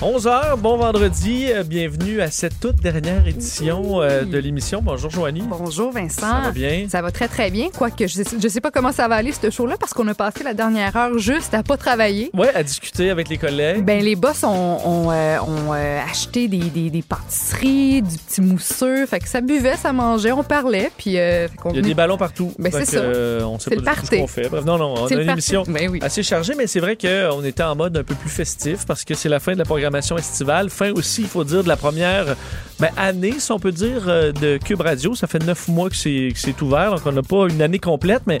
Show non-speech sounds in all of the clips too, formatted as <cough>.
11h, bon vendredi, euh, bienvenue à cette toute dernière édition euh, de l'émission. Bonjour Joanie. Bonjour Vincent. Ça va bien? Ça va très très bien, quoique je sais, je sais pas comment ça va aller ce show-là parce qu'on a passé la dernière heure juste à pas travailler. Ouais, à discuter avec les collègues. Ben les boss ont, ont, euh, ont, euh, acheté des, des, des pâtisseries, du petit mousseux, fait que ça buvait, ça mangeait, on parlait, puis fait Il y a venait- des ballons partout. Ben, c'est ça. on sait C'est pas le du tout ce party. qu'on fait. Bref, non, non, on C'est a une party. émission Ben oui. assez chargée, mais c'est vrai qu'on était en mode un peu plus festif parce que c'est la fin de la programmation estivale. Fin aussi, il faut dire, de la première ben, année, si on peut dire, euh, de Cube Radio. Ça fait neuf mois que c'est ouvert, donc on n'a pas une année complète, mais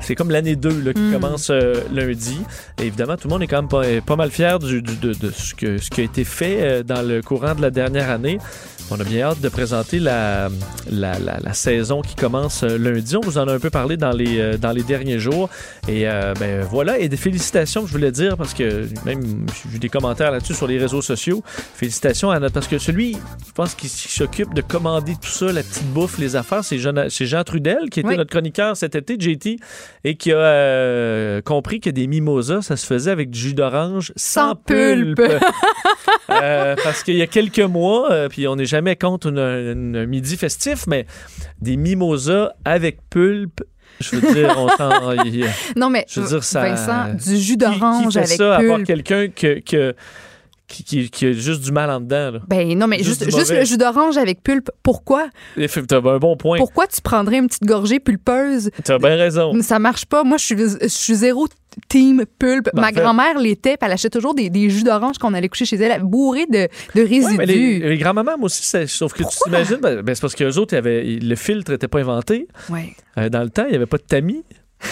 c'est comme l'année 2 là, qui Mm. commence euh, lundi. Et évidemment, tout le monde est quand même pas, pas mal fier du, du- de, de ce, que, ce qui a été fait euh, dans le courant de la dernière année. On a bien hâte de présenter la, la, la- la saison qui commence lundi. On vous en a un peu parlé dans les, dans les derniers jours. Et euh, ben voilà, et des félicitations, je voulais dire, parce que même j'ai vu des commentaires là-dessus sur les réseaux sociaux. Félicitations à notre... Parce que celui, je pense, qui s'occupe de commander tout ça, la petite bouffe, les affaires, c'est Jean, c'est Jean Trudel, qui était Oui. notre chroniqueur cet été, JT, et qui a euh, compris que des mimosas, ça se faisait avec du jus d'orange sans, Sans pulpe. <laughs> Euh, parce qu'il y a quelques mois, euh, puis on n'est jamais contre un midi festif, mais des mimosas avec pulpe, je veux dire, on Non mais Je veux dire, ça- Vincent, du jus d'orange avec ça à part pulpe. quelqu'un que, que- qui, qui- qui a juste du mal en dedans. Là. Ben non mais Juste le jus d'orange avec pulpe. Pourquoi? T'as un bon point. Pourquoi tu prendrais une petite gorgée pulpeuse? T'as bien raison. Ça marche pas. Moi, je suis, je suis zéro team pulpe. Ben, en Ma fait- grand-mère l'était, elle achetait toujours des, des jus d'orange qu'on allait coucher chez elle, bourrés de, de résidus. Ouais, mais les, les grands-mamans, moi aussi, sauf que tu t'imagines, ben, ben, c'est parce qu'eux autres, y avait- le filtre n'était pas inventé. Ouais. Euh, dans le temps, il n'y avait pas de tamis.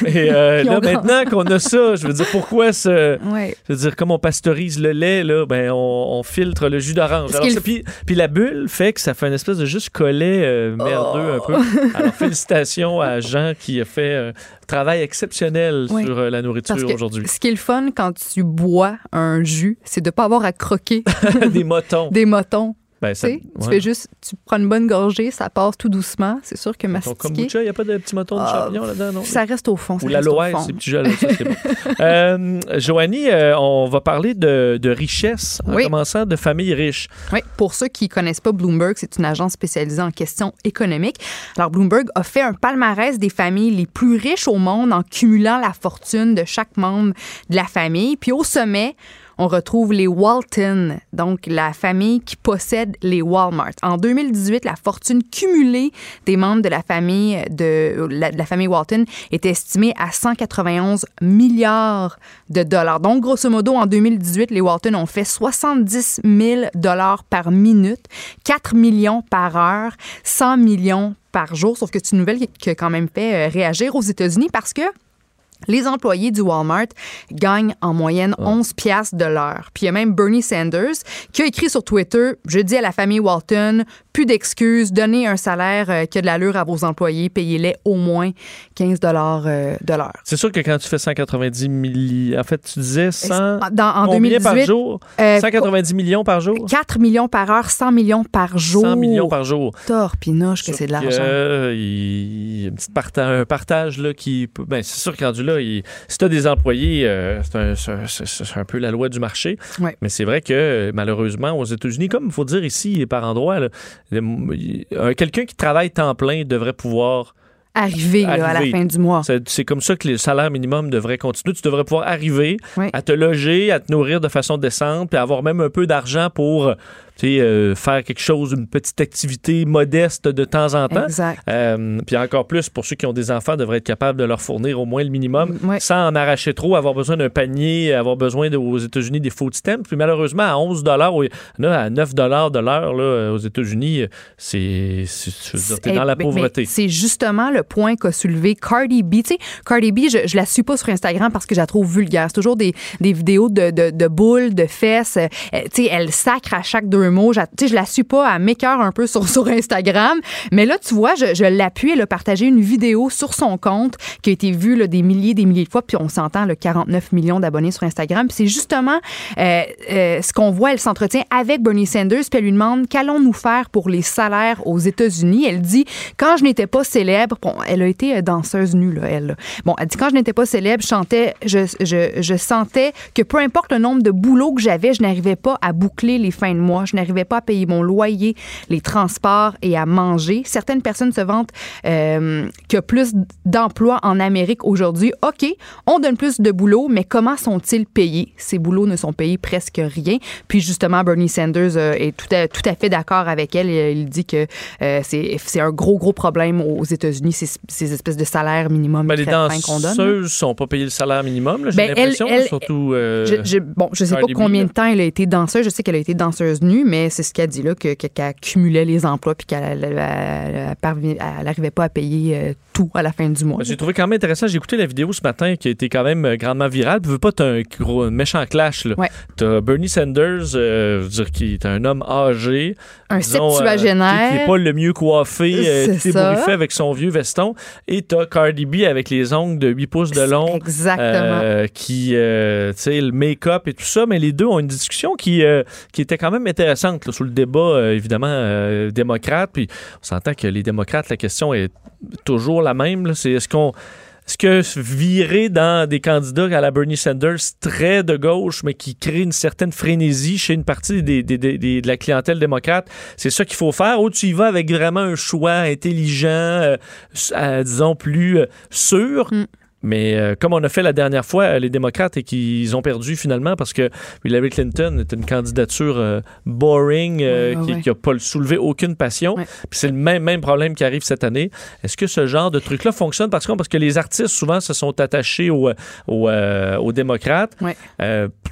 Et euh, <laughs> là, maintenant qu'on a ça, je veux dire, pourquoi ce. Ouais. Je veux dire, comme on pasteurise le lait, là, ben, on, on filtre le jus d'orange. Puis, puis la bulle fait que ça fait une espèce de juste collet euh, merdeux un peu. Oh. Alors, <laughs> félicitations à Jean qui a fait un travail exceptionnel sur euh, la nourriture aujourd'hui. ce qui est le fun quand tu bois un jus, c'est de pas avoir à croquer <laughs> Des motons. des motons. Ben, Tu ça- fais juste, tu prends une bonne gorgée, ça passe tout doucement. C'est sûr que Ton mastiquer, kombucha, il n'y a pas de petits motons de Ah, champignons là-dedans, non? ça reste au fond. Ou l'aloès, ces petits jeux là, ça, c'est bon. <laughs> euh, Joanie, euh, on va parler de, de richesse, en Oui. commençant de familles riches. Oui, pour ceux qui connaissent pas Bloomberg, c'est une agence spécialisée en questions économiques. Alors Bloomberg a fait un palmarès des familles les plus riches au monde en cumulant la fortune de chaque membre de la famille. Puis au sommet, on retrouve les Walton, donc la famille qui possède les Walmart. En 2018, la fortune cumulée des membres de la famille de la, famille Walton est estimée à 191 milliards de dollars. Donc grosso modo, en 2018, les Walton ont fait 70 000 dollars par minute, 4 millions par heure, 100 millions par jour. Sauf que c'est une nouvelle qui qui a quand même fait euh, réagir aux États-Unis parce que les employés du Walmart gagnent en moyenne 11 piastres de l'heure. Puis il y a même Bernie Sanders qui a écrit sur Twitter Je dis à la famille Walton, plus d'excuses, donnez un salaire euh, qui a de l'allure à vos employés, payez-les au moins 15 dollars euh, de l'heure. C'est sûr que quand tu fais 190 millions, en fait, tu disais 100 Dans, en combien 2018, par jour? euh, 190 millions par jour? 4 millions par heure, 100 millions par jour. 100 millions par jour. Torpinoche que c'est de l'argent. euh, il y a un petit partage là, qui. Ben, c'est sûr que rendu là, il- si tu as des employés, euh, c'est un, peu la loi du marché. Ouais. Mais c'est vrai que euh, malheureusement, aux États-Unis, comme il faut dire ici par endroit, quelqu'un qui travaille temps plein devrait pouvoir Arriver, là, à la fin du mois. C'est comme ça que le salaire minimum devrait continuer. Tu devrais pouvoir arriver Oui. à te loger, à te nourrir de façon décente, puis avoir même un peu d'argent pour sais, euh, faire quelque chose, une petite activité modeste de temps en temps. Exact. Euh, puis encore plus, pour ceux qui ont des enfants, devraient être capables de leur fournir au moins le minimum Ouais. sans en arracher trop, avoir besoin d'un panier, avoir besoin de- aux États-Unis des food stamps. Puis malheureusement, à 11 il y en a à 9 de l'heure là, aux États-Unis, c'est, Eh, dans la mais- pauvreté. mais C'est justement le point qu'a soulevé Cardi B. Tu sais, Cardi B, je, je la suis pas sur Instagram parce que je la trouve vulgaire. C'est toujours des, des vidéos de, de, de boules, de fesses. Euh, tu sais, elle sacre à chaque deux mots. Je- la suis pas. Elle m'écœure un peu sur, <laughs> Instagram. Mais là, tu vois, je, l'appuie. Elle a partagé une vidéo sur son compte qui a été vue des milliers des milliers de fois. Puis on s'entend, le 49 millions d'abonnés sur Instagram. C'est justement euh, euh, ce qu'on voit. Elle s'entretient avec Bernie Sanders. Puis elle lui demande qu'allons-nous faire pour les salaires aux États-Unis? Elle dit quand je n'étais pas célèbre, bon, elle a été euh, danseuse nue elle. Bon, elle dit quand je n'étais pas célèbre, je chantais, je sentais que peu importe le nombre de boulots que j'avais, je n'arrivais pas à boucler les fins de mois, je n'arrivais pas à payer mon loyer, les transports et à manger. Certaines personnes se vantent euh, qu'il y a plus d'emplois en Amérique aujourd'hui. OK, on donne plus de boulot, mais comment sont-ils payés? Ces boulots ne sont payés presque rien. Puis justement, Bernie Sanders euh, est tout à, tout à fait d'accord avec elle. Il dit que euh, c'est un gros, gros problème aux États-Unis, ces, ces espèces de salaires minimum Ben, les danseuses sont pas payées le salaire minimum, j'ai Ben, l'impression, surtout... euh, Je, je- bon, je sais pas Cardi combien de temps elle a été danseuse. Je sais qu'elle a été danseuse nue, mais c'est ce qu'elle dit là, que- que- qu'elle cumulait les emplois puis qu'elle n'arrivait pas à payer euh, tout à la fin du mois. Ben, J'ai trouvé quand même intéressant. J'ai écouté la vidéo ce matin qui a été quand même euh, grandement virale. Tu veux pas, t'as un gros un méchant clash. Là. Ouais. T'as Bernie Sanders, euh, je veux dire, qui est un homme âgé. Un disons, euh, qui n'est pas le mieux coiffé, euh, qui est avec son vieux veston. Et t'as Cardi B avec les ongles de 8 pouces de long. Exactement. euh, qui, tu sais, le make-up et tout ça, mais les deux ont une discussion qui, qui était quand même intéressante là, sous le débat, évidemment, démocrate. Puis on s'entend que les démocrates, la question est toujours la même. C'est est-ce qu'on. Est-ce que virer dans des candidats à la Bernie Sanders très de gauche, mais qui crée une certaine frénésie chez une partie de la clientèle démocrate, c'est ça qu'il faut faire? Ou tu y vas avec vraiment un choix intelligent, euh, euh, disons, plus euh, sûr? Mm. Mais euh, comme on a fait la dernière fois, euh, les démocrates, et qu'ils ont perdu finalement parce que Hillary Clinton est une candidature euh, boring, Ouais, ouais, qui- ouais. n'a pas soulevé aucune passion. Puis c'est le même, même problème qui arrive cette année. Est-ce que ce genre de truc-là fonctionne? Parce que, parce que les artistes, souvent, se sont attachés aux, aux, euh, aux démocrates.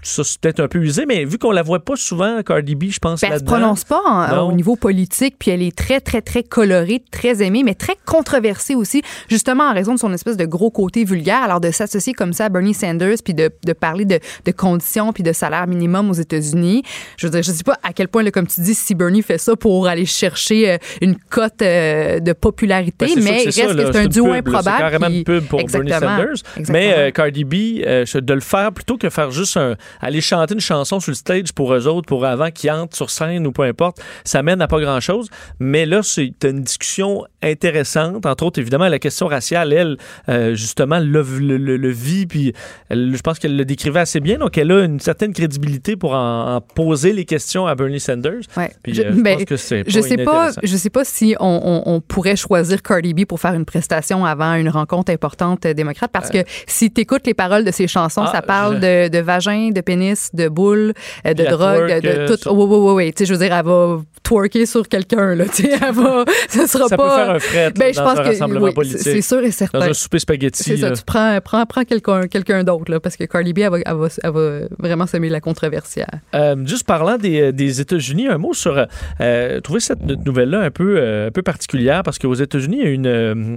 Ça, c'est peut-être un peu usé, mais vu qu'on la voit pas souvent, Cardi B, je pense, Ben, elle se prononce pas en- Non. au niveau politique, puis elle est très, très, très colorée, très aimée, mais très controversée aussi, justement en raison de son espèce de gros côté vulgaire. Alors, de s'associer comme ça à Bernie Sanders, puis de, de parler de, de conditions, puis de salaire minimum aux États-Unis, je veux dire, je sais pas à quel point, là, comme tu dis, si Bernie fait ça pour aller chercher euh, une cote euh, de popularité, Ben, mais il reste ça, que c'est un duo pub, improbable. C'est carrément qui- une pub pour Bernie Exactement. Sanders. Exactement. Mais euh, Cardi B, euh, de le faire plutôt que faire juste un, aller chanter une chanson sur le stage pour eux autres, pour avant qu'ils entrent sur scène ou peu importe, ça mène à pas grand-chose. Mais là, c'est une discussion intéressante. Entre autres, évidemment, la question raciale, elle, euh, le, le, le- le vit, puis elle- je pense qu'elle le décrivait assez bien. Donc, elle a une certaine crédibilité pour en, en poser les questions à Bernie Sanders. Ouais. Puis Je- euh, je ben, pense que c'est Je sais pas, je sais pas si on, on- on pourrait choisir Cardi B pour faire une prestation avant une rencontre importante euh, démocrate parce que si tu écoutes les paroles de ses chansons, Ah, ça parle je- de, de vagin, de pénis, de boule, euh, de drogue, twerk, de euh, tout. oui, oui, oui. Tu sais, je veux dire, elle va twerker sur quelqu'un, là. Tu sais. Ça <laughs> sera Ça pas. peut faire un fret ben, je pense un que oui, c'est sûr et certain. Dans un souper spaghetti. C'est ça, là. tu prends, prends, prends quelqu'un quelqu'un d'autre, là, parce que Cardi B, elle va, elle va, elle va vraiment semer la controversiale. Euh, juste parlant des, euh, des États-Unis, un mot sur. Euh, euh, trouver cette nouvelle-là un peu, euh, un peu particulière parce qu'aux États-Unis, il y a une,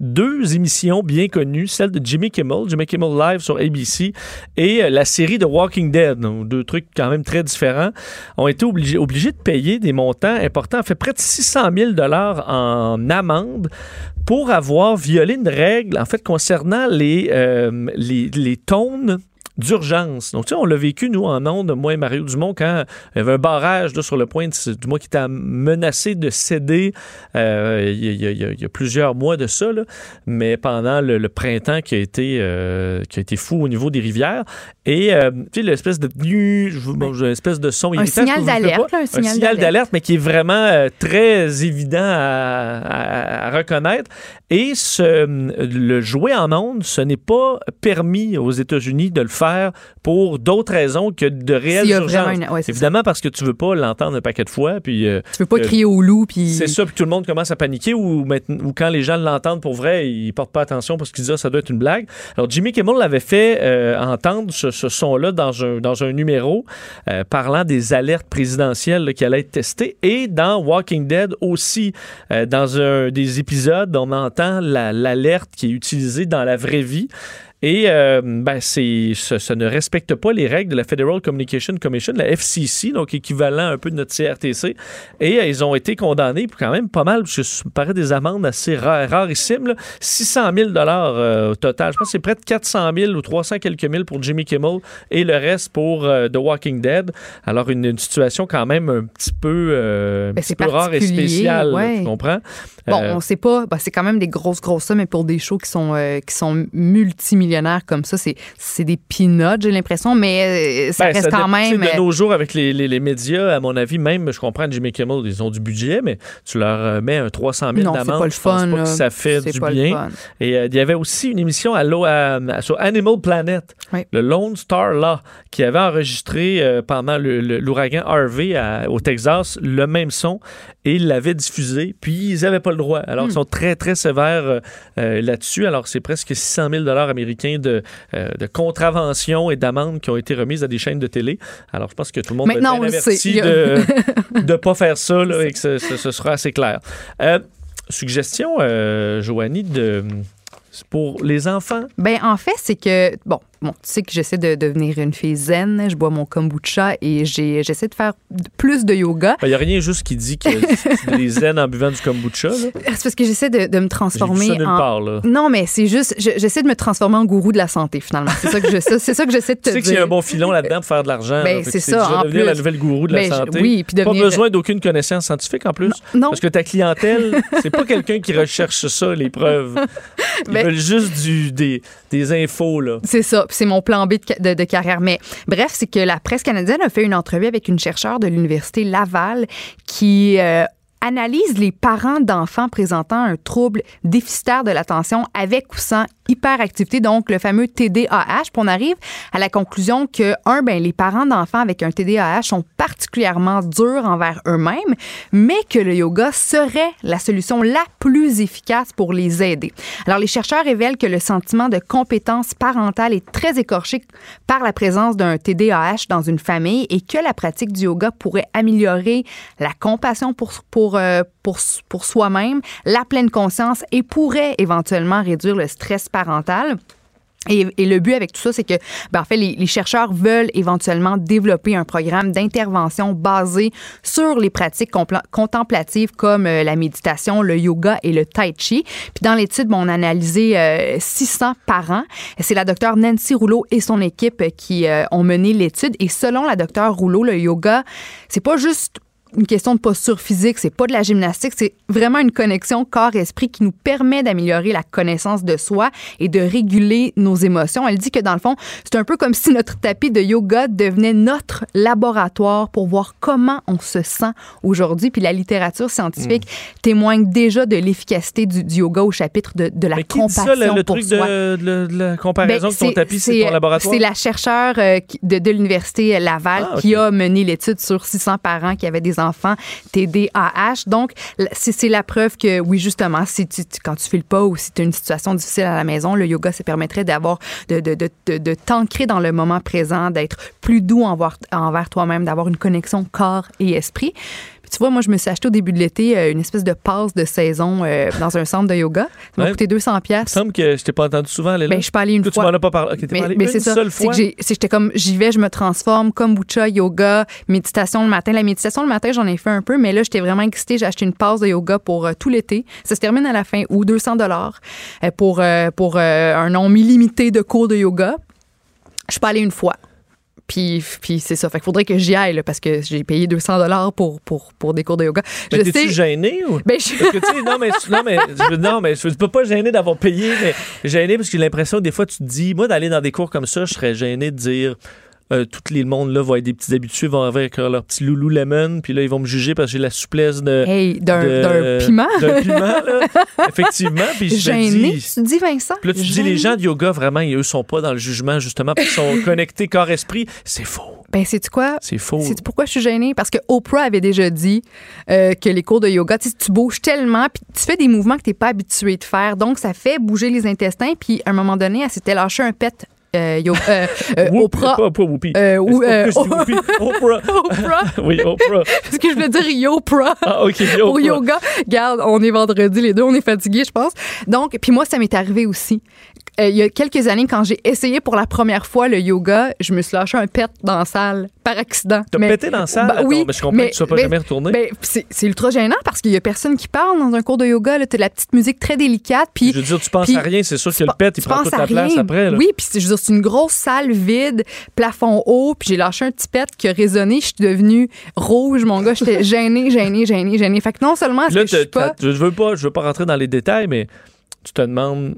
deux émissions bien connues, celle de Jimmy Kimmel, Jimmy Kimmel Live sur ABC, et la série de Walking Dead, donc deux trucs quand même très différents, ont été obligés, obligés de payer des montants importants, fait près de 600 000 en amende pour avoir violé une règle, en fait, concernant les, euh, les, les tones d'urgence. Donc, tu sais, on l'a vécu, nous, en ondes, moi et Mario Dumont, quand il y avait un barrage là, sur le point, de, du moins qui était menacé de céder euh, il, y a, il y a- il y a plusieurs mois de ça, là, mais pendant le, le printemps qui a, été, euh, qui a été fou au niveau des rivières. Et, euh, tu sais, l'espèce de... Une espèce de son Un signal d'alerte, un signal signal d'alerte. mais qui est vraiment euh, très évident à, à- à reconnaître. Et ce, le jouer en ondes, ce n'est pas permis aux États-Unis de le faire faire pour d'autres raisons que de réelles a urgences. une- ouais, Évidemment, parce que tu veux pas l'entendre un paquet de fois, puis... euh, Tu veux pas euh, crier au loup, puis. c'est ça, puis tout le monde commence à paniquer ou, quand les gens l'entendent pour vrai, ils portent pas attention parce qu'ils disent ah, ça doit être une blague. Alors Jimmy Kimmel l'avait fait euh, entendre ce, ce son-là dans un, dans un numéro euh, parlant des alertes présidentielles là, qui allaient être testées et dans Walking Dead aussi, euh, dans un des épisodes, on entend la- l'alerte qui est utilisée dans la vraie vie. Et euh, ben, c'est, ça, ça ne respecte pas les règles de la Federal Communication Commission, la FCC, donc équivalent un peu de notre CRTC. Et euh, ils ont été condamnés pour quand même pas mal, parce que ça me paraît des amendes assez rares, rarissimes. là. 600 000 dollars au total. Je pense que c'est près de 400 000 ou 300 quelques mille pour Jimmy Kimmel et le reste pour euh, The Walking Dead. Alors une, une situation quand même un petit peu, euh, un Ben, petit c'est peu rare et spéciale, là, ouais. tu comprends? Bon, Euh, on sait pas. Ben, c'est quand même des grosses, grosses sommes, mais pour des shows qui sont, euh, qui sont multimillionnaires comme ça, c'est, des peanuts, j'ai l'impression, mais euh, ça Ben, reste quand même. euh, De nos jours, avec les, les- les médias, à mon avis, même, je comprends Jimmy Kimmel, ils ont du budget, mais tu leur euh, mets un 300 000 non, c'est d'amende. pas le fun. pas que ça fait du pas bien. Et euh, il y avait aussi une émission à à- à- sur Animal Planet, Oui. le Lone Star Law, qui avait enregistré euh, pendant l'ouragan Harvey à- au Texas le même son et ils l'avaient diffusé, puis ils n'avaient pas le droit. Alors, Hmm. ils sont très, très sévères euh, euh, là-dessus. Alors, c'est presque 600 000 américains de, euh, de contraventions et d'amendes qui ont été remises à des chaînes de télé. Alors, je pense que tout le monde le bien sait. averti de <laughs> ne pas faire ça là, et que ce, ce- ce sera assez clair. Euh, suggestion, euh, Joanie, de, c'est pour les enfants? Ben, en fait, c'est que, bon, bon, tu sais que j'essaie de devenir une fille zen, je bois mon kombucha et j'essaie de faire plus de yoga. Il n'y a rien juste qui dit que <laughs> c'est des zen en buvant du kombucha. C'est parce que j'essaie de, de me transformer ça en. part. Là. Non, mais c'est juste, je- j'essaie de me transformer en gourou de la santé, finalement. C'est ça que je, ça- c'est ça que j'essaie de te Tu sais dire. qu'il y a un bon filon là-dedans pour faire de l'argent. Ben, c'est ça, déjà en devenir la plus. nouvelle gourou de Ben, la je- santé. oui, puis Pas devenir- besoin d'aucune connaissance scientifique en plus. Non. Parce que ta clientèle, c'est pas quelqu'un qui recherche ça, les preuves. <laughs> Ils Ben- veulent juste du, des, des infos. Là. C'est ça, c'est mon plan B de, ca- de- de carrière. Mais bref, c'est que la presse canadienne a fait une entrevue avec une chercheure de l'Université Laval qui euh, analyse les parents d'enfants présentant un trouble déficitaire de l'attention avec ou sans hyperactivité, donc le fameux TDAH. Puis on arrive à la conclusion que, un, ben, les parents d'enfants avec un TDAH sont particulièrement durs envers eux-mêmes, mais que le yoga serait la solution la plus efficace pour les aider. Alors, les chercheurs révèlent que le sentiment de compétence parentale est très écorché par la présence d'un TDAH dans une famille et que la pratique du yoga pourrait améliorer la compassion pour, pour, euh, pour, pour soi-même, la pleine conscience et pourrait éventuellement réduire le stress parental. Et, le but avec tout ça, c'est que, ben, en fait, les, chercheurs veulent éventuellement développer un programme d'intervention basé sur les pratiques contemplatives comme euh, la méditation, le yoga et le tai chi. Puis dans l'étude, bon, on a analysé euh, 600 parents. C'est la docteure Nancy Rouleau et son équipe qui euh, ont mené l'étude. Et selon la docteure Rouleau, le yoga, c'est pas juste une question de posture physique, c'est pas de la gymnastique, c'est vraiment une connexion corps-esprit qui nous permet d'améliorer la connaissance de soi et de réguler nos émotions. Elle dit que dans le fond, c'est un peu comme si notre tapis de yoga devenait notre laboratoire pour voir comment on se sent aujourd'hui. Puis la littérature scientifique témoigne déjà de l'efficacité du, du yoga au chapitre de, de la Mais qui dit compassion ça, le, le pour truc soi? de, de- de la comparaison Ben, que ton tapis, c'est ton laboratoire? C'est la chercheure euh, de, l'Université Laval Ah, qui a mené l'étude sur 600 parents qui avaient des enfants TDAH. Donc, c'est la preuve que, oui, justement, si tu, quand tu files pas ou si tu as une situation difficile à la maison, le yoga, ça permettrait d'avoir, de t'ancrer dans le moment présent, d'être plus doux envers, envers toi-même, d'avoir une connexion corps et esprit. Tu vois, moi, je me suis acheté au début de l'été euh, une espèce de passe de saison euh, <laughs> dans un centre de yoga. Ça m'a Ouais. coûté 200 Il me pièces. semble que je t'ai pas entendu souvent aller là. Ben, je suis pas allée une Toi, tu fois. m'en as pas parlé. Mais, c'est ça. seule C'est fois? que j'étais comme, j'y vais, je me transforme, kombucha, yoga, méditation le matin. La méditation le matin, j'en ai fait un peu, mais là, j'étais vraiment excitée. J'ai acheté une passe de yoga pour euh, tout l'été. Ça se termine à la fin, ou 200 dollars pour, euh, pour un nombre illimité de cours de yoga. Je suis pas allée une fois. Puis, puis c'est ça. Fait qu'il faudrait que j'y aille, là, parce que j'ai payé 200 dollars pour, pour, pour des cours de yoga. Mais je t'es-tu sais. gêné ou? Ben, je- Parce que, tu sais, non, mais, non, mais, je, non, mais je suis pas pas gêné d'avoir payé, mais gêné parce que j'ai l'impression, des fois, tu te dis, moi, d'aller dans des cours comme ça, je serais gêné de dire, euh, tout les monde là vont être des petits habitués, vont avoir avec leur petit loulou lemon, puis là, ils vont me juger parce que j'ai la souplesse de. Hey, d'un piment. D'un piment, là. <laughs> Effectivement. Puis je Gêné, dis. tu dis, Vincent? Puis là, tu dis, les gens de yoga, vraiment, ils, eux, sont pas dans le jugement, justement, parce qu'ils sont <laughs> connectés corps-esprit. C'est faux. Ben, sais-tu quoi? C'est faux. C'est pourquoi je suis gênée? Parce que Oprah avait déjà dit euh, que les cours de yoga, tu bouges tellement, puis tu fais des mouvements que tu n'es pas habitué de faire. Donc, ça fait bouger les intestins. Puis, à un moment donné, elle s'était lâché un pet. Euh, yo- euh, euh, Whoop- Oprah. Pas, pas Whoopi. Euh, ou- euh? <laughs> Oprah? Oprah. <laughs> Oui, Oprah. <laughs> Parce que je voulais dire Yopra. Ah, OK. Pour Oprah. yoga. Regarde, on est vendredi, les deux, on est fatigués, je pense. Donc, puis moi, ça m'est arrivé aussi. Euh, il y a quelques années, quand j'ai essayé pour la première fois le yoga, je me suis lâché un pet dans la salle par accident. T'as pété dans la salle? Bah Attends, oui, mais je comprends mais- que tu sois pas mais- jamais retourné. Ben, c'est c'est ultra gênant parce qu'il y a personne qui parle dans un cours de yoga. Tu as de la petite musique très délicate. Puis je veux dire, tu penses puis- à rien. C'est sûr que le pet, il prend toute la place après. Là. Oui, puis c'est- je veux dire, c'est une grosse salle vide, plafond haut, puis j'ai lâché un petit pet qui a résonné. Je suis devenue rouge, mon gars. J'étais gênée, <laughs> gênée, gênée, gênée. Fait que non seulement Là, que je suis t'as- pas... t'as- je veux pas, je veux pas rentrer dans les détails, mais tu te demandes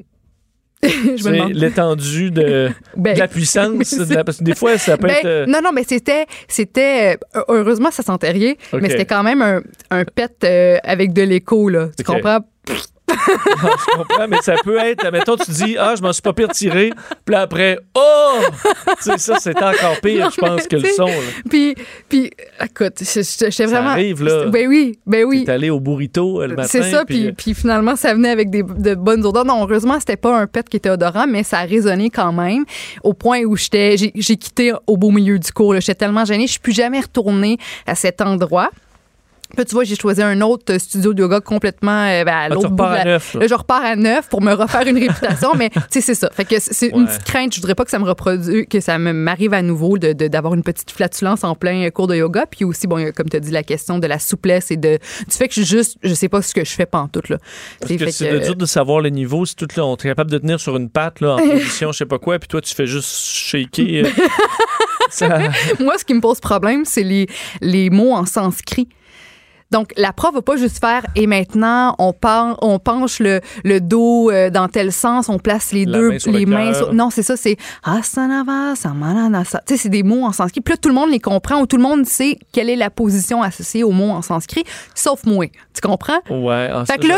<laughs> l'étendue de, <laughs> Ben, de la puissance. de la- parce que des fois, ça peut Ben, être. euh, Non, non, mais c'était, c'était euh, heureusement ça sentait rien, mais c'était quand même un, un pet euh, avec de l'écho là. Tu comprends? <laughs> Non, je comprends, mais ça peut être, mettons, tu dis, ah, je m'en suis pas pire tiré, puis après, oh! tu sais, ça, c'est encore pire, Non, je pense, que le son. Puis, puis, écoute, j'étais vraiment. arrive, là. Ben oui, ben oui. T'es allé au burrito euh, le matin. C'est ça, puis, euh, puis finalement, ça venait avec des, de bonnes odeurs. Non, heureusement, c'était pas un pet qui était odorant, mais ça a résonné quand même, au point où j'étais, j'ai, j'ai quitté au beau milieu du cours. J'étais tellement gênée, je suis plus jamais retournée à cet endroit. Là, tu vois, j'ai choisi un autre studio de yoga complètement euh, ben, à ah, l'autre bout à la- neuf. là. Là, je repars à neuf pour me refaire une réputation, mais tu sais, c'est ça. Fait que c'est- c'est une petite crainte. Je voudrais pas que ça me reproduise, que ça m'arrive à nouveau de- de- d'avoir une petite flatulence en plein cours de yoga. Puis aussi, bon, comme tu as dit, la question de la souplesse et de, du fait que je suis juste, je sais pas ce que je fais pantoute, là. Parce C'est que c'est de dur de savoir le niveau. Si tout là, on est capable de tenir sur une patte là, en <laughs> position, je sais pas quoi, puis toi, tu fais juste shaker. euh, <laughs> ça- Moi, ce qui me pose problème, c'est les, les mots en sanskrit. Donc, la prof va pas juste faire et maintenant, on, pen- on penche le, le dos euh, dans tel sens, on place les La deux, main sur le les mains sur. Non, c'est ça, c'est asanava, samananasa. Tu sais, c'est des mots en sanskrit. Puis là, tout le monde les comprend ou tout le monde sait quelle est la position associée aux mots en sanskrit, sauf moi. Tu comprends? Ouais, ah, ça, Fait que là,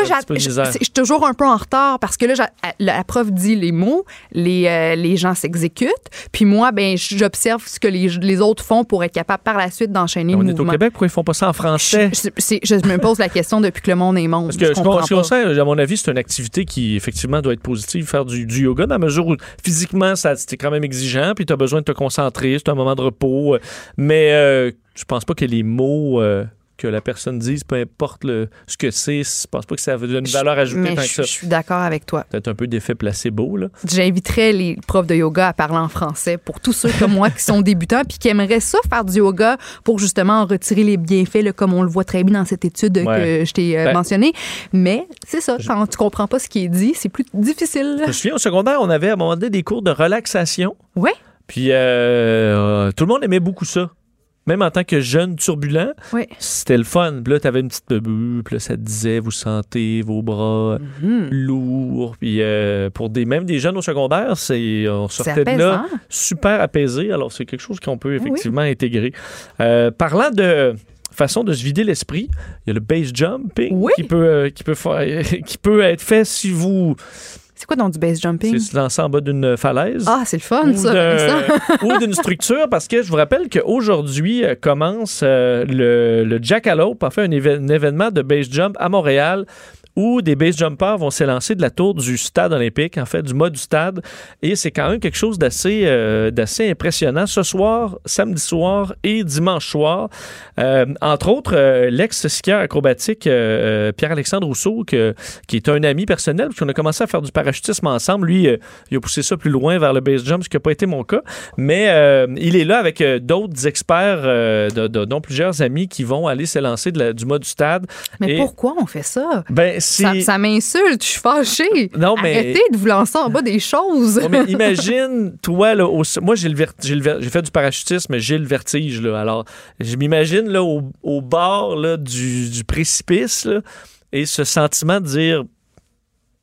je suis toujours un peu en retard parce que là, la prof dit les mots, les, euh, les gens s'exécutent, puis moi, ben, j'observe ce que les, les autres font pour être capable par la suite d'enchaîner le On est au mouvement. Québec, pourquoi ils font pas ça en français? Je, je- je me pose la question depuis que le monde est monde. Parce que je pense- sait, à mon avis, c'est une activité qui, effectivement, doit être positive, faire du, du yoga, dans la mesure où physiquement, ça, c'est quand même exigeant, puis tu as besoin de te concentrer, c'est un moment de repos. euh, Mais euh, je pense pas que les mots euh, que la personne dise, peu importe le, ce que c'est, je pense pas que ça a une valeur ajoutée tant que je, ça. je suis d'accord avec toi. Peut-être un peu d'effet placebo, là. J'inviterais les profs de yoga à parler en français pour tous ceux comme moi qui sont débutants puis qui aimeraient ça faire du yoga pour justement en retirer les bienfaits, là, comme on le voit très bien dans cette étude Ouais. que je t'ai euh, Ben- mentionnée. Mais c'est ça, quand tu comprends pas ce qui est dit, c'est plus difficile. Je me souviens, au secondaire, on avait à un moment donné des cours de relaxation. Ouais. Puis euh, tout le monde aimait beaucoup ça. Même en tant que jeune turbulent, Oui. c'était le fun. Puis là, t'avais une petite bulle, puis là, ça te disait, vous sentez vos bras Mhm. lourds. Puis euh, pour des, même des jeunes au secondaire, c'est, on sortait de là super apaisé. Alors, c'est quelque chose qu'on peut oui. effectivement intégrer. Euh, parlant de façon de se vider l'esprit, il y a le base jumping Oui. qui, peut, euh, qui, peut faire, <laughs> qui peut être fait si vous C'est quoi donc du base jumping? c'est se lancer en bas d'une falaise. Ah, c'est le fun, ou ça. <laughs> ou d'une structure, parce que je vous rappelle qu'aujourd'hui euh, commence euh, le, le Jackalope, en fait, un, éve- un événement de base jump à Montréal où des base jumpers vont s'élancer de la tour du stade olympique, en fait, du mât du stade. Et c'est quand même quelque chose d'assez euh, d'assez impressionnant. Ce soir, samedi soir et dimanche soir, euh, entre autres, euh, l'ex-skieur acrobatique Pierre-Alexandre Rousseau, que- qui est un ami personnel, parce qu'on a commencé à faire du parachutisme ensemble. Lui, il a poussé ça plus loin vers le base jump, ce qui n'a pas été mon cas. Mais il est là avec d'autres experts, de- de- dont plusieurs amis qui vont aller s'élancer du mât du stade. Mais Et- pourquoi on fait ça? Ben, Ça, m'insulte, je suis fâchée. Non, mais- Arrêtez de vous lancer en bas des choses. Mais <laughs> imagine, toi, là, au- moi, j'ai, le vert- j'ai, le ver- j'ai fait du parachutisme, mais j'ai le vertige. Là. Alors, je m'imagine là, au, au bord là, du, du précipice là, et ce sentiment de dire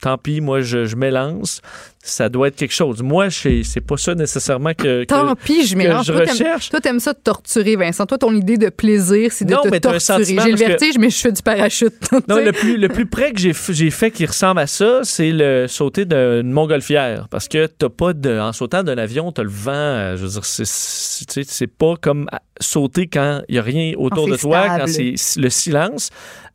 tant pis, moi, je, je m'élance. Ça doit être quelque chose. Moi, c'est pas ça nécessairement que, que- Tant pis, je mélange. je Toi, recherche. Toi, t'aimes ça de torturer, Vincent. Toi, ton idée de plaisir, c'est de Non, te mais torturer. J'ai le que- vertige, mais je fais du parachute. <laughs> Non, le plus, le plus près que j'ai fait qui ressemble à ça, c'est le sauter d'une montgolfière. Parce que t'as pas de. En sautant d'un avion, t'as le vent. euh, Je veux dire, c'est- pas comme sauter quand il y a rien autour de toi, stable. quand c'est le silence.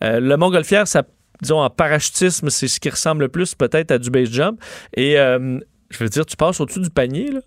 Euh, le montgolfière, ça, disons, en parachutisme, c'est ce qui ressemble le plus peut-être à du base jump. Et euh, je veux dire, tu passes au-dessus du panier, là,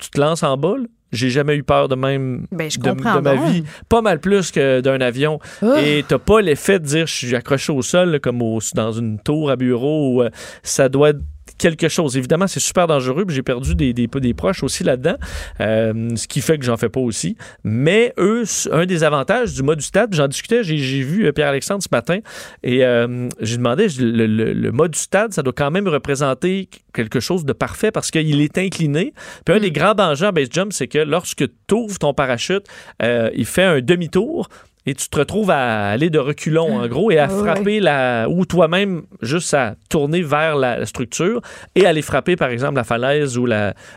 tu te lances en bas, là. J'ai jamais eu peur de même Ben, je de, ma vie. Pas mal plus que d'un avion. Ah. Et t'as pas l'effet de dire je suis accroché au sol là, comme au- dans une tour à bureau. Où, euh, ça doit être quelque chose. Évidemment, c'est super dangereux. puis J'ai perdu des, des, des proches aussi là-dedans, euh, ce qui fait que j'en fais pas aussi. Mais eux, un des avantages du mode du stade, j'en discutais, j'ai vu euh, Pierre-Alexandre ce matin et euh, j'ai demandé, le, le, le mode du stade, ça doit quand même représenter quelque chose de parfait parce qu'il est incliné. Puis un des grands dangers en base jump, c'est que lorsque tu ouvres ton parachute, euh, il fait un demi-tour et tu te retrouves à aller de reculons, en gros, et à Ah ouais. frapper la. ou toi-même, juste à tourner vers la structure et aller frapper, par exemple, la falaise ou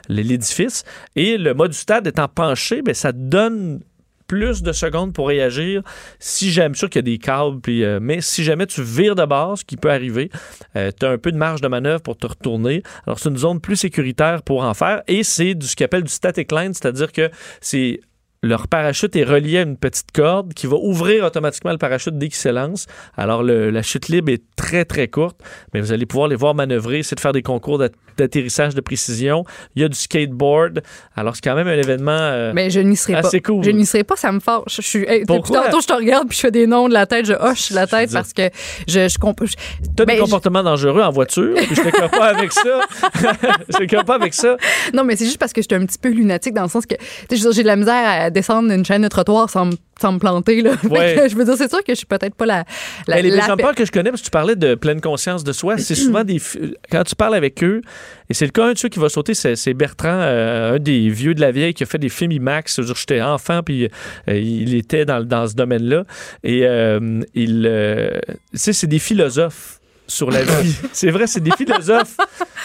l'édifice. Et le mode du stade étant penché, ben, ça te donne plus de secondes pour réagir si j'aime sûr qu'il y a des câbles puis, euh, mais si jamais tu vires de base ce qui peut arriver tu as un peu de marge de manœuvre pour te retourner alors c'est une zone plus sécuritaire pour en faire et c'est du ce qu'ils appellent du static line c'est-à-dire que c'est leur parachute est relié à une petite corde qui va ouvrir automatiquement le parachute dès qu'il s'élance. Alors, le- la chute libre est très, très courte, mais vous allez pouvoir les voir manœuvrer, c'est de faire des concours d'at- d'atterrissage de précision. Il y a du skateboard. Alors, c'est quand même un événement euh, Mais je n'y serai pas. assez cool. Je n'y serai pas, ça me fâche. Je suis. hey, Pourquoi? tantôt, je te regarde puis je fais des noms de la tête, je hoche la tête parce que je, je comprends. T'as Ben, des je- comportements dangereux en voiture, puis je t'écœure pas avec ça. <laughs> je t'écœure pas avec ça. Non, mais c'est juste parce que j'étais un petit peu lunatique dans le sens que tu sais, je j'ai de la misère à descendre une chaîne de trottoir sans, me- sans me planter. Là. <laughs> Ouais. que je veux dire, c'est sûr que je suis peut-être pas la. la, Mais les la- jumpers que je connais, parce que tu parlais de pleine conscience de soi, c'est souvent des. Quand tu parles avec eux, et c'est le cas, un de ceux qui va sauter, c'est c'est Bertrand, euh, un des vieux de la vieille qui a fait des films IMAX. J'étais enfant, puis euh, il était dans, dans ce domaine-là. Et euh, il. tu sais, c'est des philosophes sur la vie. <laughs> c'est vrai, c'est des philosophes.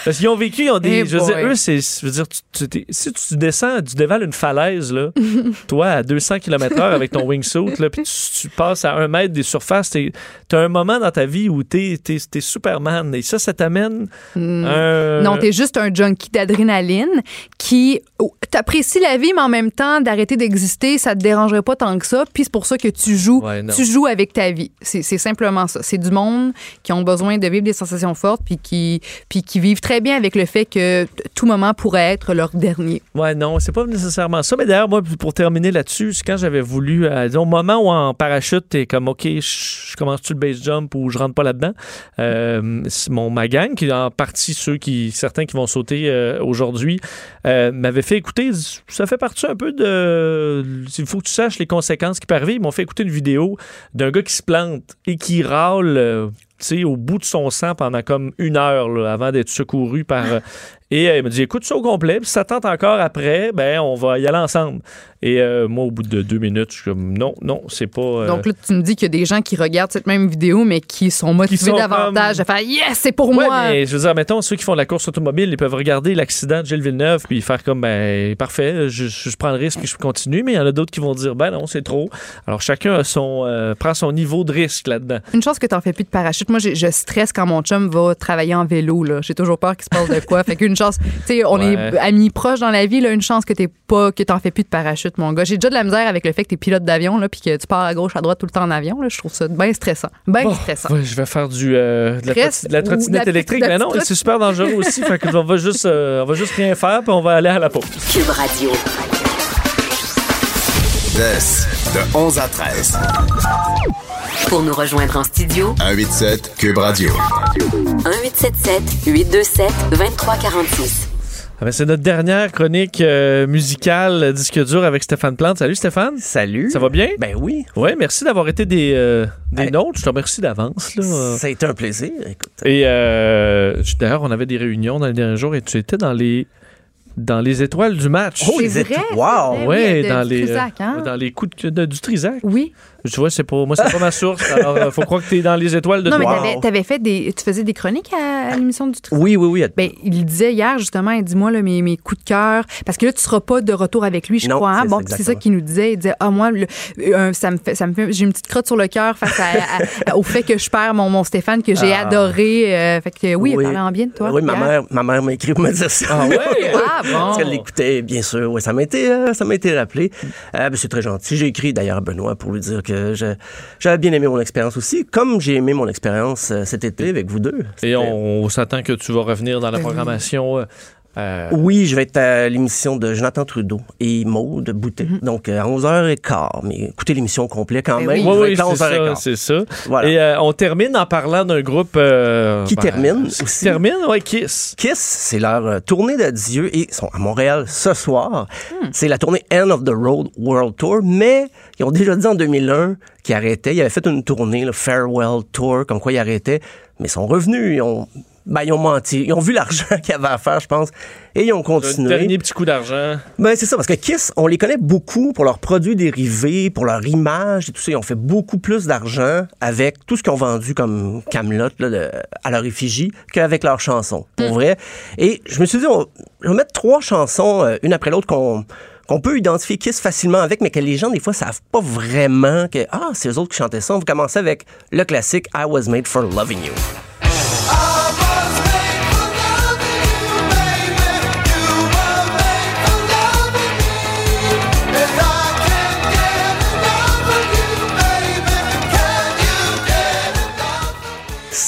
Parce qu'ils ont vécu, ils ont des. Eh je veux dire, eux, c'est. Je veux dire, tu- tu si tu descends, tu dévales une falaise, là, <laughs> toi, à 200 km/h avec ton wingsuit, là, puis tu, tu passes à un mètre des surfaces, t'es- t'as un moment dans ta vie où t'es es, Superman. Et ça, ça t'amène Hmm. un. Non, t'es juste un junkie d'adrénaline qui oh, t'apprécies la vie, mais en même temps, d'arrêter d'exister, ça te dérangerait pas tant que ça. Puis c'est pour ça que tu joues, Ouais, tu joues avec ta vie. C'est c'est simplement ça. C'est du monde qui ont besoin de vivre des sensations fortes, puis qui, puis qui vivent très bien avec le fait que tout moment pourrait être leur dernier. Ouais, non, c'est pas nécessairement ça. Mais d'ailleurs, moi, pour terminer là-dessus, quand j'avais voulu, euh, au moment où en parachute, t'es comme, OK, je commence-tu le base jump ou je rentre pas là-dedans? Euh, mon, ma gang, qui est en partie ceux qui, certains qui vont sauter euh, aujourd'hui, m'avait fait écouter, ça fait partie un peu de, il faut que tu saches les conséquences qui peuvent arriver. Ils m'ont fait écouter une vidéo d'un gars qui se plante et qui râle, au bout de son sang pendant comme une heure là, avant d'être secouru par. Et euh, il m'a dit écoute ça au complet, puis si ça tente encore après, ben on va y aller ensemble. Et euh, moi, au bout de deux minutes, je suis comme non, non, c'est pas. euh, Donc là, tu me dis qu'il y a des gens qui regardent cette même vidéo, mais qui sont motivés sont davantage comme- à faire Yes, c'est pour Ouais, moi. mais je veux dire, mettons, ceux qui font de la course automobile, ils peuvent regarder l'accident de Gilles Villeneuve puis faire comme, ben, parfait, je, je- je prends le risque puis je continue, mais il y en a d'autres qui vont dire, ben non, c'est trop. Alors, chacun a son, euh, prend son niveau de risque là-dedans. Une chance que t'en fais plus de parachute. Moi, j'ai- je stresse quand mon chum va travailler en vélo. J'ai toujours peur qu'il se passe de quoi. <laughs> fait qu'une chance, tu sais, on Ouais. est amis proches dans la vie. Là, une chance que t'es pas, que t'en fais plus de parachute, mon gars. J'ai déjà de la misère avec le fait que t'es pilote d'avion, là, puis que tu pars à gauche, à droite tout le temps en avion. Là. Je trouve ça bien stressant. Bien stressant. ouais, je vais faire du, euh, de, la trottinette la électrique, mais non, c'est super dangereux aussi. fait que on va juste, euh, on va juste rien faire puis on va aller à la pause. Cube Radio. De 11 à 13. Pour nous rejoindre en studio, 187 Cube Radio. 1877 827 2346. Ah ben, c'est notre dernière chronique euh, musicale euh, disque dur avec Stéphane Plante. Salut Stéphane. Salut. Ça va bien? Ben oui. Oui, merci d'avoir été des, euh, des Hey. nôtres. Je te remercie d'avance. là. Ça a été un plaisir. Écoute. Et euh, d'ailleurs, on avait des réunions dans les derniers jours et tu étais dans les dans les étoiles du match. Oh, C'est les vrai, étoiles. Wow! ouais, oui, de- dans du les Trisac, hein? dans les coups de, de- du Trisac. Oui. Tu vois, c'est pas moi, c'est pas ma source. Alors, euh, faut croire que t'es dans les étoiles de Non, mais Wow. t'avais, t'avais fait des. Tu faisais des chroniques à, à l'émission du Trisac? Oui, oui, oui. Ben, il disait hier, justement, il dit, moi, là, mes, mes coups de cœur, parce que là, tu seras pas de retour avec lui, je Non, crois. hein? c'est Bon, ça, c'est ça qu'il nous disait. Il disait, ah, moi, le- euh, ça me fait, ça me fait, j'ai une petite crotte sur le cœur face à- à- au fait que je perds mon, mon Stéphane que j'ai Ah. adoré. Euh, fait que oui, Oui. il parlait en bien de toi. oui, ma mère, ma mère m'a écrit pour me dire ça. Ah ouais? <laughs> Ah, Parce qu'elle bon. l'écoutait, bien sûr. Oui, ça m'a été, euh, ça m'a été rappelé. Euh, ben, c'est très gentil. J'ai écrit d'ailleurs à Benoît pour lui dire que j'avais bien aimé mon expérience aussi, comme j'ai aimé mon expérience euh, cet été avec vous deux. Et on, s'attend que tu vas revenir dans la Ben programmation. Euh, Oui, je vais être à l'émission de Jonathan Trudeau et Maude Boutet. Donc, euh, à 11h15. Mais écoutez l'émission au complet quand Ben même. oui. Oui, oui, c'est ça, 11h15. c'est ça. Voilà. Et euh, on termine en parlant d'un groupe euh, Qui termine qui aussi. termine, ouais, Kiss. Kiss, c'est leur euh, tournée d'adieu et ils sont à Montréal ce soir. C'est la tournée End of the Road World Tour, mais ils ont déjà dit en 2001 qu'ils arrêtaient. Ils avaient fait une tournée, le Farewell Tour, comme quoi ils arrêtaient, mais ils sont revenus. Ils ont, ben, ils ont menti. Ils ont vu l'argent <laughs> qu'il y avait à faire, je pense, et ils ont Un continué. dernier petit coup d'argent. Ben, c'est ça, parce que Kiss, on les connaît beaucoup pour leurs produits dérivés, pour leur image et tout ça. Ils ont fait beaucoup plus d'argent avec tout ce qu'ils ont vendu comme Camelot là, le- à leur effigie qu'avec leurs chansons, pour vrai. Et je me suis dit, on, je vais mettre trois chansons, euh, une après l'autre, qu'on qu'on peut identifier Kiss facilement avec, mais que les gens, des fois, savent pas vraiment que, ah, c'est eux autres qui chantaient ça. On va commencer avec le classique I Was Made for Loving You.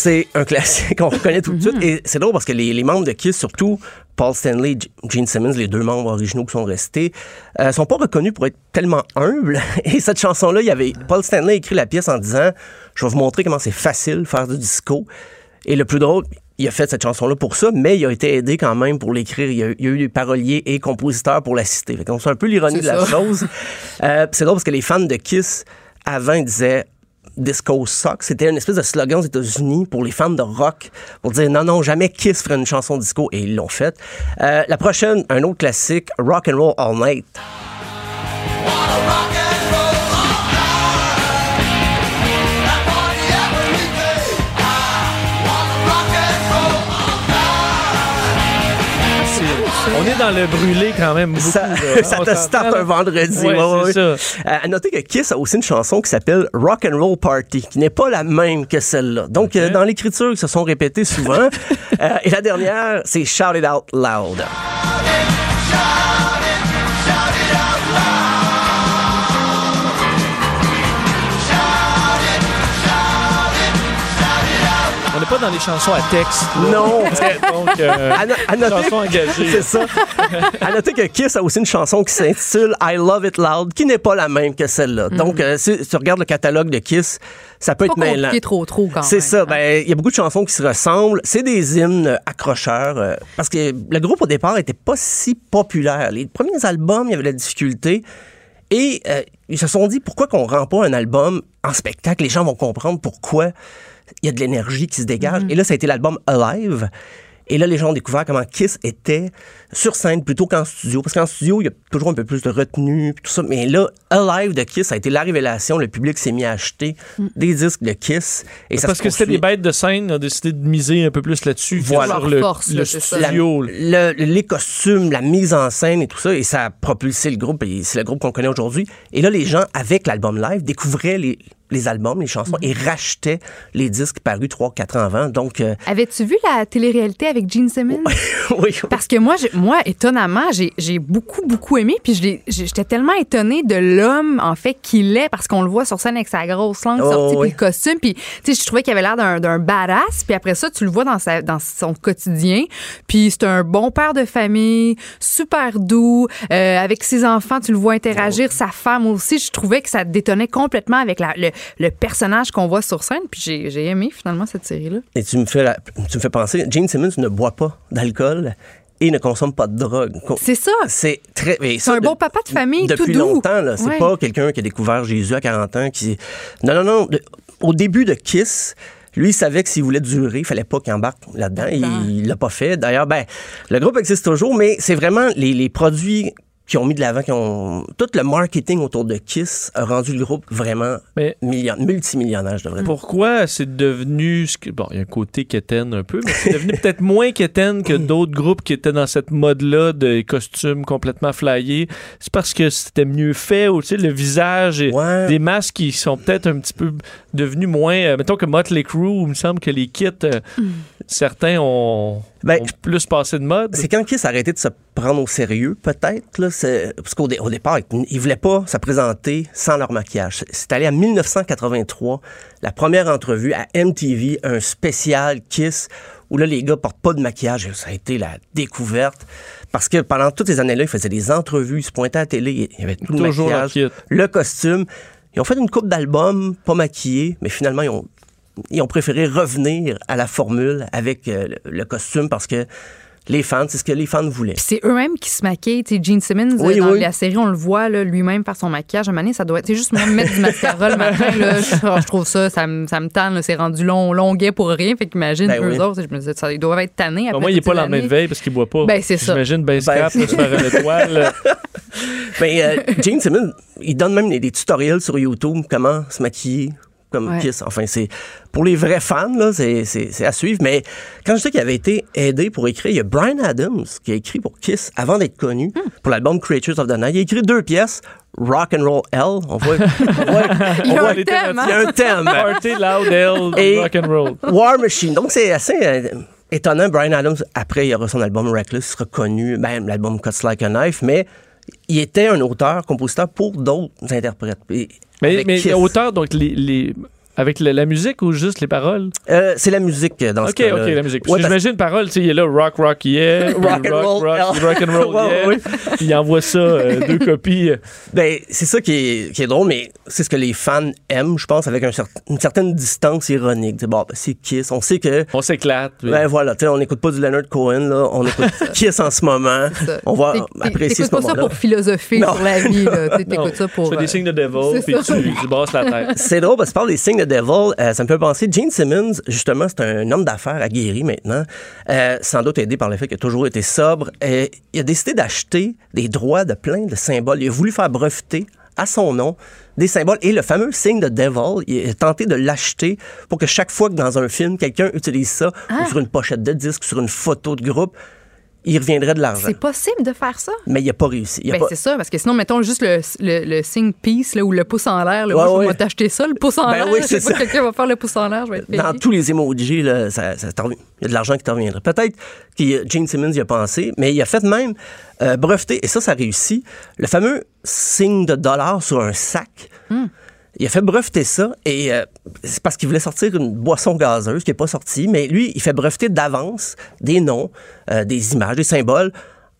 C'est un classique qu'on reconnaît tout de suite. Et c'est drôle parce que les, les membres de Kiss, surtout Paul Stanley et Gene Simmons, les deux membres originaux qui sont restés, euh, sont pas reconnus pour être tellement humbles. <laughs> Et cette chanson-là, il y avait Paul Stanley a écrit la pièce en disant Je vais vous montrer comment c'est facile de faire du disco. Et le plus drôle, il a fait cette chanson-là pour ça, mais il a été aidé quand même pour l'écrire. Il y a, il y a eu des paroliers et compositeurs pour l'assister. Fait qu'on sait un peu l'ironie C'est de la ça. chose. <laughs> Euh, c'est drôle parce que les fans de Kiss, avant, disaient Disco Sucks. C'était une espèce de slogan aux États-Unis pour les fans de rock pour dire non, non, jamais Kiss ferait une chanson disco et ils l'ont fait. Euh, la prochaine, un autre classique, Rock and Roll All Night. Dans le brûlé quand même beaucoup. Ça, là. <laughs> ça On te starte un vendredi. Ouais. Euh, à noter que Kiss a aussi une chanson qui s'appelle Rock and Roll Party, qui n'est pas la même que celle-là. Donc, euh, dans l'écriture, ils se sont répétés souvent. <laughs> Euh, et la dernière, c'est Shout It Out Loud. N'est pas dans les chansons à texte. là. Non. <laughs> Donc, euh, À, no- à noter, chanson engagée. c'est ça. à noter que Kiss a aussi une chanson qui s'intitule I Love It Loud, qui n'est pas la même que celle-là. Donc, euh, si tu regardes le catalogue de Kiss, ça peut être mêlant. compliqué trop, trop quand C'est même. ça. Ben, il y a beaucoup de chansons qui se ressemblent. C'est des hymnes euh, accrocheurs. euh, parce que le groupe, au départ, était pas si populaire. Les premiers albums, il y avait de la difficulté. Et euh, ils se sont dit, pourquoi qu'on rend pas un album en spectacle? Les gens vont comprendre pourquoi il y a de l'énergie qui se dégage. Et là, ça a été l'album Alive. Et là, les gens ont découvert comment Kiss était sur scène plutôt qu'en studio. Parce qu'en studio, il y a toujours un peu plus de retenue, puis tout ça. Mais là, Alive de Kiss a été la révélation. Le public s'est mis à acheter des disques de Kiss. Et ça Parce que c'était des bêtes de scène, on a décidé de miser un peu plus là-dessus. Voilà. Sur Leur le, force, le. La- studio. le- les costumes, la mise en scène et tout ça, et ça a propulsé le groupe, et c'est le groupe qu'on connaît aujourd'hui. Et là, les gens, avec l'album live, découvraient les, les albums, les chansons, et rachetaient les disques parus 3-4 ans avant. Donc, euh, Avais-tu vu la télé-réalité avec Gene Simmons? <laughs> oui, Parce que moi, moi étonnamment, j'ai j'ai beaucoup, beaucoup aimé. Puis j'étais tellement étonnée de l'homme, en fait, qu'il est, parce qu'on le voit sur scène avec sa grosse langue Oh, sortie, oui. puis le costume. Puis, tu sais, je trouvais qu'il avait l'air d'un- badass. Puis après ça, tu le vois dans, sa, dans son quotidien. Puis c'est un bon père de famille, super doux. Euh, avec ses enfants, tu le vois interagir. Sa femme aussi, je trouvais que ça détonnait complètement avec la- le, le personnage qu'on voit sur scène. Puis j'ai aimé, finalement, cette série-là. et tu me, fais la- tu me fais penser, Gene Simmons ne boit pas d'alcool et ne consomme pas de drogue. C'est ça. C'est très. C'est un de- bon papa de famille, Depuis tout doux. longtemps, là. C'est Ouais. pas quelqu'un qui a découvert Jésus à 40 ans qui. Non, non, non. de- au début de Kiss, Lui, il savait que s'il voulait durer, il fallait pas qu'il embarque là-dedans. Il, il l'a pas fait. D'ailleurs, ben, le groupe existe toujours, mais c'est vraiment les, les produits qui ont mis de l'avant, qui ont tout le marketing autour de Kiss a rendu le groupe vraiment Mais- million- multimillionnaire, je devrais dire. Pourquoi c'est devenu. Bon, il y a un côté quétaine un peu, mais c'est devenu <laughs> peut-être moins quétaine que d'autres groupes qui étaient dans cette mode-là de costumes complètement flyés. C'est parce que c'était mieux fait, ou tu sais, le visage et Ouais. des masques qui sont peut-être un petit peu devenus moins. euh, mettons que Motley Crue, il me semble que les kits, euh, certains ont, Ben, ont plus passé de mode. C'est quand Kiss a arrêté de se prendre au sérieux, peut-être. Parce qu'au dé- au départ, ils ne voulaient pas se présenter sans leur maquillage. C'est- allé en 1983, la première entrevue à MTV, un spécial Kiss, où là, les gars portent pas de maquillage. Ça a été la découverte. Parce que pendant toutes ces années-là, ils faisaient des entrevues, ils se pointaient à la télé, il y avait tout le Toujours leur maquillage, le costume. Ils ont fait une coupe d'albums, pas maquillés, mais finalement, ils ont, ils ont préféré revenir à la formule avec euh, le, le costume parce que les fans, c'est ce que les fans voulaient. Puis c'est eux-mêmes qui se maquillent. Tu sais, Gene Simmons, Oui, euh, dans oui. la série, on le voit là, lui-même faire son maquillage. À un moment donné, ça doit être. Juste moi mettre du mascara le matin. Là, je, oh, je trouve ça, ça me, ça me tanne. là. C'est rendu long, longuet pour rien. Fait qu'imagine, Ben eux oui. autres, je me dis, ça, ils doivent être tannés. Après moins, il n'est pas ces lendemain de veille parce qu'il boit pas. Ben, c'est ça. J'imagine ben Ben, tu faire une étoile. Mais euh, Gene Simmons, il donne même des, des tutoriels sur YouTube comment se maquiller comme Ouais. Kiss. Enfin, c'est pour les vrais fans, là, c'est, c'est, c'est à suivre. Mais quand je dis qu'il avait été aidé pour écrire, il y a Brian Adams qui a écrit pour Kiss avant d'être connu Hmm. pour l'album Creatures of the Night. Il a écrit deux pièces. Rock and Roll Hell. On voit, on voit- <laughs> Il y on voit Il y a un thème. Party loud, hell, <laughs> Et- rock and roll. War Machine. Donc, c'est assez euh, étonnant. Brian Adams, après, il aura son album Reckless, il sera connu, ben, l'album Cuts Like a Knife, mais il était un auteur, compositeur pour d'autres interprètes. Et Mais, mais auteur, donc, les, les- avec la, la musique ou juste les paroles? Euh, c'est la musique euh, dans ce Ok, cas-là. ok, la musique. Parce Ouais, que parce- J'imagine paroles, tu sais, il est là, rock, rock, yeah. <laughs> Rock and roll, rock, yeah. rock and roll, <laughs> yeah. ouais. Il envoie ça, euh, deux <laughs> copies. euh, Ben, c'est ça qui est, qui est drôle, mais c'est ce que les fans aiment, je pense, avec un cer- une certaine distance ironique. C'est bon, ben, c'est Kiss. On sait que On s'éclate. puis- Ben voilà, tu sais, on n'écoute pas du Leonard Cohen, là. On écoute Kiss en ce moment. Ça. On va apprécier ce T'écoutes pas ça moment-là. pour philosopher Non. sur la vie. là. T'écoutes ça pour. tu fais euh, des signes de devil, puis tu brasses la tête. C'est drôle parce que tu parles des signes de Devil. euh, ça me fait penser, Gene Simmons, justement, c'est un homme d'affaires aguerri maintenant, euh, sans doute aidé par le fait qu'il a toujours été sobre. Et il a décidé d'acheter des droits de plein de symboles. Il a voulu faire breveter à son nom des symboles. Et le fameux signe de Devil, il a tenté de l'acheter pour que chaque fois que dans un film, quelqu'un utilise ça, Ah. ou sur une pochette de disque, sur une photo de groupe, il reviendrait de l'argent. C'est possible de faire ça? Mais il n'a pas réussi. Ben, pas- c'est ça, parce que sinon, mettons juste le, le, le signe peace là, ou le pouce en l'air. Ouais, moi, je ouais. vais t'acheter ça, le pouce en Ben l'air. oui, c'est ça. Quelqu'un va faire le pouce en l'air, je vais être payé. dans tous les emojis, là, ça, il y a de l'argent qui t'en reviendrait. Peut-être que Gene Simmons y a pensé, mais il a fait même euh, breveter, et ça, ça réussit, le fameux signe de dollar sur un sac. Il a fait breveter ça, et euh, c'est parce qu'il voulait sortir une boisson gazeuse qui n'est pas sortie, mais lui, il fait breveter d'avance des noms, euh, des images, des symboles,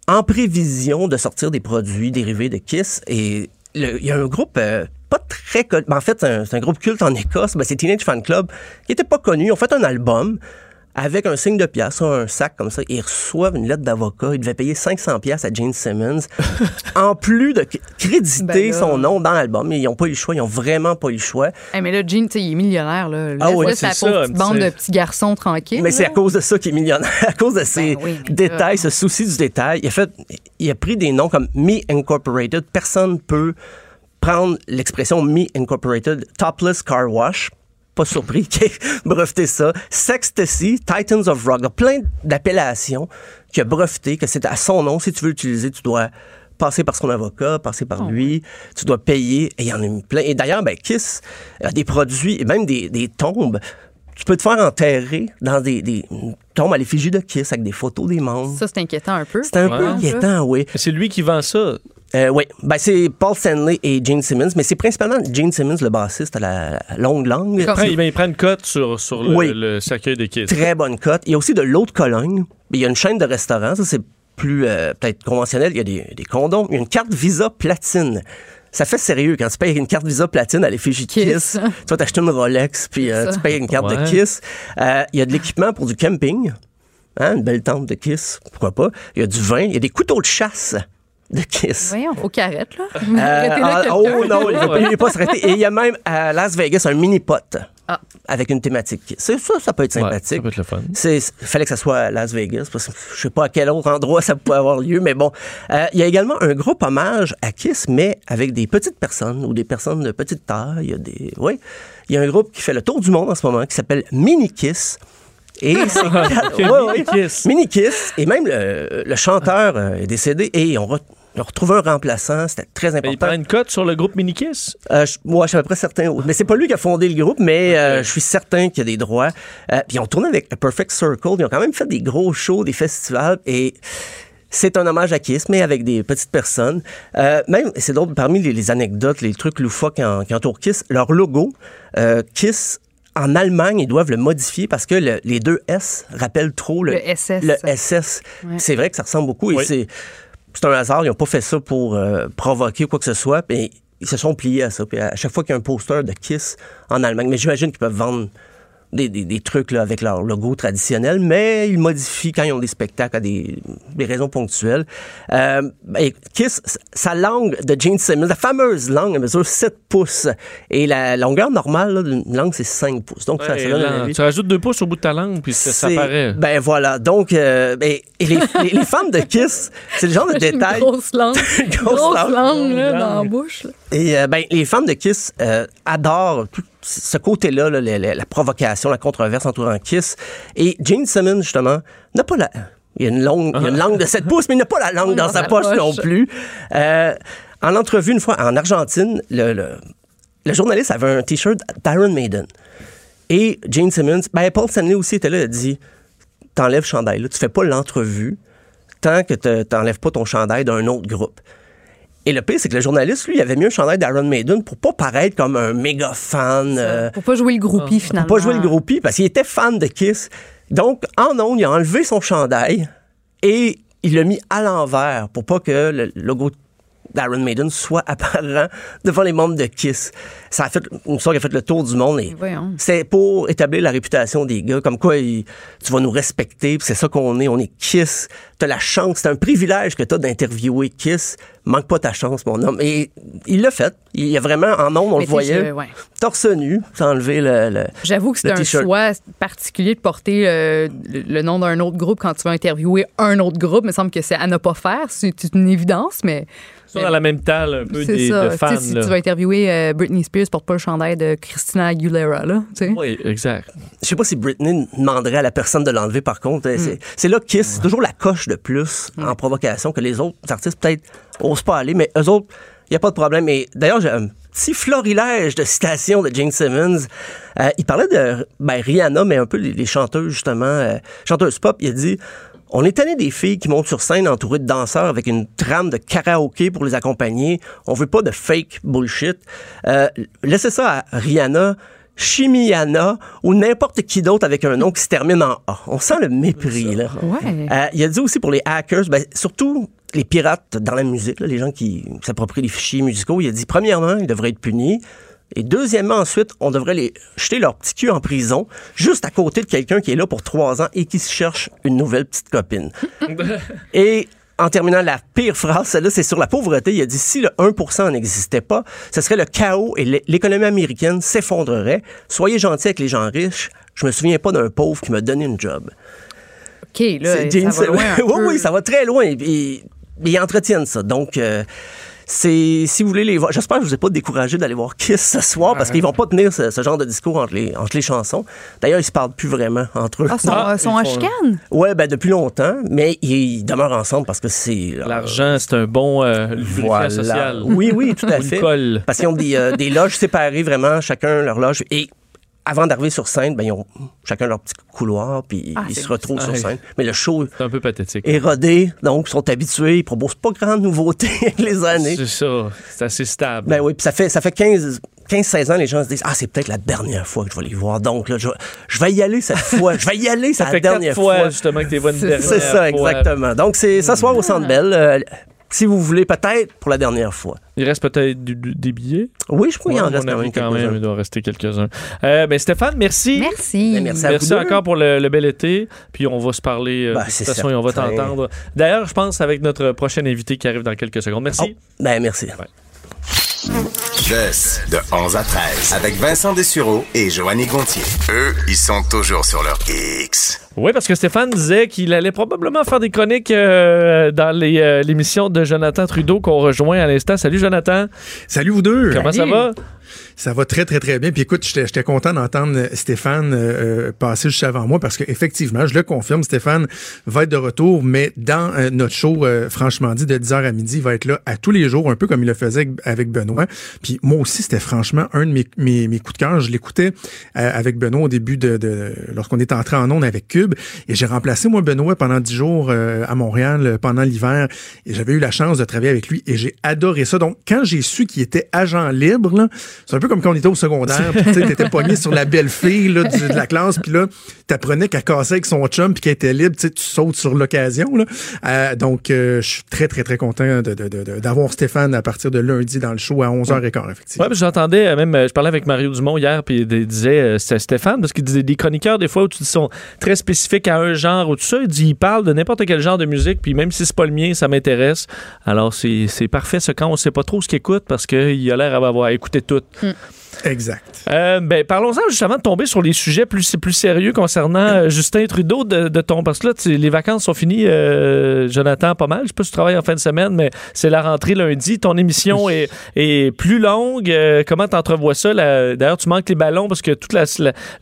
en prévision de sortir des produits dérivés de Kiss. Et il y a un groupe euh, pas très connu. ben, en fait, c'est un, groupe culte en Écosse. Ben, c'est Teenage Fan Club, qui était pas connu. Ils ont fait un album avec un signe de pièce, un sac comme ça. Ils reçoivent une lettre d'avocat. Ils devaient payer 500 pièces à Gene Simmons, <laughs> en plus de créditer Ben là. son nom dans l'album. Mais ils n'ont pas eu le choix. Ils n'ont vraiment pas eu le choix. Hey, mais là, Gene, il est millionnaire. Là. Ah oui, laisse c'est pauvre petite bande de petits garçons tranquilles. Mais c'est là. à cause de ça qu'il est millionnaire, <laughs> à cause de Ben oui, mais détails, là- ce souci du détail. Il a fait, il a pris des noms comme Me Incorporated. Personne peut prendre l'expression Me Incorporated, Topless Car Wash. Pas surpris <laughs> qu'il ait breveté ça. Sextasy, Titans of Rock. Il y a plein d'appellations qu'il a breveté, que c'est à son nom. Si tu veux l'utiliser, tu dois passer par son avocat, passer par lui, tu dois payer, et il y en a mis plein. Et d'ailleurs, ben, Kiss a des produits, et même des, des tombes. Tu peux te faire enterrer dans des, des une tombe à l'effigie de Kiss avec des photos des membres. Ça, c'est inquiétant un peu. C'est un peu inquiétant, oui. C'est lui qui vend ça. Euh, oui, ben, c'est Paul Stanley et Gene Simmons, mais c'est principalement Gene Simmons, le bassiste à la longue langue. Il, ben, il prend une cote sur, sur le, Oui. le cercueil de Kiss. Très bonne cote. Il y a aussi de l'eau de Cologne. Il y a une chaîne de restaurants, ça c'est plus euh, peut-être conventionnel. Il y a des, des condoms. Il y a une carte Visa platine. Ça fait sérieux quand tu payes une carte Visa platine à l'effigie de Kiss. Kiss. Tu vas t'acheter une Rolex, puis euh, tu payes une carte Ouais. de Kiss. Euh, il y a de l'équipement pour du camping. Hein, une belle tente de Kiss, pourquoi pas. Il y a du vin. Il y a des couteaux de chasse de Kiss. Voyons, faut qu'il arrête, là. Euh, <laughs> Arrêtez là, quelqu'un. oh non, il ne va pas s'arrêter. Et il y a même à Las Vegas un mini-pot Ah. avec une thématique Kiss. C'est Ça, ça peut être Ouais, sympathique. ça peut être le fun. C'est, il fallait que ça soit à Las Vegas, parce que je sais pas à quel autre endroit ça pouvait avoir lieu, mais bon. Euh, Il y a également un groupe hommage à Kiss, mais avec des petites personnes ou des personnes de petite taille. Il y a des, oui. Il y a un groupe qui fait le tour du monde en ce moment qui s'appelle Mini Kiss. Et <laughs> c'est ouais, ouais. Kiss. Mini Kiss. Et même le, le chanteur euh, est décédé et on, re- on a retrouvé un remplaçant. C'était très Mais il important. prend une cote sur le groupe Minikiss? Euh, je, moi, je suis à peu près certain. Mais c'est pas lui qui a fondé le groupe, mais euh, je suis certain qu'il y a des droits. Euh, puis on tourne avec A Perfect Circle. Ils ont quand même fait des gros shows, des festivals. Et c'est un hommage à Kiss, mais avec des petites personnes. Euh, même, c'est drôle, parmi les, les anecdotes, les trucs loufoques qui, en- qui entourent Kiss, leur logo, euh, Kiss, en Allemagne, ils doivent le modifier parce que le- les deux S rappellent trop le, Le SS. le SS. Ouais. C'est vrai que ça ressemble beaucoup. Et Oui. c'est, c'est un hasard. Ils n'ont pas fait ça pour euh, provoquer quoi que ce soit. Mais ils se sont pliés à ça. Puis à chaque fois qu'il y a un poster de Kiss en Allemagne, mais j'imagine qu'ils peuvent vendre des, des- des trucs là, avec leur logo traditionnel, mais ils modifient quand ils ont des spectacles à des, des raisons ponctuelles. Euh, et Kiss, sa langue de Gene Simmons, la fameuse langue, elle mesure 7 pouces. Et la longueur normale d'une langue, c'est 5 pouces. Donc, ça, ça Ouais, donne là, un avis. tu rajoutes deux pouces au bout de ta langue, puis ça, ça paraît. Ben voilà. Donc, euh, ben, et les, les, les fans de Kiss, c'est le genre de Une détail. grosse langue. <laughs> Grosse grosse langue. langue, là, Langue. dans la bouche. là. Et euh, ben, les fans de Kiss euh, adorent tout ce côté-là, là, la, la- la provocation, la controverse entourant Kiss. Et Gene Simmons, justement, n'a pas la... Il y a une, longue, il y a une langue de 7 pouces, mais il n'a pas la langue Oui, dans dans sa poche poche. non plus. Euh, en entrevue une fois en Argentine, le, le, le journaliste avait un T-shirt d'Iron Maiden. Et Gene Simmons, ben Paul Stanley aussi était là, il a dit T'enlèves le chandail, là, tu fais pas l'entrevue tant que te- t'enlèves pas ton chandail d'un autre groupe. Et le pire, c'est que le journaliste, lui, il avait mis un chandail d'Iron Maiden pour pas paraître comme un méga fan. euh, Pour pas jouer le groupie, finalement. pour pas jouer le groupie parce qu'il était fan de Kiss. Donc, en ondes, il a enlevé son chandail et il l'a mis à l'envers pour pas que le logo d'Iron Maiden soit <laughs> apparent devant les membres de Kiss. Ça a fait une histoire qui a fait le tour du monde et c'est pour établir la réputation des gars, comme quoi tu vas nous respecter, c'est ça qu'on est, on est Kiss. T'as la chance, c'est un privilège que t'as d'interviewer Kiss. Manque pas ta chance, mon homme. Et il l'a fait. Il y a vraiment, en ondes, on Mais le voyait, ouais. torse nu, sans enlever le... le- J'avoue que c'est un choix particulier de porter euh, le, le nom d'un autre groupe quand tu vas interviewer un autre groupe. Il me semble que c'est à ne pas faire. C'est une évidence, mais. Ça, dans la même talle un peu C'est des, ça. de fans. si là. tu vas interviewer euh, Britney Spears, porte pas le chandail de Christina Aguilera, là. Oui, exact. Je sais pas si Britney demanderait à la personne de l'enlever, par contre. C'est- C'est là Kiss, c'est toujours la coche de plus en provocation que les autres artistes, peut-être, osent pas aller, mais eux autres, il n'y a pas de problème. Et d'ailleurs, j'ai un petit florilège de citations de Gene Simmons. Euh, il parlait de ben, Rihanna, mais un peu les, les chanteuses, justement, euh, chanteuses pop. Il a dit On est tanné des filles qui montent sur scène entourées de danseurs avec une trame de karaoké pour les accompagner. On veut pas de fake bullshit. Euh, laissez ça à Rihanna. Chimiana ou n'importe qui d'autre avec un nom qui se termine en A. On sent le mépris, là. Ouais. Euh, il a dit aussi pour les hackers, ben, surtout les pirates dans la musique, là, les gens qui s'approprient les fichiers musicaux, il a dit, premièrement, ils devraient être punis. Et deuxièmement, ensuite, on devrait les jeter leur petit cul en prison, juste à côté de quelqu'un qui est là pour trois ans et qui se cherche une nouvelle petite copine. <laughs> et en terminant la pire phrase, celle-là, c'est sur la pauvreté. Il a dit si le 1% n'existait pas, ce serait le chaos et l'é- l'économie américaine s'effondrerait. Soyez gentils avec les gens riches. Je me souviens pas d'un pauvre qui m'a donné une job. OK, là, ça va loin <laughs> un oui, peu. oui, ça va très loin. Ils entretiennent ça. Donc, euh, c'est si vous voulez les voir. J'espère que je vous ai pas découragé d'aller voir Kiss ce soir parce qu'ils vont pas tenir ce, ce genre de discours entre les, entre les chansons. D'ailleurs, ils se parlent plus vraiment entre eux. Ah, sont, Ah, euh, sont ils en chicane? Ouais, ben depuis longtemps, mais ils demeurent ensemble parce que c'est L'argent, c'est un bon euh, Voilà. social. Oui, oui, tout à <laughs> fait. Parce qu'ils ont des, euh, des loges séparées, vraiment, chacun leur loge. Et avant d'arriver sur scène, ben, ils ont chacun leur petit couloir, puis Ah, ils se retrouvent sur scène. Mais le show C'est un peu pathétique. est rodé, donc ils sont habitués, ils proposent pas grande nouveauté <laughs> avec les années. C'est ça. C'est assez stable. Ben oui, puis ça fait, ça fait 15, 15-16 ans, les gens se disent Ah, c'est peut-être la dernière fois que je vais les voir. Donc, là, je, je vais y aller cette <laughs> fois. Je vais y aller, quatre dernière fois, fois. justement, que t'es bonne C'est- dernière C'est ça, fois. exactement. Donc, c'est s'asseoir au Centre Bell, euh, si vous voulez, peut-être pour la dernière fois. Il reste peut-être du- du- des billets? Oui, je crois qu'il y Ouais, en reste quand avis, même quand même, il doit en rester quelques-uns. Euh, ben, Stéphane, merci. Merci. Ben, merci à Merci vous deux. encore pour le, le bel été. Puis on va se parler. euh, Ben, de toute c'est façon, et on va t'entendre. D'ailleurs, je pense avec notre prochain invité qui arrive dans quelques secondes. Merci. Oh, ben, merci. De 11 à 13, avec Vincent Dessureau et Joanny Gontier. Eux, ils sont toujours sur leur X. Oui, parce que Stéphane disait qu'il allait probablement faire des chroniques euh, dans les, euh, l'émission de Jonathan Trudeau qu'on rejoint à l'instant. Salut Jonathan. Salut vous deux. Comment ça va? Ça va très, très, très bien. Puis écoute, j'étais content d'entendre Stéphane euh, euh, passer juste avant moi parce qu'effectivement, je le confirme, Stéphane va être de retour, mais dans euh, notre show, euh, franchement dit, de 10h à midi, il va être là à tous les jours, un peu comme il le faisait avec, Benoît. Puis moi aussi, c'était franchement un de mes, mes, mes coups de cœur. Je l'écoutais euh, avec Benoît au début de, de lorsqu'on est entré en onde avec Cube. Et j'ai remplacé, moi, Benoît pendant 10 jours euh, à Montréal euh, pendant l'hiver. Et j'avais eu la chance de travailler avec lui et j'ai adoré ça. Donc, quand j'ai su qu'il était agent libre, là, c'est un peu comme quand on était au secondaire, tu sais, t'étais pogné sur la belle fille de la classe, puis là, t'apprenais qu'elle cassait avec son chum, puis qu'elle était libre, tu sautes sur l'occasion. Euh, donc, euh, je suis très, très, très content d'avoir Stéphane à partir de lundi dans le show à 11h15, effectivement. Puis j'entendais euh, même, je parlais avec Mario Dumont hier, puis il disait, c'était Stéphane, parce qu'il disait des chroniqueurs, des fois, où tu dis, sont très spécifiques à un genre ou tout ça. Il dit, il parle de n'importe quel genre de musique, puis même si c'est pas le mien, ça m'intéresse. Alors, c'est c'est parfait, ce quand on sait pas trop ce qu'il écoute, parce qu'il a l'air d'avoir écouté tout. Mm. Exact. Euh, ben, parlons-en justement de tomber sur les sujets plus, plus sérieux concernant euh, Justin Trudeau de, de ton. Parce que là, tu- les vacances sont finies, euh, Jonathan, pas mal. Je sais pas si tu travailles en fin de semaine, mais c'est la rentrée lundi. Ton émission est, est plus longue. Euh, comment tu entrevois ça? là? D'ailleurs, tu manques les ballons parce que tous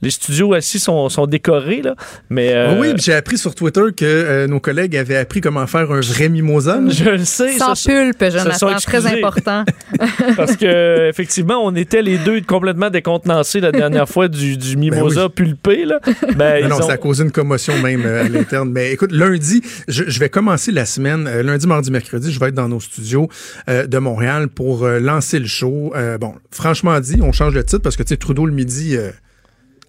les studios assis sont, sont décorés. Là. Mais, euh, Oui, j'ai appris sur Twitter que euh, nos collègues avaient appris comment faire un vrai mimosa. je le sais. Sans ça- pulpe, Jonathan, très important. <laughs> parce que effectivement, on était les deux complètement décontenancés la dernière <laughs> fois du, du mimosa oui. pulpé. Là. <laughs> Ben, Non, ont- ça a causé une commotion même euh, à <laughs> l'interne. Mais écoute, lundi, je, je vais commencer la semaine, euh, lundi, mardi, mercredi, je vais être dans nos studios euh, de Montréal pour euh, lancer le show. Euh, bon, franchement dit, on change le titre parce que, tu sais, Trudeau le midi... euh,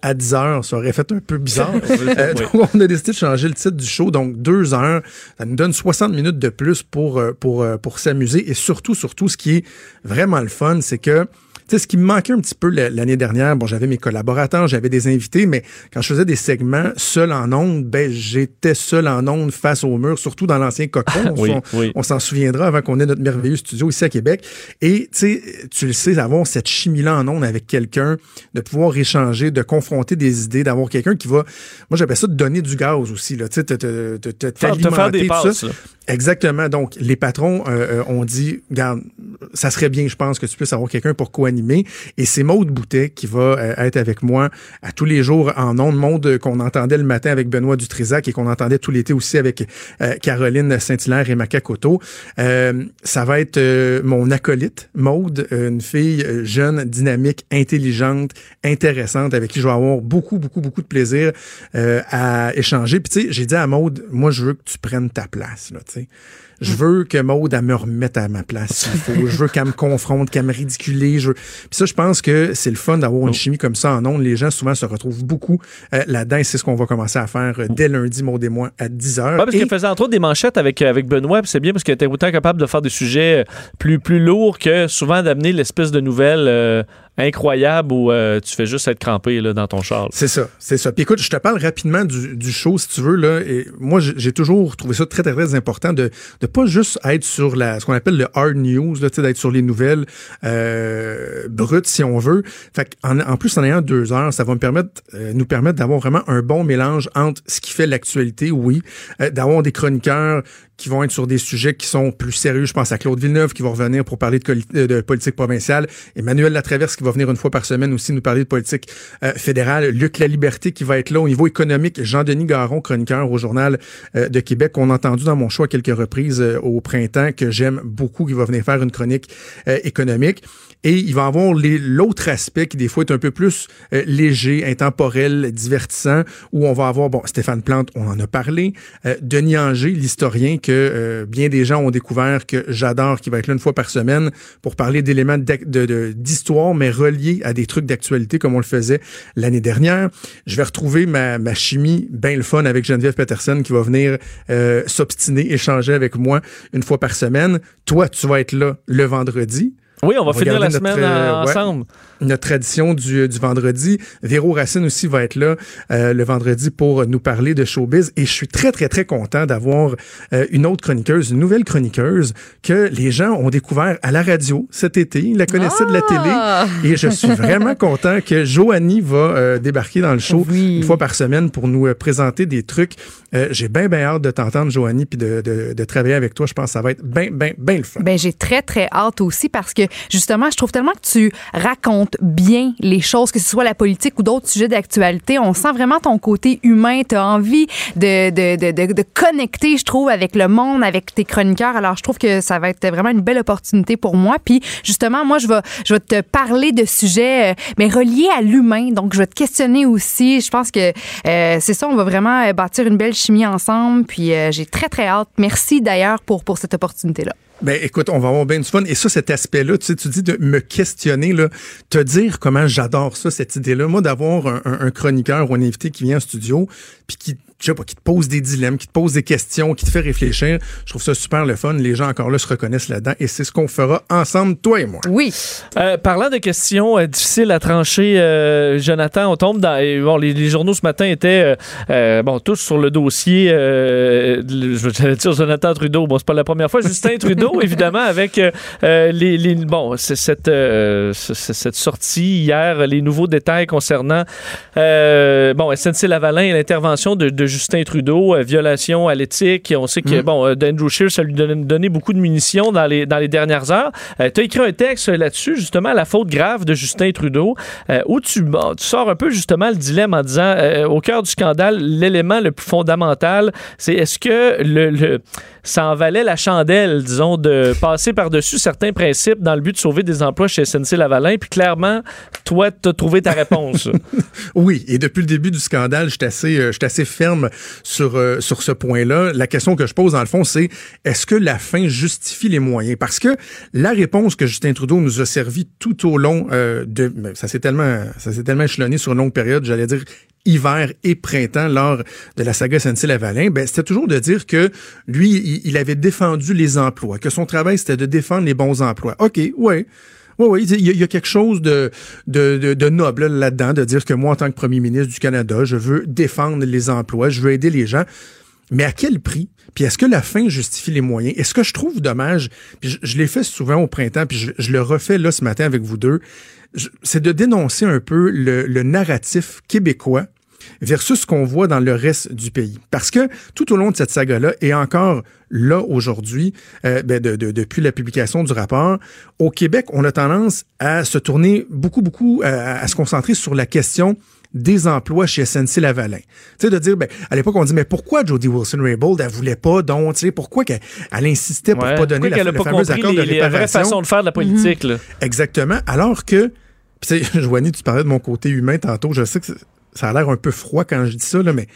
à 10 heures, ça aurait fait un peu bizarre. Euh, Oui. donc, on a décidé de changer le titre du show. Donc, deux heures, ça nous donne 60 minutes de plus pour, pour, pour s'amuser. Et surtout, surtout, ce qui est vraiment le fun, c'est que sais, ce qui me manquait un petit peu la- l'année dernière, bon, j'avais mes collaborateurs, j'avais des invités, mais quand je faisais des segments seul en ondes, ben, j'étais seul en ondes face au mur, surtout dans l'ancien cocon. Oui, on oui. s'en souviendra avant qu'on ait notre merveilleux studio ici à Québec. Et, tu sais, tu le sais, avoir cette chimie-là en ondes avec quelqu'un, de pouvoir échanger, de confronter des idées, d'avoir quelqu'un qui va, moi, j'appelle ça de donner du gaz aussi, là, tu sais, te, te, te, te- Faire- te faire t'alimenter, des ça. passes. là. Exactement. Donc, les patrons euh, euh, ont dit, regarde, ça serait bien, je pense, que tu puisses avoir quelqu'un pour Et c'est Maude Boutet qui va euh, être avec moi à tous les jours en ondes. Maude qu'on entendait le matin avec Benoît Dutrisac et qu'on entendait tout l'été aussi avec euh, Caroline Saint-Hilaire et Macacoto. Euh, ça va être mon acolyte, Maude, une fille jeune, dynamique, intelligente, intéressante, avec qui je vais avoir beaucoup, beaucoup, beaucoup de plaisir à échanger. Puis tu sais, j'ai dit à Maude, moi, je veux que tu prennes ta place, là, tu sais. Je veux que Maude, elle me remette à ma place s'il faut. Je veux qu'elle me confronte, qu'elle me ridicule. Je veux... Puis ça, je pense que c'est le fun d'avoir une chimie comme ça en ondes. Les gens, souvent, se retrouvent beaucoup euh, là-dedans. Et c'est ce qu'on va commencer à faire euh, dès lundi, Maude et moi, à 10 h Ouais, parce qu'il faisait entre autres des manchettes avec, euh, avec Benoît, c'est bien parce qu'il était autant capable de faire des sujets plus, plus lourds que souvent d'amener l'espèce de nouvelles euh, incroyables où euh, tu fais juste être crampé là, dans ton char. C'est ça, c'est ça. Puis écoute, je te parle rapidement du, du show, si tu veux. Là, et moi, j'ai toujours trouvé ça très, très, très important de de pas juste être sur la ce qu'on appelle le hard news, d'être sur les nouvelles euh, brutes, si on veut. Fait en, en plus, en ayant deux heures, ça va me permettre, euh, nous permettre d'avoir vraiment un bon mélange entre ce qui fait l'actualité, oui, euh, d'avoir des chroniqueurs qui vont être sur des sujets qui sont plus sérieux. Je pense à Claude Villeneuve qui va revenir pour parler de, euh, politique provinciale. Emmanuel Latraverse qui va venir une fois par semaine aussi nous parler de politique euh, fédérale. Luc La Liberté qui va être là au niveau économique. Jean-Denis Garon, chroniqueur au Journal euh, de Québec, qu'on a entendu dans mon à quelques reprises au printemps, que j'aime beaucoup, qui va venir faire une chronique économique. Et il va avoir l'autre aspect qui, des fois, est un peu plus euh, léger, intemporel, divertissant, où on va avoir, bon, Stéphane Plante, on en a parlé, euh, Denis Anger, l'historien que euh, bien des gens ont découvert que j'adore, qui va être là une fois par semaine pour parler d'éléments d'histoire, mais reliés à des trucs d'actualité comme on le faisait l'année dernière. Je vais retrouver ma, ma chimie bien le fun avec Geneviève Peterson qui va venir euh, s'obstiner, échanger avec moi une fois par semaine. Toi, tu vas être là le vendredi. Oui, on va, finir la semaine notre, euh, ouais. ensemble. notre tradition du, du vendredi. Véro Racine aussi va être là euh, le vendredi pour nous parler de showbiz. Et je suis très, très, très content d'avoir euh, une autre chroniqueuse, une nouvelle chroniqueuse que les gens ont découvert à la radio cet été. Ils la connaissaient de la Ah! télé. Et je suis vraiment content que Joanie va euh, débarquer dans le show Oui. une fois par semaine pour nous euh, présenter des trucs. Euh, J'ai bien, bien hâte de t'entendre, Joanie, puis de, de, de travailler avec toi. Je pense que ça va être bien, bien, bien le fun. Ben j'ai très très hâte aussi parce que justement je trouve tellement que tu racontes bien les choses que ce soit la politique ou d'autres sujets d'actualité on sent vraiment ton côté humain tu as envie de, de, de, de, connecter je trouve avec le monde avec tes chroniqueurs. Alors je trouve que ça va être vraiment une belle opportunité pour moi. Puis justement moi je vais je vais te parler de sujets euh, mais reliés à l'humain. Donc je vais te questionner aussi. Je pense que euh, c'est ça on va vraiment euh, bâtir une belle chimie ensemble. Puis euh, j'ai très très hâte. Merci d'ailleurs pour pour cette opportunité là Ben écoute, on va avoir bien du fun. Et ça, cet aspect-là, tu sais, tu dis de me questionner, là, te dire comment j'adore ça, cette idée-là. Moi, d'avoir un, chroniqueur ou un invité qui vient en studio, puis qui, je sais pas, qui te pose des dilemmes, qui te pose des questions, qui te fait réfléchir, je trouve ça super le fun. Les gens encore là se reconnaissent là-dedans. Et c'est ce qu'on fera ensemble, toi et moi. oui Euh, parlant de questions euh, difficiles à trancher, euh, Jonathan, on tombe dans. bon, les, les journaux ce matin étaient euh, euh, bon, tous sur le dossier. Euh, de- je vais dire Jonathan Trudeau. Bon, c'est pas la première fois. Justin Trudeau, <laughs> évidemment, avec les, les- Bon, c'est cette, euh, ce- ce- cette sortie hier, les nouveaux détails concernant. Euh, bon, SNC-Lavalin et l'intervention de, de Justin Trudeau, euh, violation à l'éthique. On sait que, bon, euh, d'Andrew Scheer, ça lui donnait, donnait beaucoup de munitions dans les, dans les dernières heures. tu as écrit un texte là-dessus, justement, la faute grave de Justin Trudeau, euh, où tu, bon, tu sors un peu justement le dilemme en disant, euh, au cœur du scandale, l'élément le plus fondamental, c'est est-ce que le, le- ça en valait la chandelle, disons, de passer par-dessus certains principes dans le but de sauver des emplois chez SNC-Lavalin, puis clairement, toi, tu as trouvé ta réponse. <laughs> Oui, et depuis le début du scandale, je suis assez, euh, assez ferme sur, euh, sur ce point-là. La question que je pose, dans le fond, c'est est-ce que la fin justifie les moyens? Parce que la réponse que Justin Trudeau nous a servi tout au long euh, de... mais Ça s'est tellement, ça tellement échelonné sur une longue période, j'allais dire hiver et printemps lors de la saga SNC-Lavalin, ben, c'était toujours de dire que lui, il avait défendu les emplois, que son travail, c'était de défendre les bons emplois. OK, ouais. Oui, oui, il y, a- quelque chose de, noble là-dedans, de dire que moi, en tant que premier ministre du Canada, je veux défendre les emplois, je veux aider les gens. Mais à quel prix? Puis est-ce que la fin justifie les moyens? Et ce que je trouve dommage, puis je, l'ai fait souvent au printemps, puis je, je le refais là ce matin avec vous deux, c'est de dénoncer un peu le narratif québécois versus ce qu'on voit dans le reste du pays. Parce que tout au long de cette saga-là, et encore là aujourd'hui, euh, ben, de- de- depuis la publication du rapport, au Québec, on a tendance à se tourner beaucoup, beaucoup, à, à se concentrer sur la question des emplois chez SNC-Lavalin. Tu sais, de dire, ben, à l'époque, on dit, mais pourquoi Jody Wilson-Raybould, elle voulait pas, donc, tu sais, pourquoi qu'elle elle insistait pour Ouais. pas donner la, le pas fameux accord de les, les vraies réparation? façons de faire de la politique, là. Exactement. Alors que, puis tu sais, <laughs> Joanie, tu parlais de mon côté humain tantôt. Je sais que c'est- ça a l'air un peu froid quand je dis ça, là, mais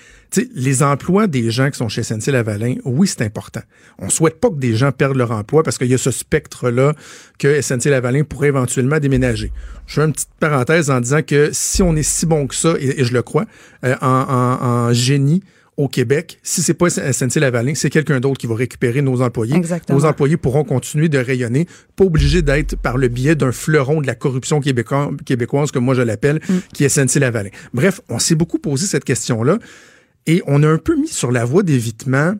les emplois des gens qui sont chez SNC-Lavalin, oui, c'est important. On souhaite pas que des gens perdent leur emploi parce qu'il y a ce spectre-là que SNC-Lavalin pourrait éventuellement déménager. Je fais une petite parenthèse en disant que si on est si bon que ça, et, je le crois, euh, en génie, au Québec, si c'est pas SNC-Lavalin, c'est quelqu'un d'autre qui va récupérer nos employés. Exactement. Nos employés pourront continuer de rayonner, pas obligés d'être par le biais d'un fleuron de la corruption québécois- québécoise, comme moi je l'appelle, qui est SNC-Lavalin. Bref, on s'est beaucoup posé cette question-là et on a un peu mis sur la voie d'évitement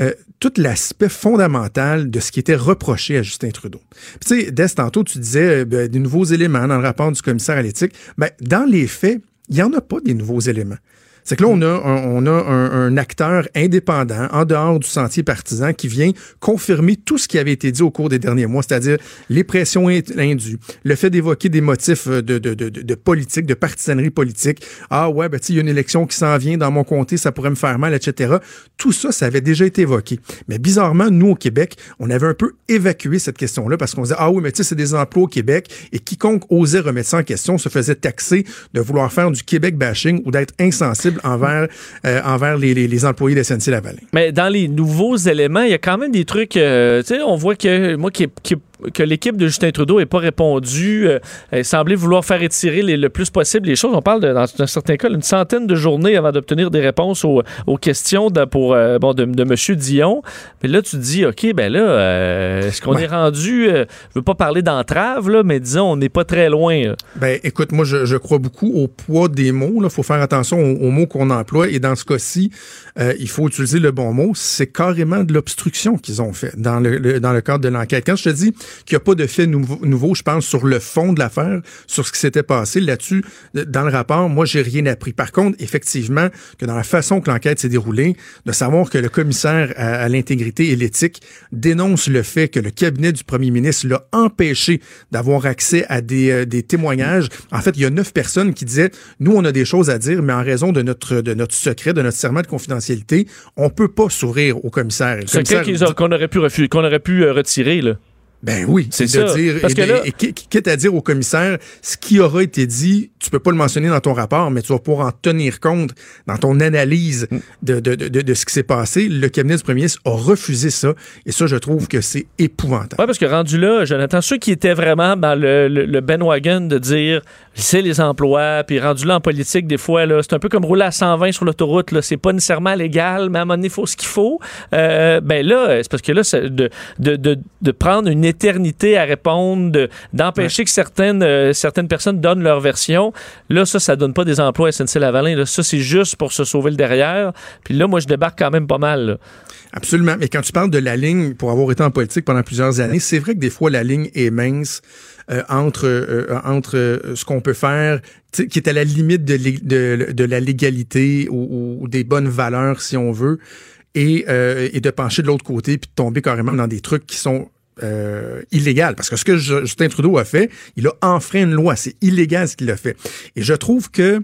euh, tout l'aspect fondamental de ce qui était reproché à Justin Trudeau. Puis, Tu sais, Des, tantôt, tu disais euh, ben, des nouveaux éléments dans le rapport du commissaire à l'éthique. Ben, dans les faits, il n'y en a pas des nouveaux éléments. C'est que là, on a, un, on a un, un acteur indépendant, en dehors du sentier partisan, qui vient confirmer tout ce qui avait été dit au cours des derniers mois, c'est-à-dire les pressions in- indues, le fait d'évoquer des motifs euh, de, de, de, de politique, de partisanerie politique. Ah ouais, ben, tu il y a une élection qui s'en vient dans mon comté, ça pourrait me faire mal, etc. Tout ça, ça avait déjà été évoqué. Mais bizarrement, nous, au Québec, on avait un peu évacué cette question-là parce qu'on disait, ah oui, mais tu sais, c'est des emplois au Québec et quiconque osait remettre ça en question se faisait taxer de vouloir faire du Québec bashing ou d'être insensible envers, euh, envers les, les, employés de SNC-Lavalin. Mais dans les nouveaux éléments, il y a quand même des trucs. euh, tu sais, on voit que moi qui que l'équipe de Justin Trudeau n'ait pas répondu, euh, elle semblait vouloir faire étirer les- le plus possible les choses. On parle, de, dans un certain cas, une centaine de journées avant d'obtenir des réponses aux, aux questions de, pour, euh, bon, de, de M. Dion. Mais là, tu te dis, OK, ben là, euh, est-ce qu'on Ouais. est rendu, euh, je veux pas parler d'entrave, là, mais disons, on n'est pas très loin. là. Ben, écoute, moi, je, je crois beaucoup au poids des mots. Il faut faire attention aux, aux mots qu'on emploie. Et dans ce cas-ci, il faut utiliser le bon mot. C'est carrément de l'obstruction qu'ils ont fait dans le, le- dans le cadre de l'enquête. Quand je te dis qu'il n'y a pas de fait nouveau, nouveau, je pense, sur le fond de l'affaire, sur ce qui s'était passé là-dessus, dans le rapport, moi, j'ai rien appris. Par contre, effectivement, que dans la façon que l'enquête s'est déroulée, de savoir que le commissaire à, à l'intégrité et l'éthique dénonce le fait que le cabinet du premier ministre l'a empêché d'avoir accès à des, euh, des témoignages. En fait, il y a neuf personnes qui disaient, nous, on a des choses à dire, mais en raison de notre, de notre secret, de notre serment de confidentialité, on peut pas s'ouvrir au commissaire. Le ont- qu'on aurait pu refuser, qu'on aurait pu euh, retirer, là. Ben oui, C'est de ça. dire, Parce et que là- et qui- qui- quitte à dire au commissaire, ce qui aura été dit, tu peux pas le mentionner dans ton rapport, mais tu vas pouvoir en tenir compte dans ton analyse Mm. de, de, de, de ce qui s'est passé. Le cabinet du premier ministre a refusé ça, et ça, je trouve que c'est épouvantable. Oui, parce que rendu là, Jonathan, ceux qui étaient vraiment dans le, le, le bandwagon de dire c'est les emplois, puis rendu là en politique, des fois, là, c'est un peu comme rouler à 120 sur l'autoroute. Là, c'est pas nécessairement légal, mais à un moment donné, il faut ce qu'il faut. Euh, ben là, c'est parce que là, de, de, de prendre une éternité à répondre, de- d'empêcher que certaines, euh, certaines personnes donnent leur version, là, ça, ça donne pas des emplois à SNC-Lavalin. Là, ça, c'est juste pour se sauver le derrière. Puis là, moi, je débarque quand même pas mal. là. Absolument. Mais quand tu parles de la ligne, pour avoir été en politique pendant plusieurs années, c'est vrai que des fois, la ligne est mince euh, entre, euh, entre euh, ce qu'on peut faire, qui est à la limite de, lé- de, de la légalité ou, ou des bonnes valeurs, si on veut, et, et de pencher de l'autre côté puis de tomber carrément dans des trucs qui sont euh, illégal. Parce que ce que Ju- Justin Trudeau a fait, il a enfreint une loi. C'est illégal ce qu'il a fait. Et je trouve que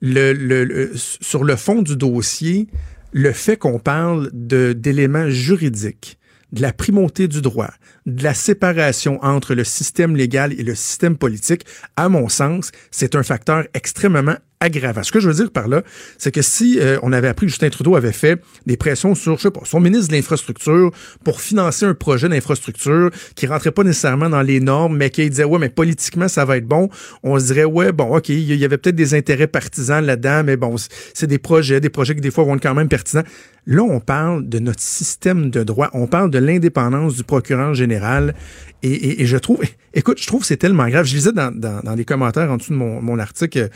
le, sur le fond du dossier, le fait qu'on parle d'éléments juridiques, de la primauté du droit, de la séparation entre le système légal et le système politique, à mon sens, c'est un facteur extrêmement aggravant. Ce que je veux dire par là, c'est que si euh, on avait appris que Justin Trudeau avait fait des pressions sur, je sais pas, son ministre de l'Infrastructure pour financer un projet d'infrastructure qui rentrait pas nécessairement dans les normes, mais qui disait, ouais, mais politiquement, ça va être bon, on se dirait, ouais, bon, OK, il y avait peut-être des intérêts partisans là-dedans, mais bon, c'est des projets, des projets qui des fois vont être quand même pertinents. Là, on parle de notre système de droit, on parle de l'indépendance du procureur général, et, et- et je trouve, écoute, je trouve que c'est tellement grave. Je lisais dans, dans, dans les commentaires en dessous de mon, mon article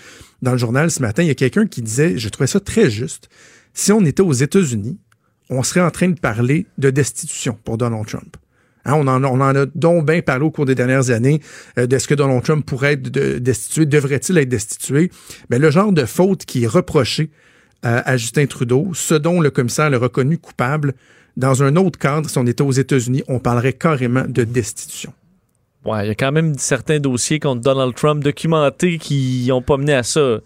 dans le journal ce matin, il y a quelqu'un qui disait, je trouvais ça très juste, si on était aux États-Unis, on serait en train de parler de destitution pour Donald Trump. Hein, on, en, a- donc bien parlé au cours des dernières années euh, de ce que Donald Trump pourrait être de- destitué, devrait-il être destitué. Mais le genre de faute qui est reproché euh, à Justin Trudeau, ce dont le commissaire l'a reconnu coupable, dans un autre cadre, si on était aux États-Unis, on parlerait carrément de destitution. Ouais, il y a quand même certains dossiers contre Donald Trump documentés qui n'ont pas mené à ça.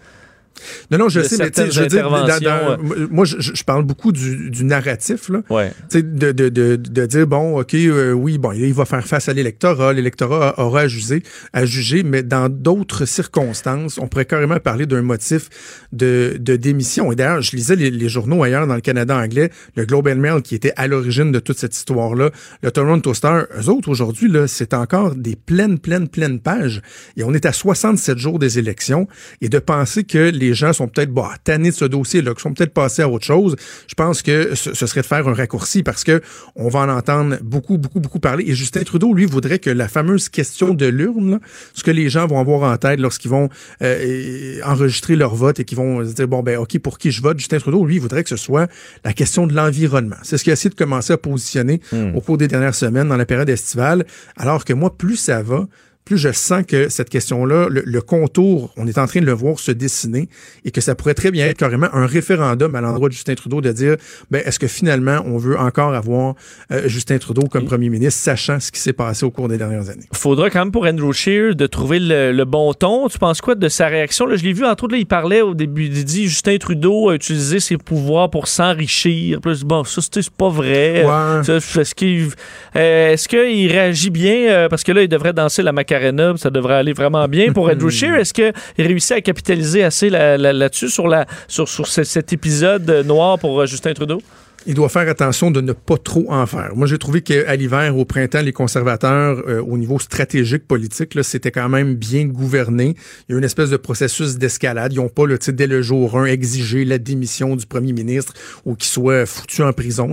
Non, non, je sais, mais tu sais, certaines je veux dire, dans- dans- interventions, moi, je, je parle beaucoup du, du narratif, là. Ouais. Tu sais, de, de, de, de dire, bon, OK, euh, oui, bon, il va faire face à l'électorat, l'électorat aura à juger, à juger, mais dans d'autres circonstances, on pourrait carrément parler d'un motif de, de démission. Et d'ailleurs, je lisais les, les journaux ailleurs dans le Canada anglais, le Globe and Mail qui était à l'origine de toute cette histoire-là, le Toronto Star, eux autres, aujourd'hui, là, c'est encore des pleines, pleines, pleines pages. Et on est à 67 jours des élections. Et de penser que les gens sont peut-être bah, tannés de ce dossier-là, qu'ils sont peut-être passés à autre chose, je pense que ce, ce serait de faire un raccourci parce que on va en entendre beaucoup, beaucoup, beaucoup parler. Et Justin Trudeau, lui, voudrait que la fameuse question de l'urne, ce que les gens vont avoir en tête lorsqu'ils vont euh, enregistrer leur vote et qu'ils vont se dire, bon, ben, OK, pour qui je vote, Justin Trudeau, lui, voudrait que ce soit la question de l'environnement. C'est ce qu'il a essayé de commencer à positionner au cours des dernières semaines dans la période estivale, alors que moi, plus ça va, plus je sens que cette question-là, le, le contour, on est en train de le voir se dessiner et que ça pourrait très bien être carrément un référendum à l'endroit de Justin Trudeau de dire, ben, est-ce que finalement on veut encore avoir euh, Justin Trudeau comme premier ministre, sachant ce qui s'est passé au cours des dernières années? Faudra quand même pour Andrew Scheer de trouver le, le bon ton. Tu penses quoi de sa réaction? Là, je l'ai vu, entre autres, là, il parlait au début, il dit Justin Trudeau a utilisé ses pouvoirs pour s'enrichir. Plus bon, ça, c'est pas vrai. Ouais. Ça, Est-ce qu'il euh, est-ce qu'il réagit bien? euh, parce que là, il devrait danser la Macarena, ça devrait aller vraiment bien pour Andrew <laughs> Scheer. Est-ce qu'il réussit à capitaliser assez là- là- là-dessus, sur, la, sur, sur ce- cet épisode noir pour euh, Justin Trudeau? Il doit faire attention de ne pas trop en faire. Moi, j'ai trouvé qu'à l'hiver, au printemps, les conservateurs, euh, au niveau stratégique politique, c'était quand même bien gouverné. Il y a une espèce de processus d'escalade. Ils n'ont pas, sais, dès le jour 1, exigé la démission du premier ministre ou qu'il soit foutu en prison.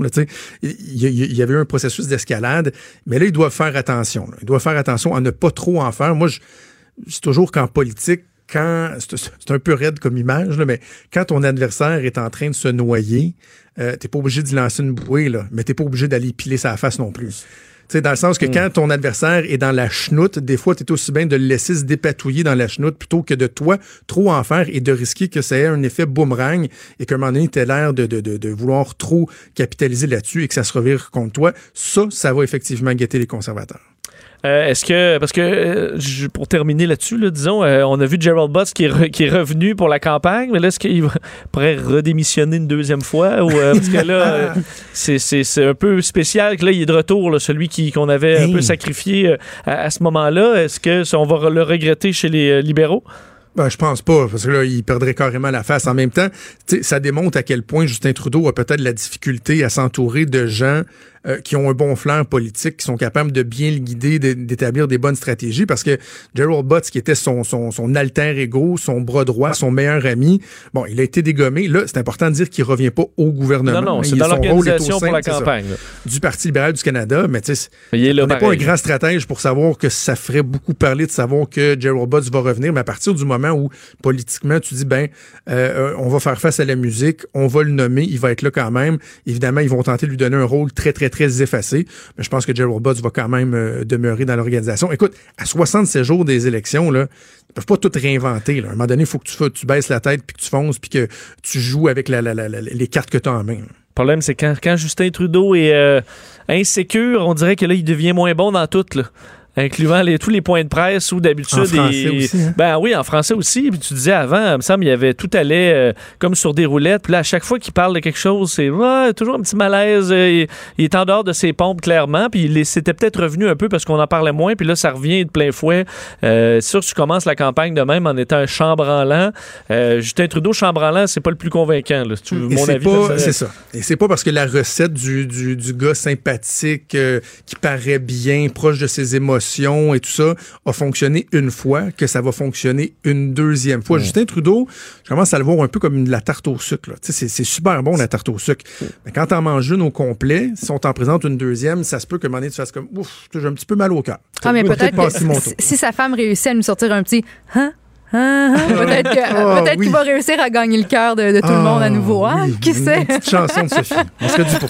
Il, y avait un processus d'escalade, mais là, ils doivent faire attention. là. Ils doivent faire attention à ne pas trop en faire. Moi, je, c'est toujours qu'en politique, quand c'est un peu raide comme image, là, mais quand ton adversaire est en train de se noyer, euh, t'es pas obligé de lancer une bouée, là, mais t'es pas obligé d'aller piler sa face non plus. Tu sais, dans le sens que quand ton adversaire est dans la chenoute, des fois, tu es aussi bien de le laisser se dépatouiller dans la chenoute plutôt que de toi trop en faire et de risquer que ça ait un effet boomerang et qu'à un moment donné, tu l'air de, de, de, de vouloir trop capitaliser là-dessus et que ça se revire contre toi. Ça, ça va effectivement guetter les conservateurs. Euh, Est-ce que, parce que euh, pour terminer là-dessus, là, disons, euh, on a vu Gerald Butts qui est, re- qui est revenu pour la campagne, mais là, est-ce qu'il <laughs> pourrait redémissionner une deuxième fois? Ou, parce que là, <laughs> c'est- un peu spécial que là, il est de retour, là, celui qui- qu'on avait un peu sacrifié à, à ce moment-là. Est-ce que ça, on va le regretter chez les libéraux? Ben, je pense pas, parce que là, il perdrait carrément la face. En même temps, ça démontre à quel point Justin Trudeau a peut-être la difficulté à s'entourer de gens euh, qui ont un bon flair politique, qui sont capables de bien le guider, de- d'établir des bonnes stratégies, parce que Gerald Butts, qui était son, son, son alter ego, son bras droit, son meilleur ami, bon, il a été dégommé. Là, c'est important de dire qu'il revient pas au gouvernement. Non, non, c'est dans l'organisation pour la ça, campagne. du Parti libéral du Canada, mais tu sais, Il n'est pas un grand stratège pour savoir que ça ferait beaucoup parler de savoir que Gerald Butts va revenir, mais à partir du moment où politiquement tu dis ben euh, on va faire face à la musique, on va le nommer, il va être là quand même. Évidemment, ils vont tenter de lui donner un rôle très très très effacé, mais je pense que Gerald Butts va quand même euh, demeurer dans l'organisation. Écoute, à 67 jours des élections là, ils peuvent pas tout réinventer. À un moment donné, il faut que tu, baisses la tête puis que tu fonces puis que tu joues avec les cartes que tu as en main. Le problème, c'est quand, quand Justin Trudeau est euh, insécure, on dirait que là, il devient moins bon dans tout. Incluant les- tous les points de presse où d'habitude. En français il- aussi, hein? Ben oui, en français aussi. Puis tu disais avant, il me semble, il y avait tout allait euh, comme sur des roulettes. Puis là, à chaque fois qu'il parle de quelque chose, c'est ouais, toujours un petit malaise. euh, il, il est en dehors de ses pompes, clairement. Puis il c'était peut-être revenu un peu parce qu'on en parlait moins. Puis là, ça revient de plein fouet. Euh, c'est sûr que tu commences la campagne de même en étant un chambranlant. Euh, Justin Trudeau, chambranlant, c'est pas le plus convaincant. Là, si tu veux Et mon c'est avis. c'est ça. Et c'est pas parce que la recette du, du, du gars sympathique, euh, qui paraît bien, proche de ses émotions et tout ça, a fonctionné une fois, que ça va fonctionner une deuxième fois. Justin Trudeau, je commence à le voir un peu comme une- de la tarte au sucre. C'est super bon, la tarte au sucre. Mais quand t'en manges une au complet, si on t'en présente une deuxième, ça se peut qu'à un moment donné, tu fasses comme, ouf, j'ai un petit peu mal au cœur. Ah, mais Peut-être que si- si sa femme réussit à nous sortir un petit hein, hein, hein, peut-être que- Ah, peut-être oui. qu'il va réussir à gagner le cœur de, de tout le monde à nouveau. Hein? oui, Qui une sait? petite chanson de Sophie. On serait pour.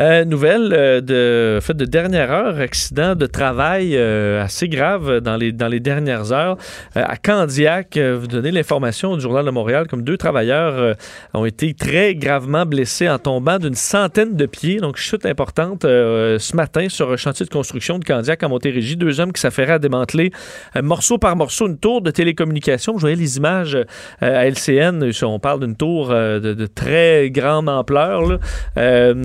Euh, nouvelle euh, de, dernière heure, accident de travail euh, assez grave dans les, dans les dernières heures. Euh, à Candiac, euh, vous donnez l'information du Journal de Montréal, comme deux travailleurs ont été très gravement blessés en tombant d'une centaine de pieds. Donc, chute importante ce matin sur un chantier de construction de Candiac à Montérégie. Deux hommes qui s'affairaient à démanteler morceau par morceau une tour de télécommunication. Vous voyez les images à LCN. On parle d'une tour de, très grande ampleur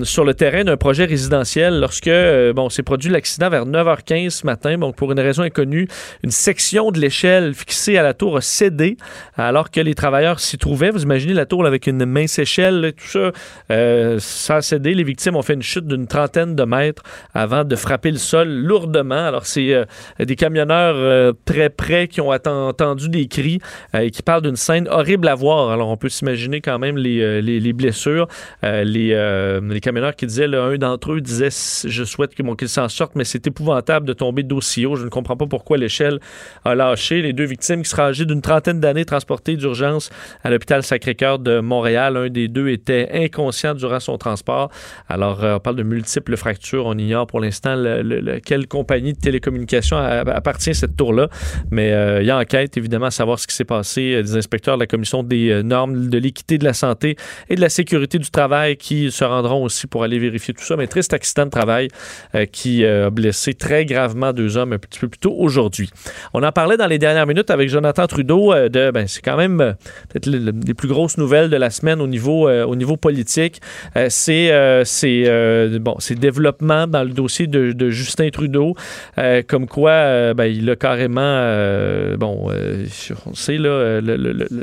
sur le terrain d'un projet résidentiel lorsque euh, bon s'est produit l'accident vers 9h15 ce matin. Donc pour une raison inconnue, une section de l'échelle fixée à la tour a cédé alors que les travailleurs s'y trouvaient. Vous imaginez la tour avec une mince échelle, là, tout ça, euh, ça a cédé. Les victimes ont fait une chute d'une trentaine de mètres avant de frapper le sol lourdement. Alors c'est euh, des camionneurs très près qui ont entendu des cris et qui parlent d'une scène horrible à voir. Alors on peut s'imaginer quand même les, les, les blessures. Les, les camionneurs qui disaient, un d'entre eux disait Je souhaite que, bon, qu'ils s'en sortent, mais c'est épouvantable de tomber d'aussi haut. Je ne comprends pas pourquoi l'échelle a lâché. Les deux victimes qui seraient âgées d'une trentaine d'années transportées d'urgence à l'hôpital Sacré-Cœur de Montréal. Un des deux était inconscient durant son transport. Alors, euh, on parle de multiples fractures. On ignore pour l'instant le- le- le- quelle compagnie de télécommunications appartient à cette tour-là. Mais euh, il y a enquête, évidemment, à savoir ce qui s'est passé. Euh, Des inspecteurs de la Commission des normes de l'équité de la santé et de la sécurité du travail qui se rendront aussi pour aller vérifier vérifier tout ça. Mais triste accident de travail euh, qui euh, a blessé très gravement deux hommes un petit peu plus tôt aujourd'hui. On en parlait dans les dernières minutes avec Jonathan Trudeau euh, de, ben, c'est quand même peut-être les, plus grosses nouvelles de la semaine au niveau, au niveau politique. C'est c'est, bon, c'est développement dans le dossier de, Justin Trudeau, comme quoi ben, il a carrément, bon, on sait là,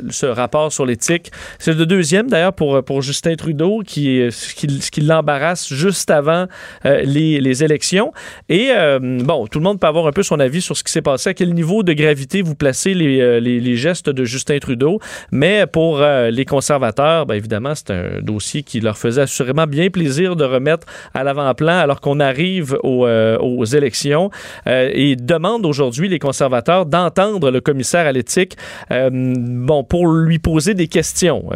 ce rapport sur l'éthique. C'est le deuxième d'ailleurs pour, pour Justin Trudeau qui, qui, qui l'embarrasse juste avant euh, les, les élections. Et euh, bon, tout le monde peut avoir un peu son avis sur ce qui s'est passé, à quel niveau de gravité vous placez les, euh, les, gestes de Justin Trudeau? Mais pour les conservateurs, ben, évidemment, c'est un dossier qui leur faisait assurément bien plaisir de remettre à l'avant-plan alors qu'on arrive aux, aux élections et demandent aujourd'hui les conservateurs d'entendre le commissaire à l'éthique bon, pour lui poser des questions,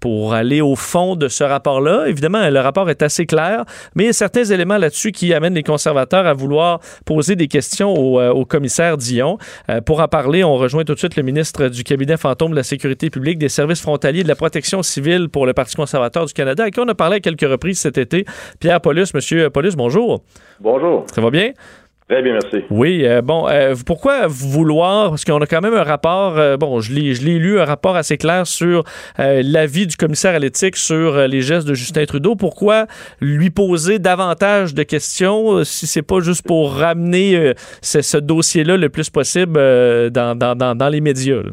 pour aller au fond de ce rapport-là. Évidemment, le rapport est assez clair, mais il y a certains éléments là-dessus qui amènent les conservateurs à vouloir poser des questions au, euh, au commissaire Dion. Euh, pour en parler, on rejoint tout de suite le ministre du cabinet fantôme de la sécurité publique, des services frontaliers et de la protection civile pour le Parti conservateur du Canada, avec qui on a parlé à quelques reprises cet été. Pierre Paulus, Monsieur Paulus, bonjour. Bonjour. Ça va bien? Très bien, merci. Oui, euh, bon, euh, pourquoi vouloir, parce qu'on a quand même un rapport, euh, bon, je l'ai, je l'ai lu, un rapport assez clair sur l'avis du commissaire à l'éthique sur les gestes de Justin Trudeau. Pourquoi lui poser davantage de questions si c'est pas juste pour ramener ce, dossier-là le plus possible dans, dans, dans, dans les médias? là?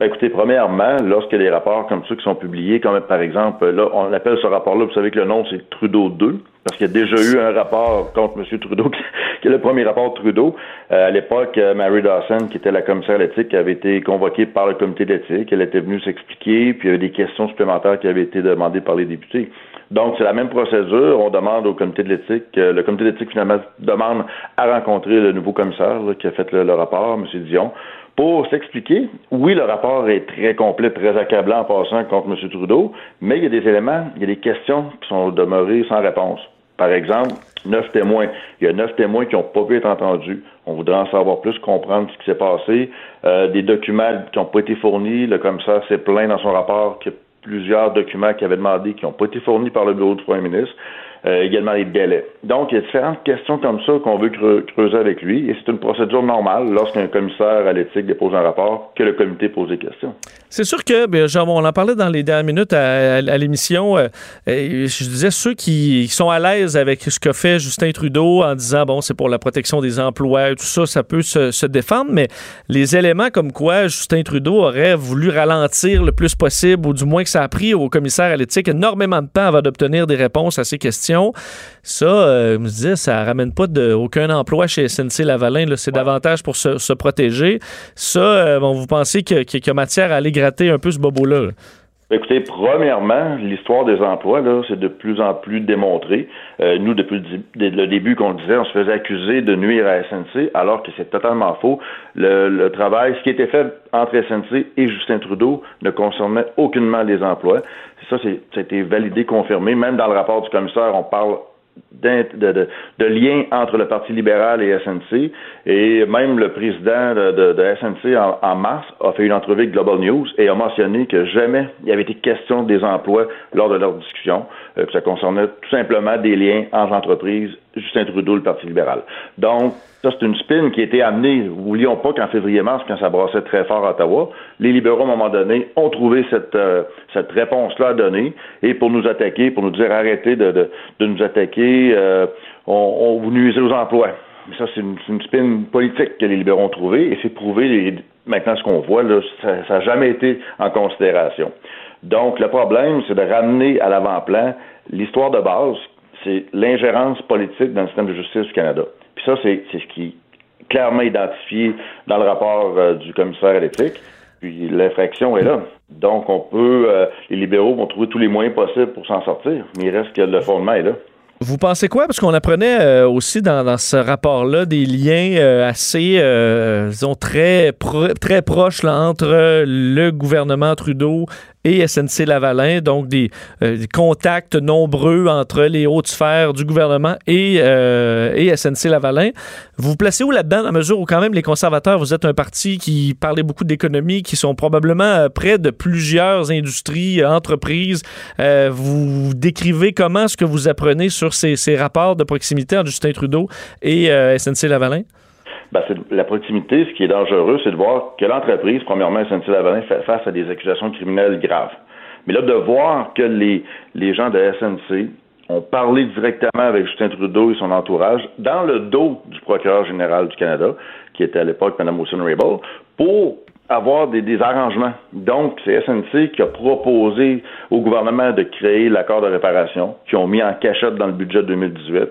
Ben, écoutez, premièrement, lorsque les rapports comme ceux qui sont publiés, comme par exemple, là, on appelle ce rapport-là, vous savez que le nom, c'est Trudeau 2, parce qu'il y a déjà eu un rapport contre M. Trudeau, <laughs> qui est le premier rapport de Trudeau. Euh, à l'époque, euh, Mary Dawson, qui était la commissaire à l'éthique, avait été convoquée par le comité d'éthique. Elle était venue s'expliquer, puis il y avait des questions supplémentaires qui avaient été demandées par les députés. Donc, c'est la même procédure. On demande au comité de l'éthique, euh, le comité d'éthique, finalement, demande à rencontrer le nouveau commissaire qui a fait le, le rapport, M. Dion, pour s'expliquer. Oui, le rapport est très complet, très accablant en passant contre M. Trudeau, mais il y a des éléments, il y a des questions qui sont demeurées sans réponse. Par exemple, neuf témoins. Il y a neuf témoins qui n'ont pas pu être entendus. On voudrait en savoir plus, comprendre ce qui s'est passé. Euh, des documents qui n'ont pas été fournis. Le commissaire s'est plaint dans son rapport qu'il y a plusieurs documents qu'il avait demandé qui n'ont pas été fournis par le bureau du premier ministre. Euh, également les délais. Donc, il y a différentes questions comme ça qu'on veut creu- creuser avec lui, et c'est une procédure normale lorsqu'un commissaire à l'éthique dépose un rapport que le comité pose des questions. C'est sûr que, ben, genre, on en parlait dans les dernières minutes à, l'émission. euh, je disais ceux qui sont à l'aise avec ce que fait Justin Trudeau en disant bon, c'est pour la protection des emplois, tout ça, ça peut se, se défendre, mais les éléments comme quoi Justin Trudeau aurait voulu ralentir le plus possible, ou du moins que ça a pris au commissaire à l'éthique énormément de temps avant d'obtenir des réponses à ces questions. Ça, euh, je me disais, ça ramène pas de, aucun emploi chez SNC Lavalin. là. C'est davantage pour se, se protéger. Ça, euh, bon, vous pensez que- qu'il y a matière à aller gratter un peu ce bobo-là? là? Écoutez, premièrement, l'histoire des emplois, là, c'est de plus en plus démontré. Euh, nous, depuis le, début qu'on le disait, on se faisait accuser de nuire à SNC, alors que c'est totalement faux. Le, le travail, ce qui était fait entre SNC et Justin Trudeau ne concernait aucunement les emplois. Ça, c'est, ça a été validé, confirmé. Même dans le rapport du commissaire, on parle de, de, de lien entre le Parti libéral et SNC. Et même le président de, de, SNC en, en mars a fait une entrevue avec Global News et a mentionné que jamais il avait été question des emplois lors de leur discussion, euh, que ça concernait tout simplement des liens entre entreprises, Justin Trudeau, le Parti libéral. Donc, ça, c'est une spin qui a été amenée. N'oublions pas qu'en février-mars, quand ça brassait très fort à Ottawa, les libéraux, à un moment donné, ont trouvé cette, euh, cette réponse-là à donner. Et pour nous attaquer, pour nous dire arrêtez de, de, de nous attaquer, euh, on, on vous nuisez aux emplois. Ça, c'est une, une spin politique que les libéraux ont trouvée. Et c'est prouvé, maintenant, ce qu'on voit, là, ça n'a jamais été en considération. Donc, le problème, c'est de ramener à l'avant-plan l'histoire de base, c'est l'ingérence politique dans le système de justice du Canada. Puis ça, c'est ce qui est clairement identifié dans le rapport euh, du commissaire à l'éthique. Puis l'infraction est là. Donc, on peut, euh, les libéraux vont trouver tous les moyens possibles pour s'en sortir, mais il reste que le fondement est là. Vous pensez quoi? Parce qu'on apprenait euh, aussi dans, ce rapport-là des liens assez, disons, très, très proches entre le gouvernement Trudeau et SNC Lavalin, donc des, euh, des contacts nombreux entre les hautes sphères du gouvernement et, euh, SNC Lavalin. Vous vous placez où là-dedans, dans la mesure où quand même les conservateurs, vous êtes un parti qui parlait beaucoup d'économie, qui sont probablement euh, près de plusieurs industries, entreprises. Vous décrivez comment ce que vous apprenez sur ces, ces rapports de proximité entre Justin Trudeau et SNC Lavalin? Ben, c'est la proximité, ce qui est dangereux, c'est de voir que l'entreprise, premièrement, SNC-Lavalin, fait face à des accusations criminelles graves. Mais là, de voir que les, gens de SNC ont parlé directement avec Justin Trudeau et son entourage dans le dos du procureur général du Canada, qui était à l'époque Mme Wilson Raybould, pour avoir des, des arrangements. Donc, c'est SNC qui a proposé au gouvernement de créer l'accord de réparation, qui ont mis en cachette dans le budget 2018.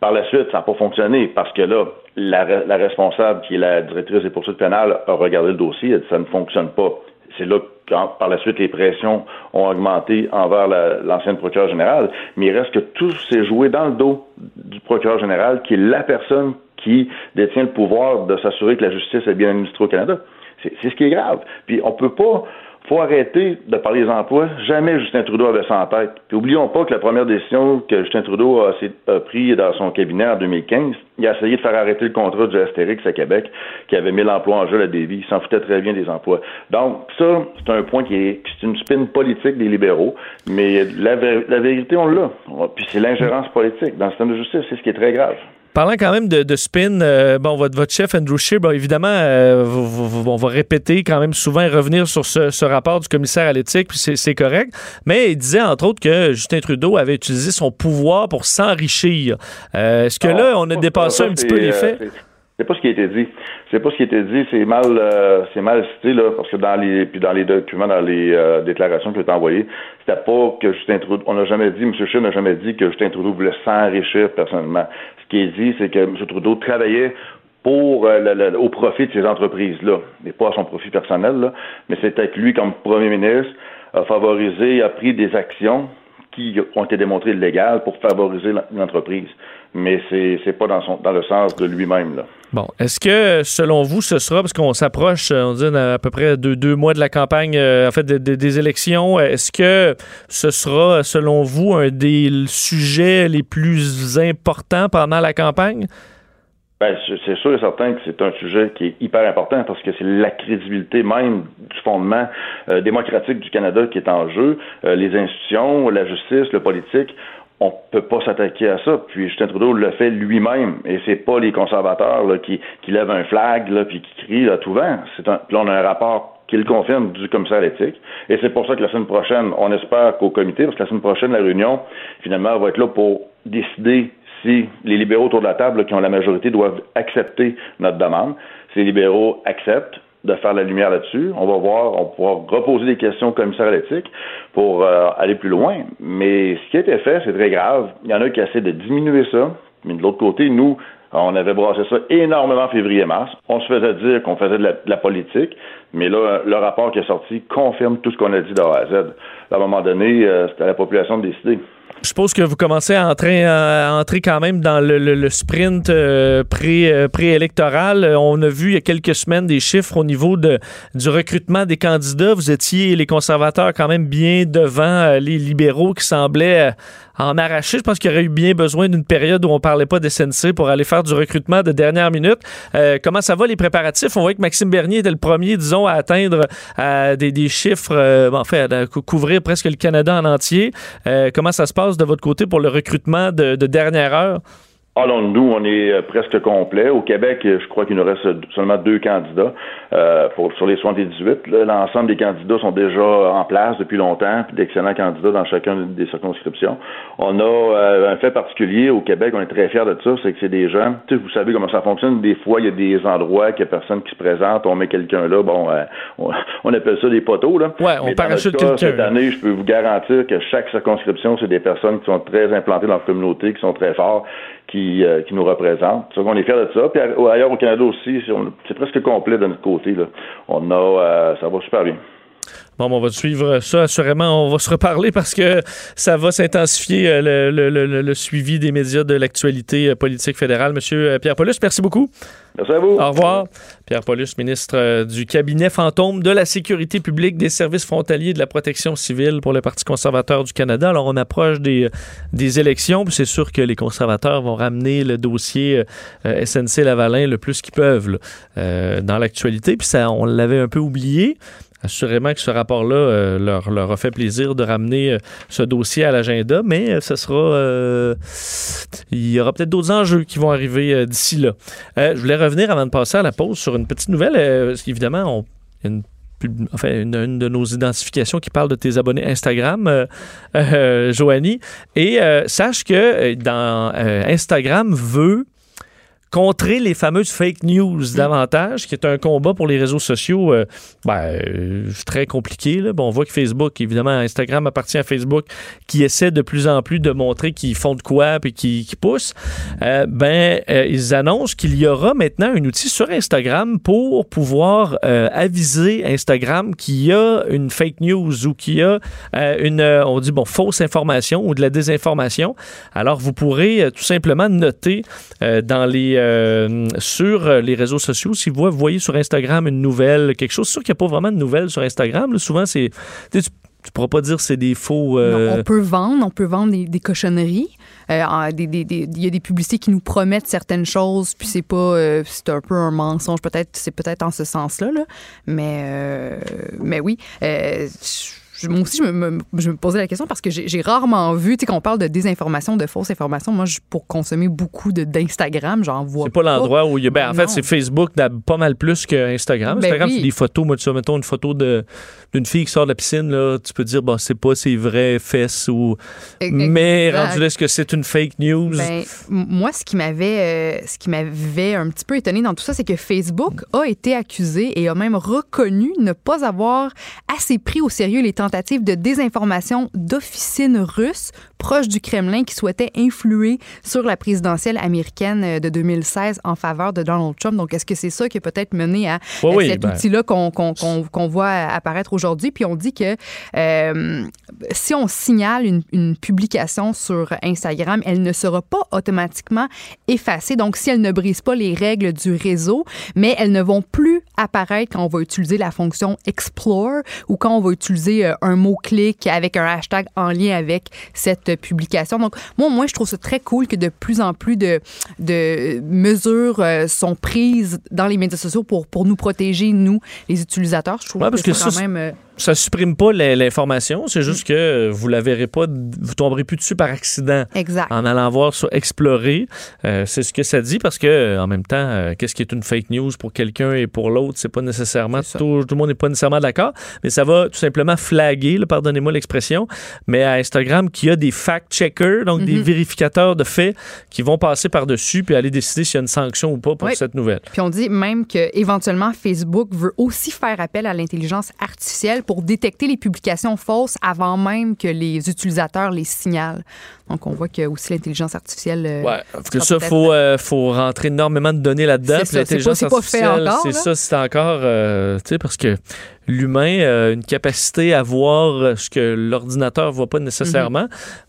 Par la suite, ça n'a pas fonctionné parce que là, la, responsable, qui est la directrice des poursuites pénales, a regardé le dossier, et dit ça ne fonctionne pas. C'est là que, par la suite, les pressions ont augmenté envers l'ancienne la, procureure générale. Mais il reste que tout s'est joué dans le dos du procureur général, qui est la personne qui détient le pouvoir de s'assurer que la justice est bien administrée au Canada. C'est ce qui est grave. Puis on peut pas faut arrêter de parler des emplois. Jamais Justin Trudeau avait ça en tête. Puis oublions pas que la première décision que Justin Trudeau a, a pris dans son cabinet en 2015, il a essayé de faire arrêter le contrat du Astérix à Québec, qui avait mis l'emploi en jeu à Davy. Il s'en foutait très bien des emplois. Donc, ça, c'est un point qui est, c'est une spin politique des libéraux, mais la, la vérité, on l'a. Puis c'est l'ingérence politique dans le système de justice. C'est ce qui est très grave. Parlant quand même de, de spin, euh, bon, votre, votre, chef Andrew Scheer, bon, évidemment, euh, vous, vous, on va répéter quand même souvent et revenir sur ce, ce rapport du commissaire à l'éthique, puis c'est correct. Mais il disait entre autres que Justin Trudeau avait utilisé son pouvoir pour s'enrichir. Euh, Est-ce que non, là, on a dépassé un petit peu les faits? C'est pas ce qui a été dit. C'est pas ce qui a été dit. C'est mal, euh, c'est mal cité là, parce que dans les, puis dans les documents, dans les euh, déclarations qui ont été envoyées, c'était pas que Justin Trudeau. On n'a jamais dit, M. Scheer n'a jamais dit que Justin Trudeau voulait s'enrichir personnellement. Ce qui est dit, c'est que M. Trudeau travaillait pour euh, au profit de ces entreprises-là, mais pas à son profit personnel. Mais c'était que lui, comme premier ministre, a favorisé, a pris des actions qui ont été démontrées légales pour favoriser l'entreprise mais c'est c'est pas dans son dans le sens de lui-même là. Bon, est-ce que selon vous ce sera parce qu'on s'approche on dit à peu près de deux mois de la campagne euh, en fait de, de, des élections, est-ce que ce sera selon vous un des sujets les plus importants pendant la campagne? Ben, c'est sûr et certain que c'est un sujet qui est hyper important parce que c'est la crédibilité même du fondement euh, démocratique du Canada qui est en jeu. Euh, les institutions, la justice, le politique on peut pas s'attaquer à ça. Puis Justin Trudeau le fait lui-même, et c'est pas les conservateurs là, qui, qui lèvent un flag là, puis qui crient à tout vent. C'est un, là, on a un rapport qui le confirme du commissaire éthique. Et c'est pour ça que la semaine prochaine, on espère qu'au comité, parce que la semaine prochaine, la réunion, finalement, va être là pour décider si les libéraux autour de la table là, qui ont la majorité doivent accepter notre demande. Les libéraux acceptent, de faire la lumière là-dessus. On va voir, on pourra reposer des questions au commissaire à l'éthique pour euh, aller plus loin. Mais ce qui a été fait, c'est très grave. Il y en a qui essaient de diminuer ça. Mais de l'autre côté, nous, on avait brassé ça énormément en février-mars. On se faisait dire qu'on faisait de la, de politique, mais là, le rapport qui est sorti confirme tout ce qu'on a dit d'A à Z. À un moment donné, euh, c'était à la population de décider. Je suppose que vous commencez à entrer, entrer quand même dans le, sprint euh, pré, euh, préélectoral. On a vu il y a quelques semaines des chiffres au niveau du recrutement des candidats. Vous étiez, les conservateurs, quand même bien devant euh, les libéraux qui semblaient en arracher. Je pense qu'il aurait eu bien besoin d'une période où on parlait pas des SNC pour aller faire du recrutement de dernière minute. Euh, comment ça va les préparatifs? On voit que Maxime Bernier était le premier, disons, à atteindre euh, des, chiffres, euh, à couvrir presque le Canada en entier. Euh, comment ça se passe de votre côté pour le recrutement de, de dernière heure? Alors, nous, on est euh, presque complet. Au Québec, je crois qu'il nous reste seulement deux candidats euh, pour, sur les 78. L'ensemble des candidats sont déjà en place depuis longtemps, puis d'excellents candidats dans chacune des circonscriptions. On a euh, un fait particulier au Québec, on est très fiers de ça, c'est que c'est des gens, tu sais, vous savez comment ça fonctionne, des fois, il y a des endroits qu'il n'y a personne qui se présente, on met quelqu'un là, bon, euh, on, <laughs> on, appelle ça des poteaux, là. Ouais, on parachute quelqu'un. Cette année, je peux vous garantir que chaque circonscription, c'est des personnes qui sont très implantées dans la communauté, qui sont très forts, qui, euh, qui nous représente. Donc, on est fiers de ça. Puis ailleurs au Canada aussi, c'est presque complet de notre côté. Là. On a, euh, ça va super bien. Bon, on va suivre ça assurément. On va se reparler parce que ça va s'intensifier euh, le, le- le- le suivi des médias de l'actualité euh, politique fédérale. Monsieur euh, Pierre Paulus, merci beaucoup. Merci à vous. Au revoir. Pierre Paulus, ministre du cabinet fantôme de la sécurité publique, des services frontaliers et de la protection civile pour le Parti conservateur du Canada. Alors, on approche des, des élections, c'est sûr que les conservateurs vont ramener le dossier euh, SNC-Lavalin le plus qu'ils peuvent là, euh, dans l'actualité. Puis ça, on l'avait un peu oublié. Assurément que ce rapport-là euh, leur, leur a fait plaisir de ramener euh, ce dossier à l'agenda, mais euh, ce sera. il y aura peut-être d'autres enjeux qui vont arriver d'ici là. Je voulais revenir avant de passer à la pause sur une petite nouvelle. parce qu'évidemment, on, une, enfin, une, de nos identifications qui parle de tes abonnés Instagram, euh, Joanie. Et euh, sache que dans Instagram veut contrer les fameuses fake news davantage, qui est un combat pour les réseaux sociaux euh, ben, euh, très compliqué. Là. Bon, on voit que Facebook, évidemment, Instagram appartient à Facebook, qui essaie de plus en plus de montrer qu'ils font de quoi puis qui, qui poussent. Euh, ben, ils annoncent qu'il y aura maintenant un outil sur Instagram pour pouvoir aviser Instagram qu'il y a une fake news ou qu'il y a une, on dit, bon, fausse information ou de la désinformation. Alors, vous pourrez tout simplement noter dans les, euh, sur euh, les réseaux sociaux, si vous voyez sur Instagram une nouvelle, quelque chose, sûr qu'il n'y a pas vraiment de nouvelles sur Instagram. souvent, c'est. Tu pourras pas dire que c'est des faux. euh, on peut vendre, on peut vendre des, cochonneries. Des- Il y a des publicités qui nous promettent certaines choses, puis c'est pas, c'est un peu un mensonge. Peut-être, c'est peut-être en ce sens-là, là. Mais, mais oui. euh, je- moi aussi, je me, me- je me posais la question parce que j'ai rarement vu, tu sais, qu'on parle de désinformation, de fausses informations. Moi, je- pour consommer beaucoup d'Instagram, j'en vois C'est pas l'endroit où il y a. Ben, en fait, Non. c'est Facebook pas mal plus que Instagram. Ben Instagram, oui. c'est des photos. Moi, tu mettons une photo d'une fille qui sort de la piscine, là, tu peux dire, bon, c'est pas ses vraies fesses ou. Mais exact. rendu là, est-ce que c'est une fake news? Ben, moi, ce qui m'avait, euh, un petit peu étonné dans tout ça, c'est que Facebook a été accusé et a même reconnu ne pas avoir assez pris au sérieux les tentatives de désinformation d'officines russes proches du Kremlin qui souhaitaient influer sur la présidentielle américaine euh, de 2016 en faveur de Donald Trump. Donc, est-ce que c'est ça qui a peut-être mené à Oui, à oui, cet ben. outil-là qu'on voit apparaître aujourd'hui? Puis on dit que euh, si on signale une, une publication sur Instagram, elle ne sera pas automatiquement effacée. Donc, si elle ne brise pas les règles du réseau, mais elles ne vont plus apparaître quand on va utiliser la fonction Explore ou quand on va utiliser euh, un mot-clic avec un hashtag en lien avec cette publication. Donc, moi, moi, je trouve ça très cool que de plus en plus de, de mesures euh, sont prises dans les médias sociaux pour, pour nous protéger, nous, les utilisateurs. Je trouve Ouais, parce que que c'est quand ça, même... ça supprime pas l'information, c'est juste que vous la verrez pas, vous tomberez plus dessus par accident. Exact. En allant voir sur Explorer, Euh, c'est ce que ça dit parce que euh, en même temps, euh, qu'est-ce qui est une fake news pour quelqu'un et pour l'autre, c'est pas nécessairement tout, tout le monde n'est pas nécessairement d'accord, mais ça va tout simplement flaguer, pardonnez-moi l'expression, mais à Instagram qui a des fact-checkers, donc des Mhm. vérificateurs de faits qui vont passer par-dessus puis aller décider s'il y a une sanction ou pas pour Oui. cette nouvelle. Puis on dit même que éventuellement Facebook veut aussi faire appel à l'intelligence artificielle pour détecter les publications fausses avant même que les utilisateurs les signalent. Donc on voit que aussi l'intelligence artificielle. euh, Ouais, parce que ça, faut, euh, faut rentrer énormément de données là-dedans. C'est Puis ça, c'est l'intelligence artificielle, encore, c'est ça, c'est encore, euh, tu sais, parce que l'humain a une capacité à voir euh, ce que l'ordinateur voit pas nécessairement.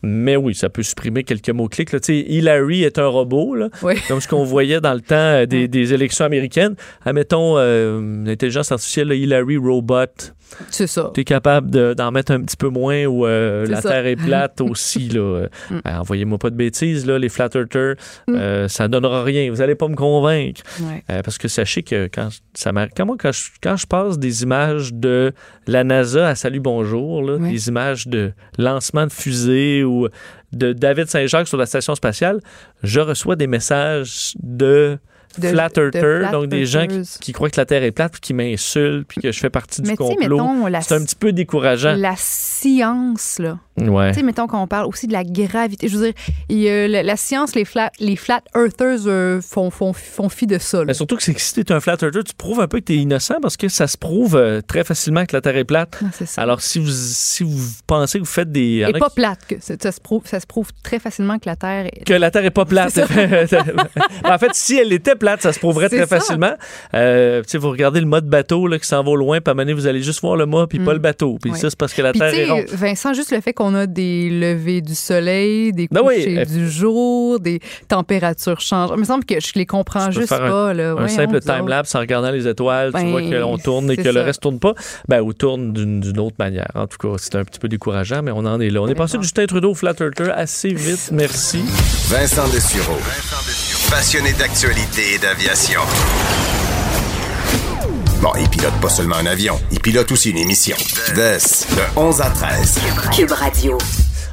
Mhm. Mais oui, ça peut supprimer quelques mots-clics. Tu sais, Hillary est un robot, là, Oui. <laughs> comme ce qu'on voyait dans le temps euh, des, des élections américaines. Admettons, l'intelligence artificielle, là, Hillary Robot, C'est ça. tu es capable de- d'en mettre un petit peu moins ou euh, la ça. Terre est plate <laughs> aussi. Là. Euh, Mm. ben, Envoyez-moi pas de bêtises, là, les flat earthers, Mm. euh, ça donnera rien. Vous allez pas me convaincre. Ouais. Euh, parce que sachez que quand ça quand, moi, quand je, quand je passe des images de la NASA à Salut Bonjour, là, Ouais. des images de lancement de fusée ou de David Saint-Jacques sur la station spatiale, je reçois des messages de, De- flat de flat donc des gens qui, croient que la Terre est plate, puis qui m'insultent, puis que je fais partie du Mais tu complot. C'est un petit peu décourageant. la science, là. Ouais. Tu sais, mettons qu'on parle aussi de la gravité. Je veux dire, il la, la science, les flat, les flat earthers euh, font, font, font fi de ça. là. Mais surtout que si t'es un flat earther, tu prouves un peu que t'es innocent parce que ça se prouve euh, très facilement que la Terre est plate. Ça. Alors, si vous, si vous pensez que vous faites des... Et pas qui- plate. Que ça, ça se prouve, ça se prouve très facilement que la Terre est. que la Terre est pas <laughs> plate. <laughs> en fait, si elle était plate, ça se prouverait très ça. facilement. Euh, vous regardez le mode bateau là, qui s'en va au loin, puis à un moment donné, vous allez juste voir le mât, puis pas le bateau. Puis Mm. Ouais. ça, c'est parce que la Terre est ronde. Vincent, juste le fait qu'on a des levées du soleil, des Ben oui, couchers euh, du jour, des températures changent. Il me semble que je les comprends juste faire un- pas. Là. Un simple time-lapse en regardant les étoiles, tu Ben, vois qu'on tourne et que le reste tourne pas. Ben, ou tourne d'une autre manière. En tout cas, c'est un petit peu décourageant, mais on en est là. On est passé de Justin Trudeau au Flat Earther assez vite. Merci. Vincent Dessureau. Passionné d'actualité et d'aviation. Bon, il pilote pas seulement un avion, il pilote aussi une émission. Des, de 11 à 13. Cube Radio.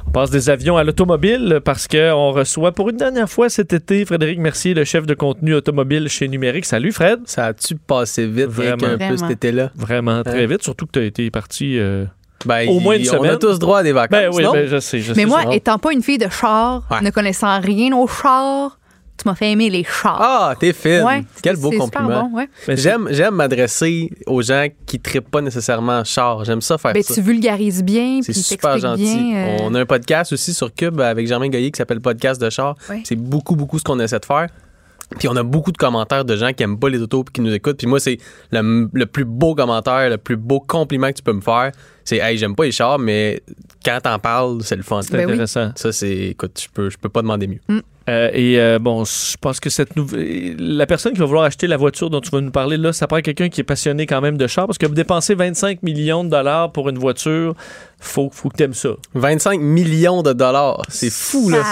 On passe des avions à l'automobile parce qu'on reçoit pour une dernière fois cet été Frédéric Mercier, le chef de contenu automobile chez Numérique. Salut Fred. Ça a-tu passé vite, Vraiment. rien qu'un peu Vraiment. cet été-là? Vraiment très Hein? vite, surtout que tu as été parti euh, Ben, Au moins une semaine. On a tous droit à des vacances, Ben oui, non? ben, je sais. je Mais sais, moi, étant pas une fille de char, Ouais. ne connaissant rien aux chars, tu m'as fait aimer les chars. Ah, t'es fine. Ouais, Quel beau c'est super compliment. bon, ouais. Ben, J'aime, j'aime m'adresser aux gens qui trippent pas nécessairement en char. J'aime ça faire Ben, ça. tu vulgarises bien, C'est puis super gentil. bien. euh, On a un podcast aussi sur Cube avec Germain Goyer qui s'appelle Podcast de char. Ouais. C'est beaucoup, beaucoup ce qu'on essaie de faire. Puis on a beaucoup de commentaires de gens qui aiment pas les autos puis qui nous écoutent. Puis moi, c'est le, le plus beau commentaire, le plus beau compliment que tu peux me faire. C'est Hey, j'aime pas les chars, mais quand t'en parles, c'est le fun. c'est Ben oui. intéressant. Ça, c'est. Écoute, je peux, je peux pas demander mieux. Euh, et euh, bon, je pense que cette nouvelle, la personne qui va vouloir acheter la voiture dont tu vas nous parler là, ça prend quelqu'un qui est passionné quand même de char parce que dépenser 25 millions de dollars pour une voiture, faut, faut que t'aimes ça. 25 millions de dollars. C'est fou, là.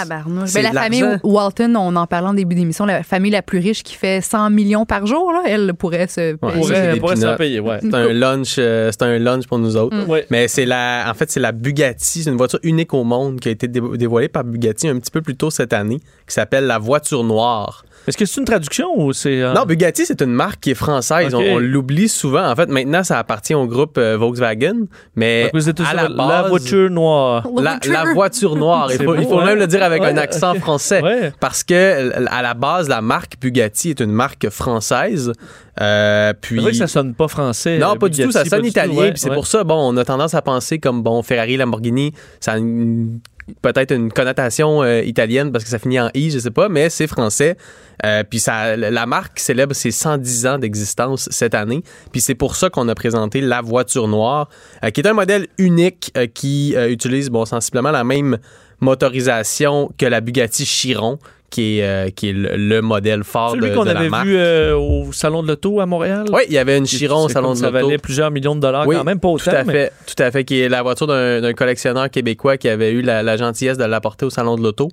C'est Ben, la famille. Walton, on en parlait en début d'émission, la famille la plus riche qui fait 100 millions par jour, là, elle pourrait se Ouais, payer. ça, Pourrait, peanuts. payer, ouais. C'est un lunch, euh, c'est un lunch pour nous autres. Ouais. Mais c'est la, en fait, c'est la Bugatti. C'est une voiture unique au monde qui a été dé- dévoilée par Bugatti un petit peu plus tôt cette année, qui s'appelle la voiture noire. Est-ce que c'est une traduction ou c'est. euh, Non, Bugatti, c'est une marque qui est française. On, on l'oublie souvent. En fait, maintenant, ça appartient au groupe euh, Volkswagen. Mais aux États-Unis, à la, la, base, voiture noire. la, la voiture noire. Il faut, il beau, faut hein? même le dire avec Ouais, un accent français. Ouais. Parce que à la base, la marque Bugatti est une marque française. Euh, puis C'est vrai que ça sonne pas français. non, pas du tout. Ça sonne tout, italien. ouais, puis c'est ouais. pour ça, bon, on a tendance à penser comme bon Ferrari, Lamborghini, ça a une- peut-être une connotation euh, italienne parce que ça finit en i, je sais pas, mais c'est français. Euh, puis ça, la marque célèbre ses 110 ans d'existence cette année. Puis c'est pour ça qu'on a présenté la voiture noire, euh, qui est un modèle unique qui utilise bon sensiblement la même motorisation que la Bugatti Chiron, qui est, euh, qui est le, le modèle fort Celui de, qu'on de la avait marque. vu euh, au Salon de l'Auto à Montréal? Oui, il y avait une Chiron au salon de Ça l'auto. valait plusieurs millions de dollars Oui, quand même, pas autant. Tout à mais- fait, tout à fait, qui est la voiture d'un d'un collectionneur québécois qui avait eu la, la gentillesse de l'apporter au salon de l'auto.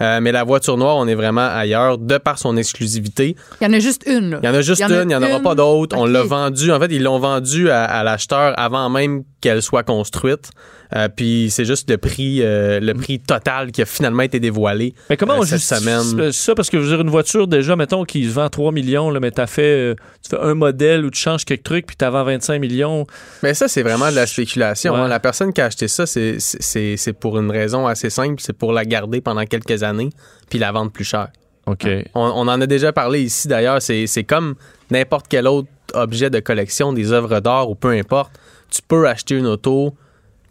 Euh, mais la voiture noire, on est vraiment ailleurs de par son exclusivité. Il y en a juste une. Là. Il y en a juste Il y en a une, il n'y en aura pas d'autres. On l'a vendu. En fait, ils l'ont vendu à, à l'acheteur avant même qu'elle soit construite. Euh, puis c'est juste le prix, euh, le prix total qui a finalement été dévoilé. Mais comment euh, on cette semaine. ça? Parce que je veux dire, une voiture, déjà, mettons, qui se vend 3 millions, là, mais t'as fait, euh, tu fais un modèle où tu changes quelques trucs, puis t'as vends 25 millions. Mais ça, c'est vraiment de la spéculation. Ouais. hein. La personne qui a acheté ça, c'est- c'est c'est pour une raison assez simple. C'est pour la garder pendant quelques années puis la vendre plus cher. OK. On, on en a déjà parlé ici d'ailleurs. C'est c'est comme n'importe quel autre objet de collection, des œuvres d'art ou peu importe. Tu peux acheter une auto,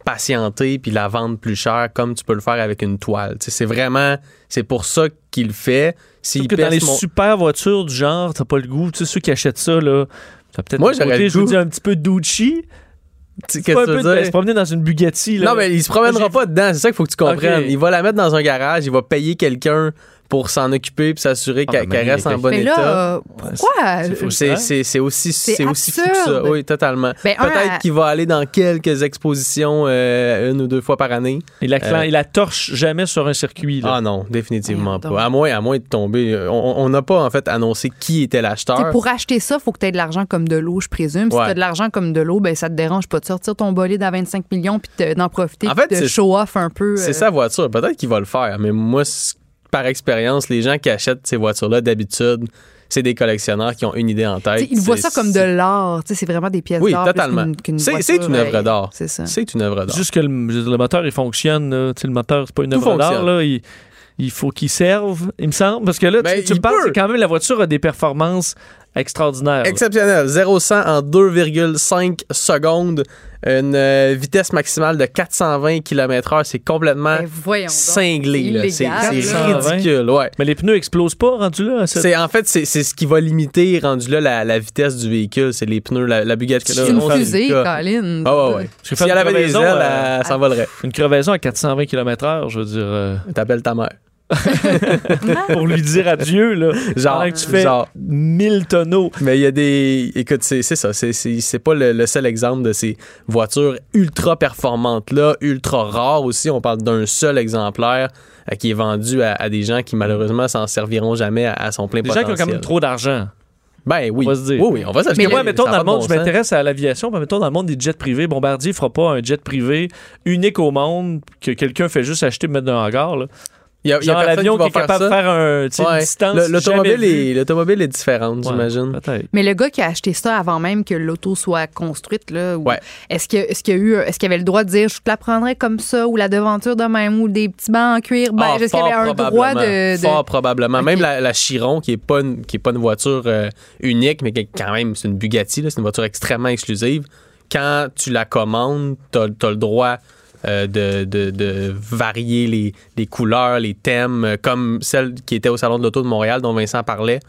patienter puis la vendre plus cher comme tu peux le faire avec une toile. C'est vraiment, c'est pour ça qu'il le fait. S'il que dans les mon- super voitures du genre, t'as pas le goût. Tu sais, ceux qui achètent ça, là, t'as peut-être Moi, j'aurais je goût. dire, un petit peu douchi. Tu- qu'est-ce que de- se promener dans une Bugatti. Là. Non, mais il se promènera pas dedans. C'est ça qu'il faut que tu comprennes. Il va la mettre dans un garage, il va payer quelqu'un pour s'en occuper puis s'assurer Ah, qu'elle ben, reste en bon Mais état. là, euh, pourquoi? c'est aussi, C'est aussi fou que ça. Oui, totalement. Ben, Peut-être à- qu'il va aller dans quelques expositions euh, une ou deux fois par année. Il la, clan- Euh, il la torche jamais sur un circuit. Là. Ah non, définitivement pas. À moins, à moins de tomber. On n'a pas en fait annoncé qui était l'acheteur. pour acheter ça, il faut que tu aies de l'argent comme de l'eau, je présume. Si Ouais. tu as de l'argent comme de l'eau, ben ça te dérange pas de sortir ton bolide à 25 millions puis de- d'en profiter En fait, de c'est- show off un peu. C'est euh, sa voiture. Peut-être qu'il va le faire, mais moi, c- par expérience, les gens qui achètent ces voitures-là d'habitude, c'est des collectionneurs qui ont une idée en tête. Ils voient ça comme de l'art. C'est vraiment des pièces Oui, d'art. plus totalement. C'est- une œuvre euh, d'art. C'est ça. C'est une œuvre d'art. Juste que le, moteur, il fonctionne. là. Le moteur, c'est pas une œuvre d'art. Il, il faut qu'il serve, il me semble. Parce que là, tu- Ben, tu, me parles, quand même la voiture a des performances Extraordinaire. Exceptionnel. 0-100 en 2,5 secondes. Une euh, vitesse maximale de 420 km/h. C'est complètement Ben, cinglé. C'est ridicule. Ouais. Mais les pneus explosent pas rendus là. à cette- C'est en fait c'est c'est ce qui va limiter rendu là la, la vitesse du véhicule, c'est les pneus la, la Bugatti. C'est une fusée. Colin. Ah ouais, ouais. Si elle avait des ailes, euh, elle s'envolerait. Une crevaison à 420 km/h, je veux dire, euh, T'appelles ta mère. <laughs> pour lui dire adieu, là. Genre, que tu fais genre. 1000 tonneaux. Mais il y a des. Écoute, c'est c'est ça. C'est- C'est c'est pas le, le seul exemple de ces voitures ultra performantes-là, ultra rares aussi. On parle d'un seul exemplaire euh, qui est vendu à, à des gens qui malheureusement s'en serviront jamais à, à son plein Des gens qui potentiel. ont quand même trop d'argent. Ben oui. On va se dire. Oui, oui, on va Mais moi, mettons, dans le de monde, bon je sens. m'intéresse à l'aviation, mais mettons, dans le monde des jets privés, Bombardier fera pas un jet privé unique au monde que quelqu'un fait juste acheter et mettre dans un hangar. Là. Il y a, il y a Genre l'avion qui est capable faire de faire un, une distance. Le- L'automobile est, l'automobile est différente, Ouais, j'imagine. Peut-être. Mais le gars qui a acheté ça avant même que l'auto soit construite, là, ou- Ouais. est-ce que- est-ce qu'il y a eu, est-ce qu'il avait le droit de dire je te la prendrais comme ça ou la devanture de même ou des petits bancs en cuir? Beige? Ah, est-ce qu'il y avait un droit de, de- Fort probablement. Même la, la Chiron, qui est pas une, qui est pas une voiture euh, unique, mais qui est quand même, c'est une Bugatti, là, c'est une voiture extrêmement exclusive. Quand tu la commandes, tu as, le droit euh, de, de- de varier les, les couleurs, les thèmes, euh, comme celle qui était au Salon de l'Auto de Montréal, dont Vincent parlait.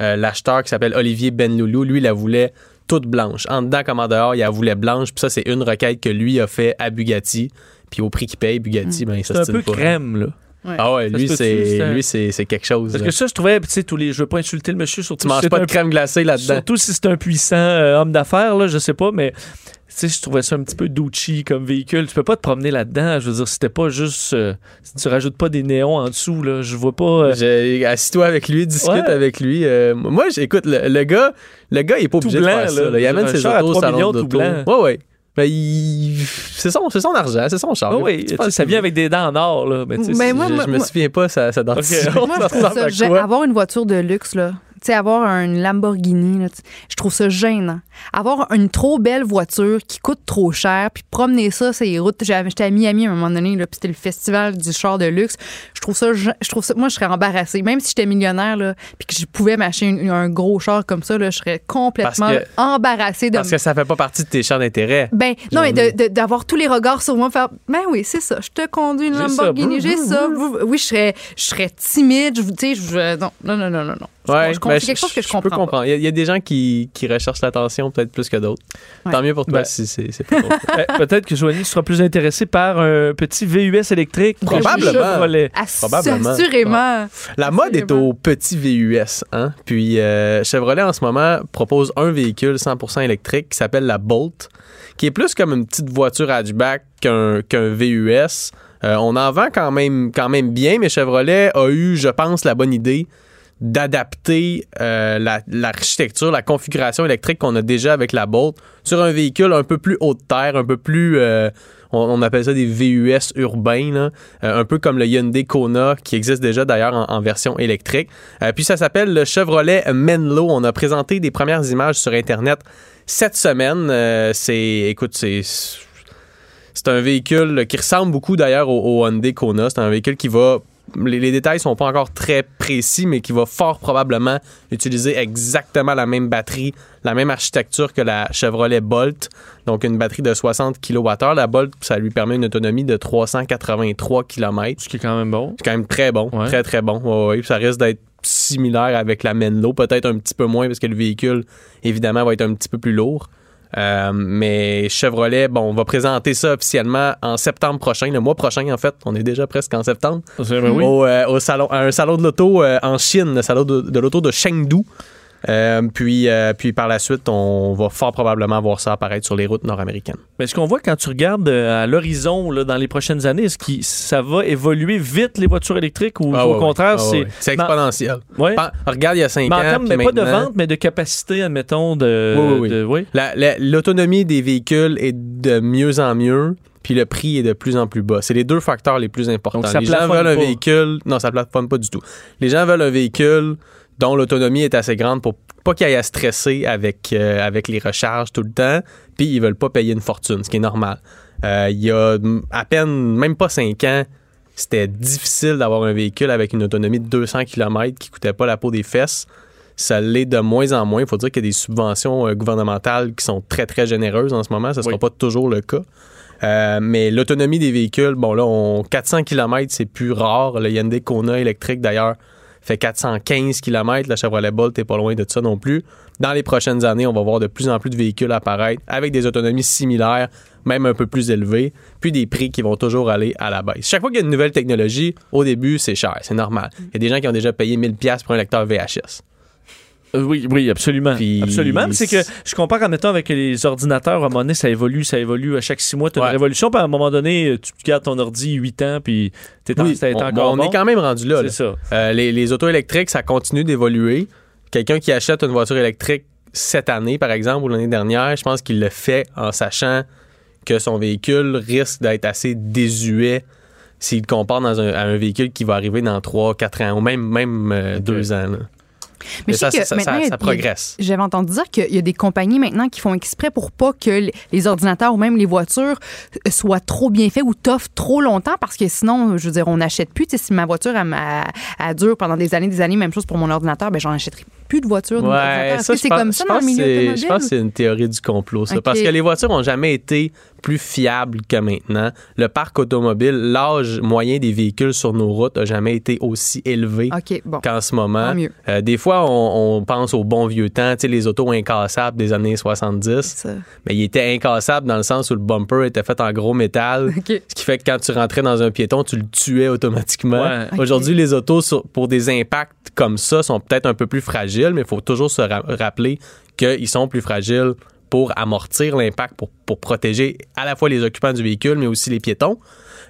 Euh, L'acheteur qui s'appelle Olivier Benloulou, lui, il la voulait toute blanche. En dedans comme en dehors, il la voulait blanche. Puis ça, c'est une requête que lui a fait à Bugatti. Puis au prix qu'il paye, Bugatti, ben, C'est ça un se peu pas. crème, là. Ah ouais, lui, c'est lui c'est c'est quelque chose. Parce là. que ça, je trouvais, tu sais, tous les. Je veux pas insulter le monsieur, surtout tu manges si c'est pas un de crème glacée là-dedans. Surtout si c'est un puissant euh, homme d'affaires, là, je sais pas, mais tu sais, je trouvais ça un petit peu douchi comme véhicule. Tu peux pas te promener là-dedans. Je veux dire, c'était pas juste. euh, si tu rajoutes pas des néons en dessous, là, je vois pas. euh, Assis-toi avec lui, discute Ouais. avec lui. Euh, moi, j'écoute le, le gars, le gars, il est pas Tout obligé blanc, de faire ça. là. Il amène ses autos au 3 salon millions d'auto. tout blanc. Ouais, ouais. Ben, il... c'est son, c'est son argent, c'est son char. ah oui, tu sais, ça vient avec des dents en or, là. Mais tu sais, Mais c'est- moi, je, moi- je me moi- souviens pas. Moi, Ça ça gê- quoi? Avoir une voiture de luxe, là, sais, avoir une Lamborghini, là, je trouve ça gênant. Avoir une trop belle voiture qui coûte trop cher, puis promener ça sur les routes. J'étais à Miami à un moment donné, là, puis c'était le festival du char de luxe. Je trouve ça, je trouve ça, moi, je serais embarrassée. Même si j'étais millionnaire, là, puis que je pouvais m'acheter un gros char comme ça, là, je serais complètement Parce que- embarrassée de Parce que ça fait pas partie de tes champs d'intérêt. ben, non, mais d'avoir tous les regards sur moi, faire, ben oui, c'est ça, je te conduis une J'ai ça, Lamborghini, j'ai ça. Oui, je serais, je serais timide, je, tu sais, je, non, non, non, non, non, Je- Ouais, je, ben, c'est quelque chose que je, peux comprends. pas. comprendre. Il y, a- il y a des gens qui, qui recherchent l'attention peut-être plus que d'autres. Ouais. Tant mieux pour toi Ben, si c'est. <laughs> Eh, Peut-être que Joanie sera plus intéressée par un petit VUS électrique. Probablement. Chevrolet. Ass- Probablement. Assurément. La mode est au petit VUS. Hein? Puis euh, Chevrolet en ce moment propose un véhicule 100% électrique qui s'appelle la Bolt, qui est plus comme une petite voiture hatchback qu'un qu'un VUS. Euh, on en vend quand même, quand même bien, mais Chevrolet a eu, je pense, la bonne idée d'adapter euh, la- l'architecture, la, configuration électrique qu'on a déjà avec la Bolt sur un véhicule un peu plus haut de terre, un peu plus... euh, on, appelle ça des VUS urbains. Euh, un peu comme le Hyundai Kona qui existe déjà d'ailleurs en, version électrique. Puis ça s'appelle le Chevrolet Menlo. On a présenté des premières images sur Internet cette semaine. C'est, écoute, c'est c'est un véhicule qui ressemble beaucoup d'ailleurs au Hyundai Kona. C'est un véhicule qui va. Les, les détails sont pas encore très précis, mais qui va fort probablement utiliser exactement la même batterie, la même architecture que la Chevrolet Bolt. Donc une batterie de 60 kWh. La Bolt, ça lui permet une autonomie de 383 km. Ce qui est quand même bon. C'est quand même très bon. Ouais. Très, très bon. Ouais, ouais. Ça risque d'être similaire avec la Menlo. Peut-être un petit peu moins parce que le véhicule, évidemment, va être un petit peu plus lourd. Euh, mais Chevrolet, bon, on va présenter ça officiellement en septembre prochain, le mois prochain en fait. On est déjà presque en septembre. Oui. Au, euh, au salon, à un salon de l'auto euh, en Chine, le salon de, de l'auto de Chengdu. Euh, puis, euh, puis par la suite, on va fort probablement voir ça apparaître sur les routes nord-américaines. Mais ce qu'on voit quand tu regardes euh, à l'horizon dans les prochaines années, est-ce que ça va évoluer vite les voitures électriques ou Ah au contraire. Ah c'est. C'est exponentiel. Regarde, il y a 5 Mais en ans. termes, mais pas de vente, mais de capacité, admettons, de. Oui. La- la- L'autonomie des véhicules est de mieux en mieux, puis le prix est de plus en plus bas. C'est les deux facteurs les plus importants. Donc, ça les gens veulent un véhicule. Non, ça plafonne pas du tout. Les gens veulent un véhicule dont l'autonomie est assez grande pour pas qu'il y ait à stresser avec, euh, avec les recharges tout le temps, puis ils veulent pas payer une fortune, ce qui est normal. Euh, Il y a à peine, même pas 5 ans, c'était difficile d'avoir un véhicule avec une autonomie de 200 km qui coûtait pas la peau des fesses. ça l'est de moins en moins. Il faut dire qu'il y a des subventions euh, gouvernementales qui sont très, très généreuses en ce moment. Ça ne sera Oui. pas toujours le cas. Euh, mais l'autonomie des véhicules, bon là, on, 400 km, c'est plus rare. Le Hyundai Kona électrique, d'ailleurs, fait 415 km. La Chevrolet Bolt n'est pas loin de ça non plus. Dans les prochaines années, on va voir de plus en plus de véhicules apparaître avec des autonomies similaires, même un peu plus élevées, puis des prix qui vont toujours aller à la baisse. Chaque fois qu'il y a une nouvelle technologie, au début, c'est cher, c'est normal. Il y a des gens qui ont déjà payé 1000$ piastres pour un lecteur VHS. Euh, oui, oui, absolument. Puis- Absolument. C'est que je compare en mettant avec les ordinateurs, à un moment donné, ça évolue, ça évolue. À chaque six mois, tu as Ouais. une révolution. Puis à un moment donné, tu gardes ton ordi 8 ans, puis t'es en- Oui, on, encore on bon. est quand même rendu là. C'est ça. Euh, les, les autos électriques, ça continue d'évoluer. Quelqu'un qui achète une voiture électrique cette année, par exemple, ou l'année dernière, je pense qu'il le fait en sachant que son véhicule risque d'être assez désuet s'il compare dans un, à un véhicule qui va arriver dans 3, 4 ans, ou même, même euh, ans. là. Mais Mais je sais ça, que ça, maintenant, ça- a- progresse. J'avais entendu dire qu'il y a des compagnies maintenant qui font exprès pour pas que les- ordinateurs ou même les voitures euh, soient trop bien faits ou toffent trop longtemps parce que sinon, je veux dire, on n'achète plus. Tu sais, si ma voiture elle, elle dure pendant des années, des années, même chose pour mon ordinateur, ben j'en achèterai plus de voiture. Ouais, c'est comme ça dans le milieu automobile? Je pense que c'est une théorie du complot, ça. Parce que les voitures n'ont jamais été plus fiables que maintenant. Le parc automobile, l'âge moyen des véhicules sur nos routes n'a jamais été aussi élevé bon. qu'en ce moment. Euh, des fois, on, on pense au bon vieux temps, tu sais, les autos incassables des années 70. Ça. Mais ils étaient incassables dans le sens où le bumper était fait en gros métal. <laughs> Ce qui fait que quand tu rentrais dans un piéton, tu le tuais automatiquement. Ouais. Aujourd'hui, les autos, sur- pour des impacts comme ça, sont peut-être un peu plus fragiles, mais il faut toujours se ra- rappeler qu'ils sont plus fragiles pour amortir l'impact, pour, pour protéger à la fois les occupants du véhicule, mais aussi les piétons.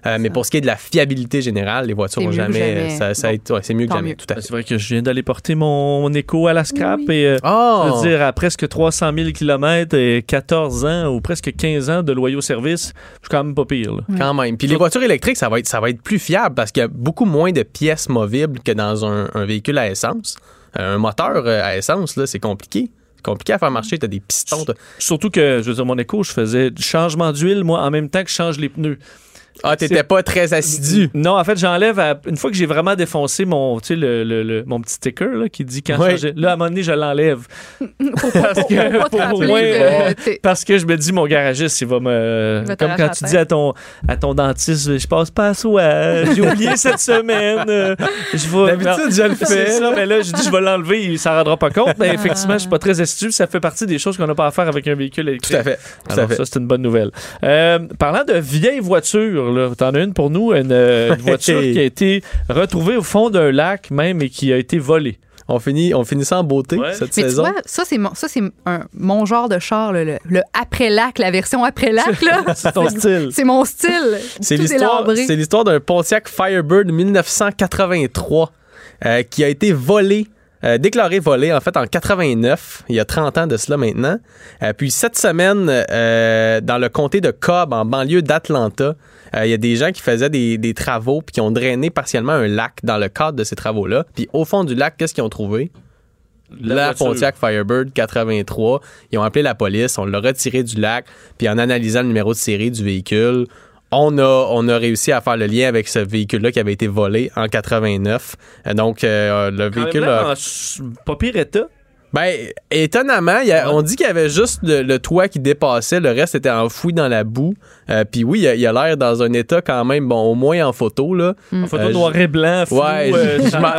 Euh, mais pour ce qui est de la fiabilité générale, les voitures C'est n'ont mieux que jamais. jamais. Ça, ça a Bon. été- ouais, c'est mieux que Tant jamais. mieux. Tout à fait. C'est vrai que je viens d'aller porter mon, mon écho à la scrap et euh, Oh! je veux dire, à presque 300 000 km et 14 ans ou presque 15 ans de loyaux services, je suis quand même pas pire. là. Quand même. Puis les voitures électriques, ça va être, ça va être plus fiable parce qu'il y a beaucoup moins de pièces movibles que dans un, un véhicule à essence. Euh, Un moteur à essence, là, c'est compliqué. Compliqué à faire marcher. Tu as des pistons. Surtout que, je veux dire, mon écho, je faisais changement d'huile, moi, en même temps que je change les pneus. Ah, t'étais pas très assidu. Non, en fait, j'enlève à- une fois que j'ai vraiment défoncé mon, tu sais, le, le- le- mon petit sticker là, qui dit quand changer. Là, à un moment donné, je l'enlève. <laughs> Parce pour que- pour rappeler moins, euh, Parce que je me dis, mon garagiste, il va me. Il comme quand tu dis à ton, à ton dentiste, je passe pas à soi, j'ai oublié cette <laughs> semaine. euh, je vais. D'habitude, je le <laughs> fais. mais là, je dis, je vais l'enlever, il s'en rendra pas compte. Mais effectivement, je suis pas très astucieux. Ça fait partie des choses qu'on n'a pas à faire avec un véhicule électrique. Tout à fait. Tout Alors à fait. ça, c'est une bonne nouvelle. Euh, parlant de vieilles voitures, là, t'en as une pour nous, une, euh, une voiture qui a été retrouvée au fond d'un lac même et qui a été volée. On finit, on finit ça en beauté Ouais. cette Mais tu vois, ça, c'est mon, ça, c'est un- mon genre de char, le, le après-lac, la version après-lac. là. <laughs> C'est ton style. C'est mon style. C'est l'histoire, c'est l'histoire d'un Pontiac Firebird 1983 euh, qui a été volé. euh, déclaré volé en fait en 89, il y a 30 ans de cela maintenant. Euh, puis cette semaine, euh, dans le comté de Cobb, en banlieue d'Atlanta, euh, il y a des gens qui faisaient des, des travaux puis qui ont drainé partiellement un lac dans le cadre de ces travaux-là. Puis au fond du lac, qu'est-ce qu'ils ont trouvé? La. Pontiac Firebird 83. Ils ont appelé la police, on l'a retiré du lac, puis en analysant le numéro de série du véhicule, on a, on a réussi à faire le lien avec ce véhicule-là qui avait été volé en 89. Euh, Donc, euh, le Quand même véhicule là, a- en pas pire état. Ben, étonnamment, il y a- on dit qu'il y avait juste le, le toit qui dépassait, le reste était enfoui dans la boue. Euh, Puis oui, il a- l'air dans un état quand même, bon, au moins en photo, là. En photo Euh, noir et blanc, flou, Ouais, euh, je- pas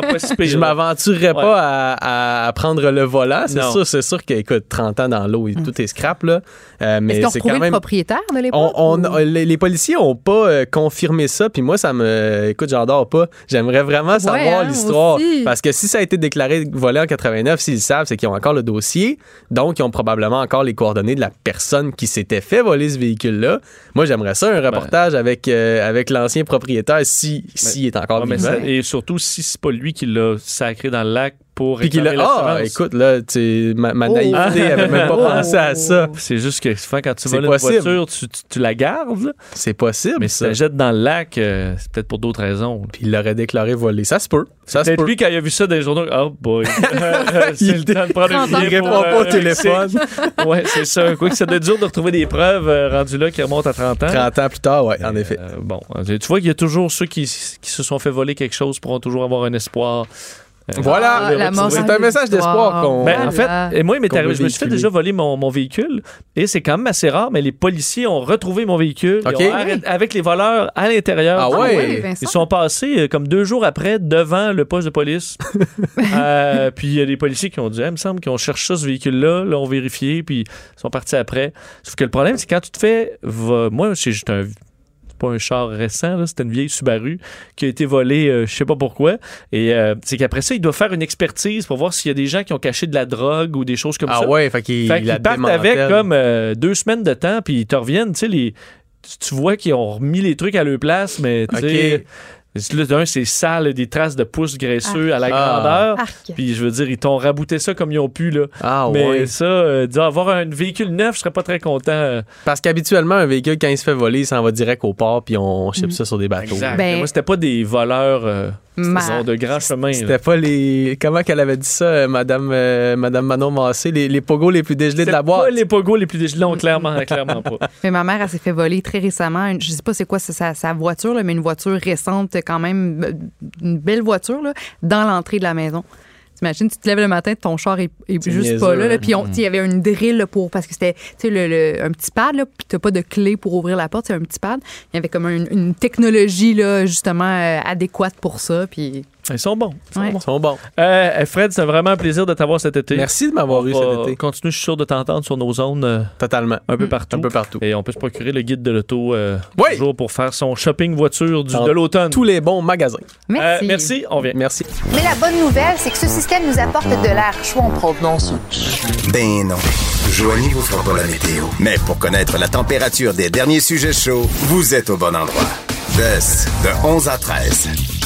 m'aventurerais Ouais. pas à, prendre le volant. C'est sûr, c'est sûr qu'écoute, 30 ans dans l'eau, et tout est scrap, là. Euh, mais Est-ce qu'ils ont c'est quand même. le propriétaire de l'époque? On, on- ou- les, les policiers ont pas euh, confirmé ça, puis moi, ça me. Écoute, j'adore pas. J'aimerais vraiment savoir hein, l'histoire. Parce que si ça a été déclaré volé en 89, s'ils le savent, c'est qu'ils ont encore le dossier. Donc, ils ont probablement encore les coordonnées de la personne qui s'était fait voler ce véhicule-là. Moi, j'aimerais ça, un reportage avec, euh, avec l'ancien propriétaire, si, s'il est encore Ouais, vivant. ça- et surtout, si c'est pas lui qui l'a sacré dans le lac pour Puis qu'il a. Ah, l'assurance. écoute, là, tu sais, ma, ma Oh. naïveté avait même pas <laughs> Oh. pensé à ça. C'est juste que souvent, quand tu voles une possible. voiture, tu, tu- tu la gardes. C'est possible. mais si tu ça. la jettes dans le lac, euh, c'est peut-être pour d'autres raisons. là. Puis il l'aurait déclaré volé. Ça se peut. Ça se Peut-être peut. lui, quand il a vu ça dans les journaux, oh boy, <laughs> <laughs> c'est Il le temps de prendre une. Il répond pour, pas euh, au téléphone. ouais, c'est ça. Quoi que ça doit être dur de retrouver des preuves euh, rendues là qui remontent à 30 ans. 30 ans plus tard, ouais, en effet. Euh, bon, tu vois qu'il y a toujours ceux qui, qui se sont fait voler quelque chose pourront toujours avoir un espoir Voilà, Ah, c'est un message d'espoir qu'on. Ben, en fait, et moi, il m'est arrivé, je me suis fait déjà voler mon, mon véhicule et c'est quand même assez rare, mais les policiers ont retrouvé mon véhicule avec les voleurs à l'intérieur. Ah Ah ouais. oui, Vincent? Ils sont passés euh, comme deux jours après devant le poste de police. <laughs> Euh, puis il y a des policiers qui ont dit, Ah, il me semble qu'on cherche ça, ce véhicule-là, là, on vérifié, puis ils sont partis après. Sauf que le problème, c'est quand tu te fais. va- Moi, c'est juste un. Pas un char récent, c'était une vieille Subaru qui a été volée, euh, je sais pas pourquoi. Et euh, c'est qu'après ça, il doit faire une expertise pour voir s'il y a des gens qui ont caché de la drogue ou des choses comme Ah ça. ouais, fait qu'il Fait qu'ils la partent avec comme euh, deux semaines de temps, puis ils te reviennent, tu sais, les... tu- vois qu'ils ont remis les trucs à leur place, mais tu sais. Là, d'un, c'est sale, des traces de pouces graisseux à la Ah. grandeur. Arc. Puis je veux dire, ils t'ont rabouté ça comme ils ont pu, là. Ah Mais ouais. ça, euh, dire avoir un véhicule neuf, je serais pas très content. Parce qu'habituellement, un véhicule, quand il se fait voler, il s'en va direct au port, puis on ship ça sur des bateaux. Exact. Ben- Moi, c'était pas des voleurs euh, De grand chemin. là. C'était pas les. Comment qu'elle avait dit ça, euh, Madame, euh, Madame Manon Massé, les, les pogos les plus dégelés de la boîte. pas les pogos les plus dégelés, non, clairement, <laughs> clairement pas. Mais ma mère, elle s'est fait voler très récemment. une- Je sais pas c'est quoi c'est sa, sa voiture, là, mais une voiture récente, quand même, euh, une belle voiture, là, dans l'entrée de la maison. T'imagines, tu te lèves le matin, ton char est, juste niaiseux, pas là. là, hein. puis sais, il y avait une drill là, pour. Parce que c'était le, le- un petit pad, là, puis t'as pas de clé pour ouvrir la porte, c'est un petit pad. Il y avait comme une, une technologie, là, justement, euh, adéquate pour ça. Puis. Ils sont bons. Ils sont Ouais. bons. Ils sont bons. Euh, Fred, c'est vraiment un plaisir de t'avoir cet été. Merci de m'avoir eu cet été. continuer, je suis sûr de t'entendre sur nos zones euh, Totalement. un peu partout. Un peu partout. Et on peut se procurer le guide de l'auto euh, Oui. toujours pour faire son shopping voiture du, de l'automne. Tous les bons magasins. Euh, Merci. merci, on vient. Merci. Mais la bonne nouvelle, c'est que ce système nous apporte de l'air chaud en provenance. Ben non. Joanie vous fera pas la météo. Mais pour connaître la température des derniers sujets chauds, vous êtes au bon endroit. DES, de 11 à 13.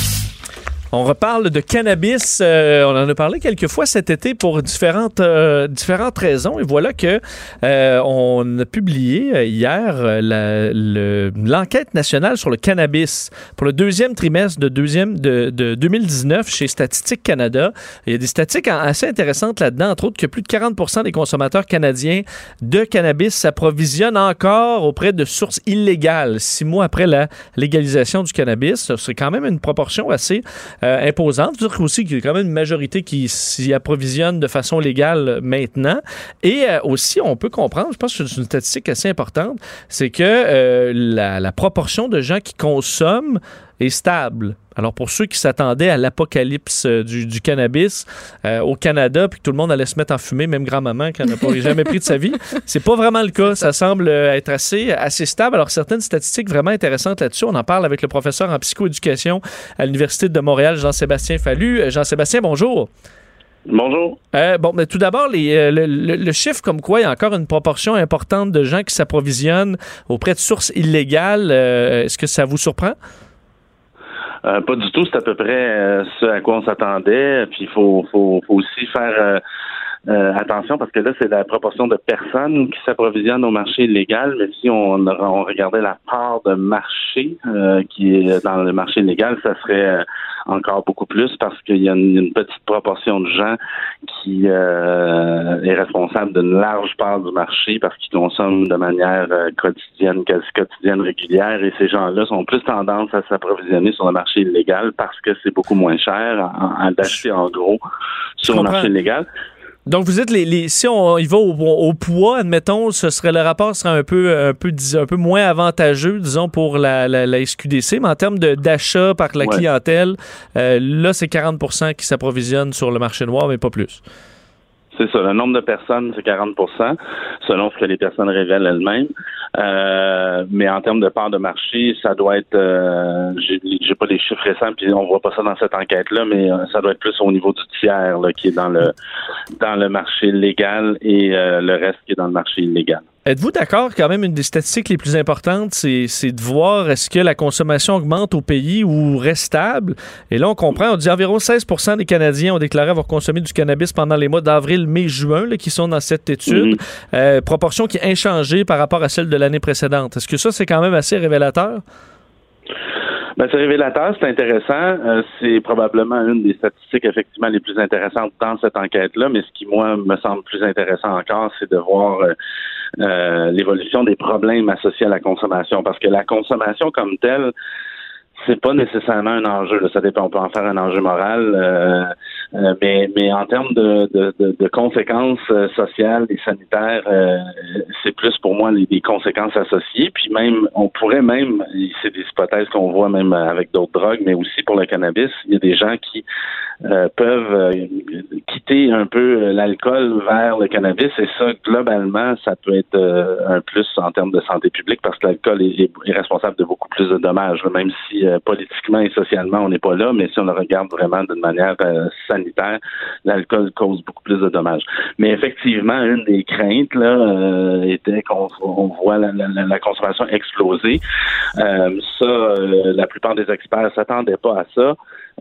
On reparle de cannabis. euh, on en a parlé quelques fois cet été pour différentes, euh, différentes raisons. Et voilà que euh, on a publié hier l'enquête nationale sur le cannabis pour le deuxième trimestre de, deuxième, de, de 2019 chez Statistique Canada. Il y a des statistiques assez intéressantes là-dedans, entre autres que plus de 40% des consommateurs canadiens de cannabis s'approvisionnent encore auprès de sources illégales six mois après la légalisation du cannabis. C'est quand même une proportion assez euh, imposante. Je veux dire aussi qu'il y a quand même une majorité qui s'y approvisionne de façon légale maintenant. Et euh, aussi, on peut comprendre, je pense que c'est une statistique assez importante, c'est que euh, la proportion de gens qui consomment est stable. Alors pour ceux qui s'attendaient à l'apocalypse euh, du, du cannabis euh, au Canada, puis que tout le monde allait se mettre en fumée, même grand-maman qui n'en a pas jamais pris de sa vie, <laughs> c'est pas vraiment le cas. Ça semble euh, être assez, assez stable. Alors certaines statistiques vraiment intéressantes là-dessus. On en parle avec le professeur en psychoéducation à l'Université de Montréal, Jean-Sébastien Fallu. Jean-Sébastien, bonjour. Bonjour. Euh, bon, mais tout d'abord, les, euh, le, le- le chiffre comme quoi il y a encore une proportion importante de gens qui s'approvisionnent auprès de sources illégales, euh, est-ce que ça vous surprend? Euh, pas du tout, c'est à peu près euh, ce à quoi on s'attendait. Puis faut, faut, faut aussi faire euh, attention parce que là, c'est la proportion de personnes qui s'approvisionnent au marché illégal. Mais si on, on regardait la part de marché euh, qui est dans le marché illégal, ça serait euh, encore beaucoup plus parce qu'il y a une, une petite proportion de gens qui euh, est responsable d'une large part du marché parce qu'ils consomment de manière quotidienne, quasi quotidienne, régulière. Et ces gens-là sont plus tendance à s'approvisionner sur le marché illégal parce que c'est beaucoup moins cher à, à d'acheter en gros sur le marché illégal. Donc, vous êtes les, les- si on y va au, au poids, admettons, ce serait le rapport serait un peu, un peu, un peu moins avantageux, disons, pour la, la, la SQDC, mais en termes d'achat par la Ouais. clientèle, euh, là, c'est 40 qui s'approvisionnent sur le marché noir, mais pas plus. C'est ça. Le nombre de personnes, c'est 40% selon ce que les personnes révèlent elles-mêmes. Euh, mais en termes de part de marché, ça doit être, euh, j'ai pas les chiffres récents, puis on voit pas ça dans cette enquête-là, mais euh, ça doit être plus au niveau du tiers là, qui est dans le dans le marché légal et euh, le reste qui est dans le marché illégal. Êtes-vous d'accord, quand même, une des statistiques les plus importantes, c'est c'est de voir est-ce que la consommation augmente au pays ou reste stable? Et là, on comprend, on dit environ 16% des Canadiens ont déclaré avoir consommé du cannabis pendant les mois d'avril, mai, juin, là, qui sont dans cette étude. Mhm. Euh, proportion qui est inchangée par rapport à celle de l'année précédente. Est-ce que ça, c'est quand même assez révélateur? Ben, c'est révélateur, c'est intéressant. Euh, c'est probablement une des statistiques effectivement les plus intéressantes dans cette enquête-là, mais ce qui, moi, me semble plus intéressant encore, c'est de voir euh, euh, l'évolution des problèmes associés à la consommation. Parce que la consommation comme telle, c'est pas nécessairement un enjeu. Ça dépend. On peut en faire un enjeu moral, euh, euh, mais mais en termes de, de, de, de conséquences euh, sociales et sanitaires, euh, c'est plus pour moi les, conséquences associées. Puis même, on pourrait même, c'est des hypothèses qu'on voit même avec d'autres drogues, mais aussi pour le cannabis, il y a des gens qui euh, peuvent quitter un peu l'alcool vers le cannabis et ça, globalement, ça peut être un plus en termes de santé publique parce que l'alcool est, est, responsable de beaucoup plus de dommages, même si politiquement et socialement on n'est pas là, mais si on le regarde vraiment d'une manière sanitaire, l'alcool cause beaucoup plus de dommages. Mais effectivement, une des craintes là était qu'on on voit la, consommation exploser. ça, la plupart des experts s'attendaient pas à ça.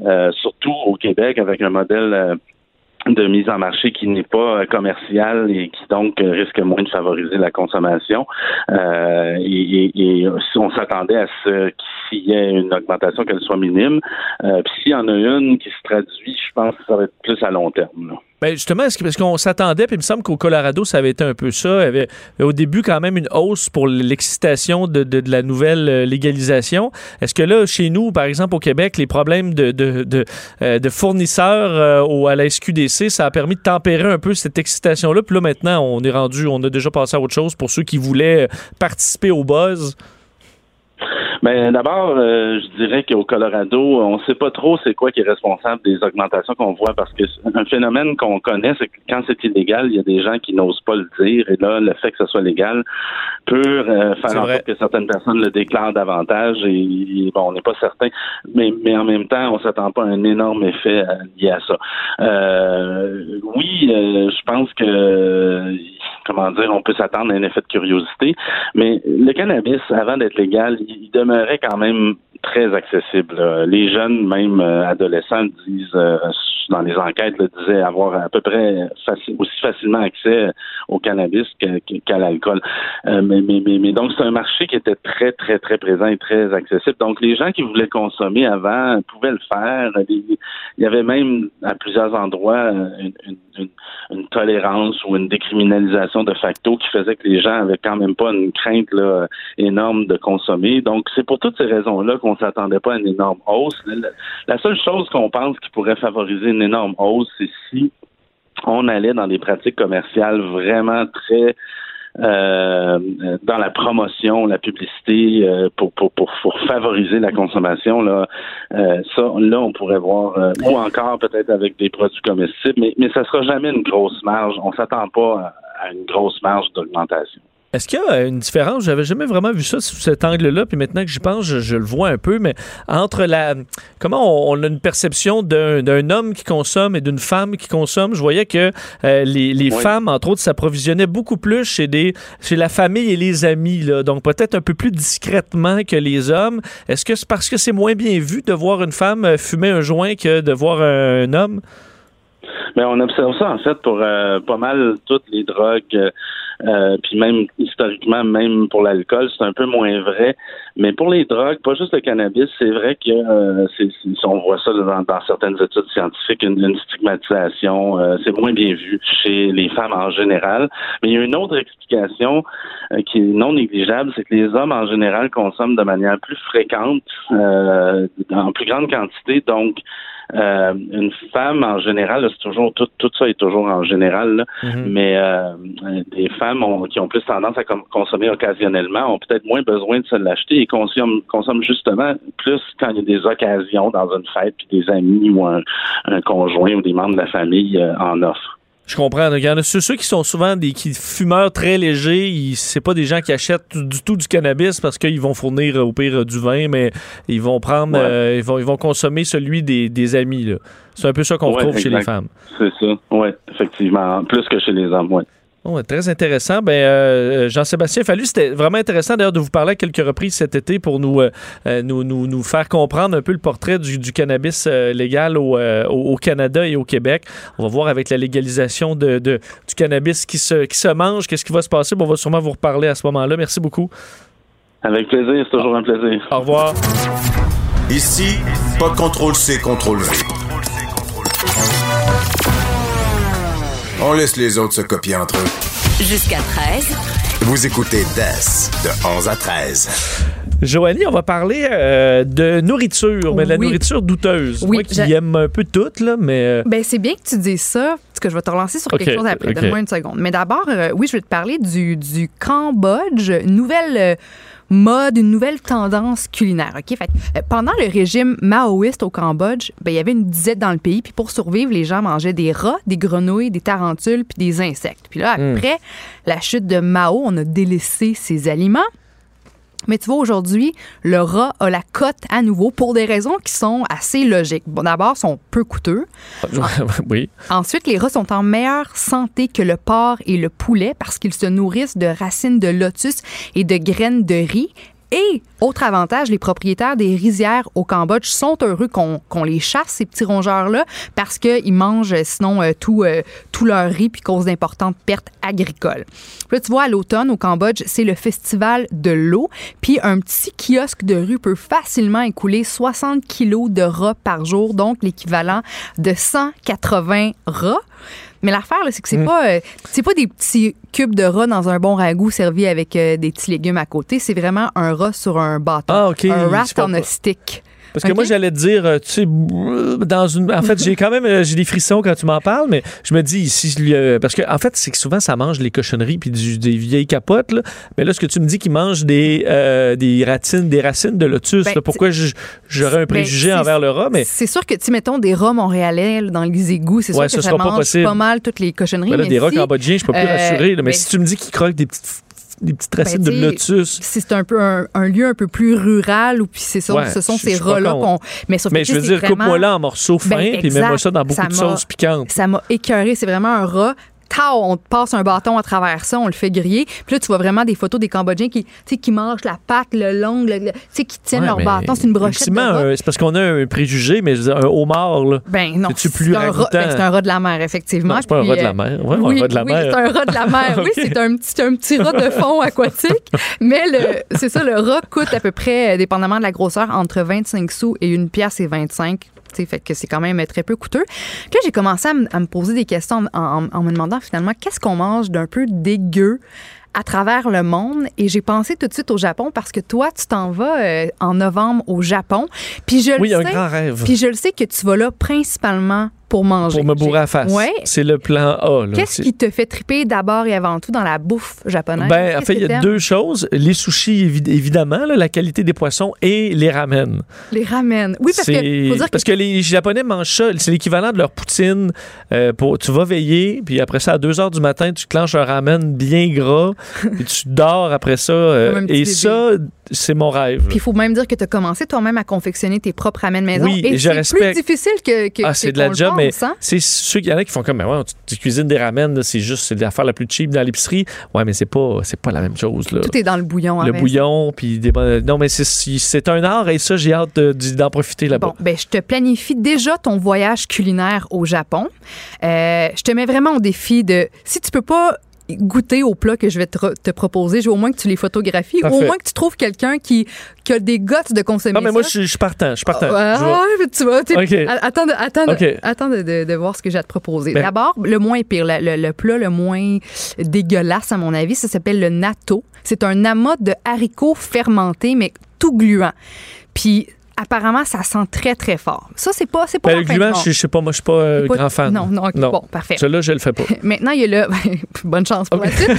Euh, surtout au Québec avec un modèle euh, de mise en marché qui n'est pas euh, commercial et qui donc risque moins de favoriser la consommation. Euh, et, et, et, si on s'attendait à ce qu'il y ait une augmentation, qu'elle soit minime, euh, puis s'il y en a une qui se traduit, je pense que ça va être plus à long terme. Là. Ben justement, parce qu'on s'attendait, puis il me semble qu'au Colorado, ça avait été un peu ça. Il y avait au début quand même une hausse pour l'excitation de, de, de, la nouvelle légalisation. Est-ce que là, chez nous, par exemple au Québec, les problèmes de, de, de fournisseurs euh, au, à la SQDC, ça a permis de tempérer un peu cette excitation-là. Puis là, maintenant, on est rendu, on a déjà passé à autre chose pour ceux qui voulaient participer au buzz. Ben, d'abord, euh, je dirais qu'au Colorado, on ne sait pas trop c'est quoi qui est responsable des augmentations qu'on voit parce que un phénomène qu'on connaît, c'est que quand c'est illégal, il y a des gens qui n'osent pas le dire et là, le fait que ce soit légal peut euh, faire en sorte que certaines personnes le déclarent davantage et, et bon, on n'est pas certain, mais, mais en même temps, on s'attend pas à un énorme effet lié à ça. Euh, oui, je pense que comment dire, on peut s'attendre à un effet de curiosité, mais le cannabis, avant d'être légal, il demeurait quand même très accessible. Les jeunes, même adolescents, disent dans les enquêtes, là, disaient avoir à peu près aussi facilement accès au cannabis qu'à l'alcool. Euh, mais, donc c'est un marché qui était très très très présent et très accessible. Donc les gens qui voulaient consommer avant pouvaient le faire. Il y avait même à plusieurs endroits une, une tolérance ou une décriminalisation de facto qui faisait que les gens avaient quand même pas une crainte énorme de consommer. Donc c'est pour toutes ces raisons-là qu'on s'attendait pas à une énorme hausse. La seule chose qu'on pense qui pourrait favoriser une énorme hausse, c'est si on allait dans des pratiques commerciales vraiment très euh, dans la promotion, la publicité euh, pour, pour, pour, pour, favoriser la consommation. Là, euh, ça, là, on pourrait voir, euh, ou encore peut-être avec des produits comestibles, mais, mais ça sera jamais une grosse marge. On s'attend pas à une grosse marge d'augmentation. Est-ce qu'il y a une différence? J'avais jamais vraiment vu ça sous cet angle-là, puis maintenant que j'y pense, je, je, le vois un peu, mais entre la. Comment on, on a une perception d'un homme qui consomme et d'une femme qui consomme, je voyais que euh, les, les oui. femmes, entre autres, s'approvisionnaient beaucoup plus chez, des, chez la famille et les amis, là, donc peut-être un peu plus discrètement que les hommes. Est-ce que c'est parce que c'est moins bien vu de voir une femme fumer un joint que de voir un, un homme? Mais on observe ça en fait pour euh, pas mal toutes les drogues, euh, puis même historiquement, même pour l'alcool, c'est un peu moins vrai. Mais pour les drogues, pas juste le cannabis, c'est vrai que euh, c'est, on voit ça dans, dans, certaines études scientifiques, une, une stigmatisation, euh, c'est moins bien vu chez les femmes en général. Mais il y a une autre explication euh, qui est non négligeable, c'est que les hommes en général consomment de manière plus fréquente, euh, en plus grande quantité, donc euh, une femme, en général, c'est toujours tout, tout ça est toujours en général, là, mm-hmm. mais euh, des femmes ont, qui ont plus tendance à consommer occasionnellement ont peut-être moins besoin de se l'acheter et consomment, consomment justement plus quand il y a des occasions dans une fête, puis des amis ou un, un conjoint ou des membres de la famille euh, en offrent. Je comprends. Il y en a ceux, ceux qui sont souvent des qui fumeurs très légers. C'est pas des gens qui achètent du tout du cannabis parce qu'ils vont fournir au pire du vin, mais ils vont prendre, ouais. euh, ils, vont, ils vont consommer celui des, des amis. C'est un peu ça qu'on ouais, retrouve exact. chez les femmes. C'est ça. Oui, effectivement. Plus que chez les hommes, oui. Oh, très intéressant. Ben, euh, Jean-Sébastien Fallu, c'était vraiment intéressant d'ailleurs de vous parler à quelques reprises cet été pour nous, euh, nous, nous, nous, faire comprendre un peu le portrait du, du cannabis euh, légal au, au, Canada et au Québec. On va voir avec la légalisation de, de du cannabis qui se, qui se mange, qu'est-ce qui va se passer. Bon, on va sûrement vous reparler à ce moment-là. Merci beaucoup. Avec plaisir, c'est toujours un plaisir. Au revoir. Ici, pas de contrôle C, contrôle V. On laisse les autres se copier entre eux. Jusqu'à 13. Vous écoutez DES de 11 à 13. Joanie, on va parler euh, de nourriture, mais de la Oui. nourriture douteuse. Oui, Moi qui aime un peu toute, là, mais... euh, Ben, c'est bien que tu dises ça, parce que je vais te relancer sur quelque chose après. Donne-moi une seconde. Mais d'abord, euh, oui, je vais te parler du, du Cambodge, nouvelle euh, mode, une nouvelle tendance culinaire. OK? Fait, que, euh, pendant le régime maoïste au Cambodge, ben, il y avait une disette dans le pays, puis pour survivre, les gens mangeaient des rats, des grenouilles, des tarentules, puis des insectes. Puis là, Hmm. après la chute de Mao, on a délaissé ces aliments. Mais tu vois, aujourd'hui, le rat a la cote à nouveau pour des raisons qui sont assez logiques. Bon, d'abord, ils sont peu coûteux. <laughs> oui. Ensuite, les rats sont en meilleure santé que le porc et le poulet parce qu'ils se nourrissent de racines de lotus et de graines de riz. Et, autre avantage, les propriétaires des rizières au Cambodge sont heureux qu'on les chasse, ces petits rongeurs-là, parce qu'ils mangent euh, sinon euh, tout, euh, tout leur riz puis causent d'importantes pertes agricoles. Là, tu vois, à l'automne, au Cambodge, c'est le festival de l'eau. Puis un petit kiosque de rue peut facilement écouler 60 kilos de rats par jour, donc l'équivalent de 180 rats. Mais l'affaire, c'est que c'est Mm. pas, euh, c'est pas des petits cubes de rats dans un bon ragoût servi avec euh, des petits légumes à côté. C'est vraiment un rat sur un bâton. Ah, OK. Un rat on a stick. Parce que moi, j'allais te dire, euh, tu sais, dans une. En fait, j'ai quand même euh, j'ai des frissons quand tu m'en parles, mais je me dis ici, euh, parce que en fait, c'est que souvent, ça mange les cochonneries puis du- des vieilles capotes. Là. Mais là, ce que tu me dis qu'ils mangent des, euh, des racines, des racines de lotus, Ben, là, pourquoi j'aurais un Ben, préjugé envers le rat, mais. C'est sûr que, tu mettons des rats montréalais dans les égouts, c'est Ouais, sûr que ça pas mange possible. pas mal toutes les cochonneries. Ben là, mais des rats si- cambodgiens, je pas plus euh, rassuré. là, mais ben, si tu me dis qu'ils croquent des petites des petites racines Ben, de lotus. Si c'est un peu un, un lieu un peu plus rural ou puis c'est ça, Ouais, ce sont je- ces rats-là qu'on. Mais, Mais je veux dire, vraiment- coupe-moi là en morceaux fins, Ben, puis mets-moi ça dans beaucoup Ça de m'a- sauce piquante. Ça m'a écœuré. C'est vraiment un rat. Tao, on passe un bâton à travers ça, on le fait griller. Puis là, tu vois vraiment des photos des Cambodgiens qui, qui mangent la patte, le long, le- sais, qui tiennent Ouais, leur bâton. C'est une brochette un- C'est parce qu'on a un préjugé, mais je veux dire, un homard, là. Ben non, c'est un, ben, c'est un rat de la mer, effectivement. C'est pas un Puis, rat de la euh, mer. Ouais, oui, un rat de la oui, mer. c'est un rat de la mer. <laughs> Oui, c'est un petit, un petit rat de fond aquatique. <laughs> Mais le- c'est ça, le rat coûte à peu près, euh, dépendamment de la grosseur, entre 25 sous et une pièce et 25. Fait que c'est quand même très peu coûteux. Puis là, j'ai commencé à, me- à me poser des questions en, en- en me demandant finalement qu'est-ce qu'on mange d'un peu dégueu à travers le monde? Et j'ai pensé tout de suite au Japon parce que toi tu t'en vas euh, en novembre au Japon puis je Oui, le un sais grand rêve. puis je le sais que tu vas là principalement pour manger Pour me bourrer à face. Ouais. C'est le plan A. Qu'est-ce C'est- qui te fait triper d'abord et avant tout dans la bouffe japonaise? Ben, en fait, il y a deux choses. Les sushis, évi- évidemment, là, la qualité des poissons et les ramen. Les ramen. Oui, parce que, C'est- faut dire parce que, que les Japonais mangent ça. C'est l'équivalent de leur poutine. Euh, pour, tu vas veiller, puis après ça, à 2 heures du matin, tu clenches un ramen bien gras, <laughs> puis tu dors après ça. euh, et bébé. ça, c'est mon rêve. puis il faut même dire que tu as commencé toi-même à confectionner tes propres ramen maison. Oui, et et je c'est respecte. plus difficile que, que Ah, c'est de la job, mais hein? c'est ceux qu'il y en a qui font comme, mais ouais, tu, cuisines des ramen, c'est juste c'est l'affaire la plus cheap dans l'épicerie. Ouais, mais c'est pas, c'est pas la même chose. Là. Tout est dans le bouillon. le avec. bouillon, puis des Non, mais c'est- c'est un art et ça, j'ai hâte de- d'en profiter là-bas. Bon, ben, je te planifie déjà ton voyage culinaire au Japon. Euh, je te mets vraiment au défi de, si tu peux pas goûter au plat que je vais te, proposer, je veux au moins que tu les photographies, ou au moins que tu trouves quelqu'un qui, qui a des guts de consommer Non, mais moi, je suis- je partant. Je suis partant. Ah, Je vais- mais tu vois, tu sais, OK. a- attends, de, attends, attends de, de- de voir ce que j'ai à te proposer. Ben- D'abord, le moins pire, le, le- le plat le moins dégueulasse, à mon avis, ça s'appelle le natto. C'est un amas de haricots fermentés, mais tout gluant. Puis, apparemment, ça sent très, très fort. Ça, c'est pas, c'est pas Ben, la le fin du gluant, monde. je, je sais pas, moi, je suis pas euh, Pas- grand fan. Non, non, ok, bon, parfait. Celui-là, je le fais pas. <laughs> Maintenant, il y a le. <laughs> Bonne chance pour la suite.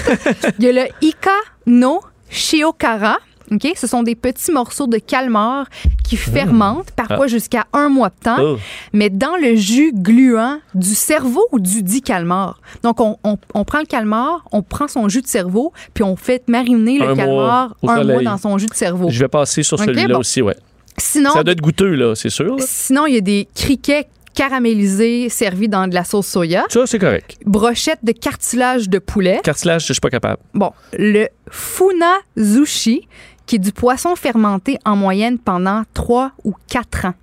Il y a le Ika no Shiokara. OK? Ce sont des petits morceaux de calmar qui fermentent, parfois Ah. jusqu'à un mois de temps, Oh. mais dans le jus gluant du cerveau ou du dit calmar. Donc, on, on- on prend le calmar, on prend son jus de cerveau, puis on fait mariner le Un calmar un mois dans son jus de cerveau. Je vais passer sur celui-là bon. aussi, ouais. Sinon, Ça doit être goûteux, là, c'est sûr. là. sinon, il y a des criquets caramélisés servis dans de la sauce soya, Ça, c'est correct. brochettes de cartilage de poulet. Cartilage, je suis pas capable. Bon, le funazushi, qui est du poisson fermenté en moyenne pendant 3 ou 4 ans.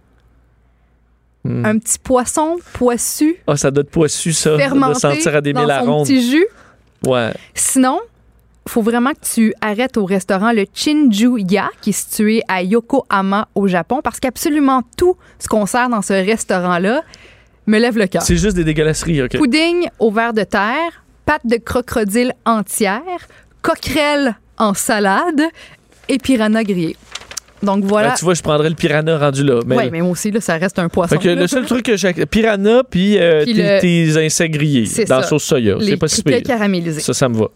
Hmm. Un petit poisson poissu, Ah, ça doit être poissu, ça. de fermenté sentir à des dans mille à son ronde. petit jus. Ouais. Sinon, faut vraiment que tu arrêtes au restaurant le Chinjuya, qui est situé à Yokohama, au Japon, parce qu'absolument tout ce qu'on sert dans ce restaurant-là me lève le cœur. C'est juste des dégueulasseries, OK. Pudding au verre de terre, pâte de crocodile entière, coquerelle en salade et piranha grillé. Donc voilà. Ben, tu vois, je prendrais le piranha rendu là. Mais, ouais, mais moi aussi, là, ça reste un poisson. Fait que le seul truc que j'ai. Piranha, puis euh, Puis tes, le- tes insectes grillés dans la sauce soya. C'est pas si caramélisés. Ça, ça me va.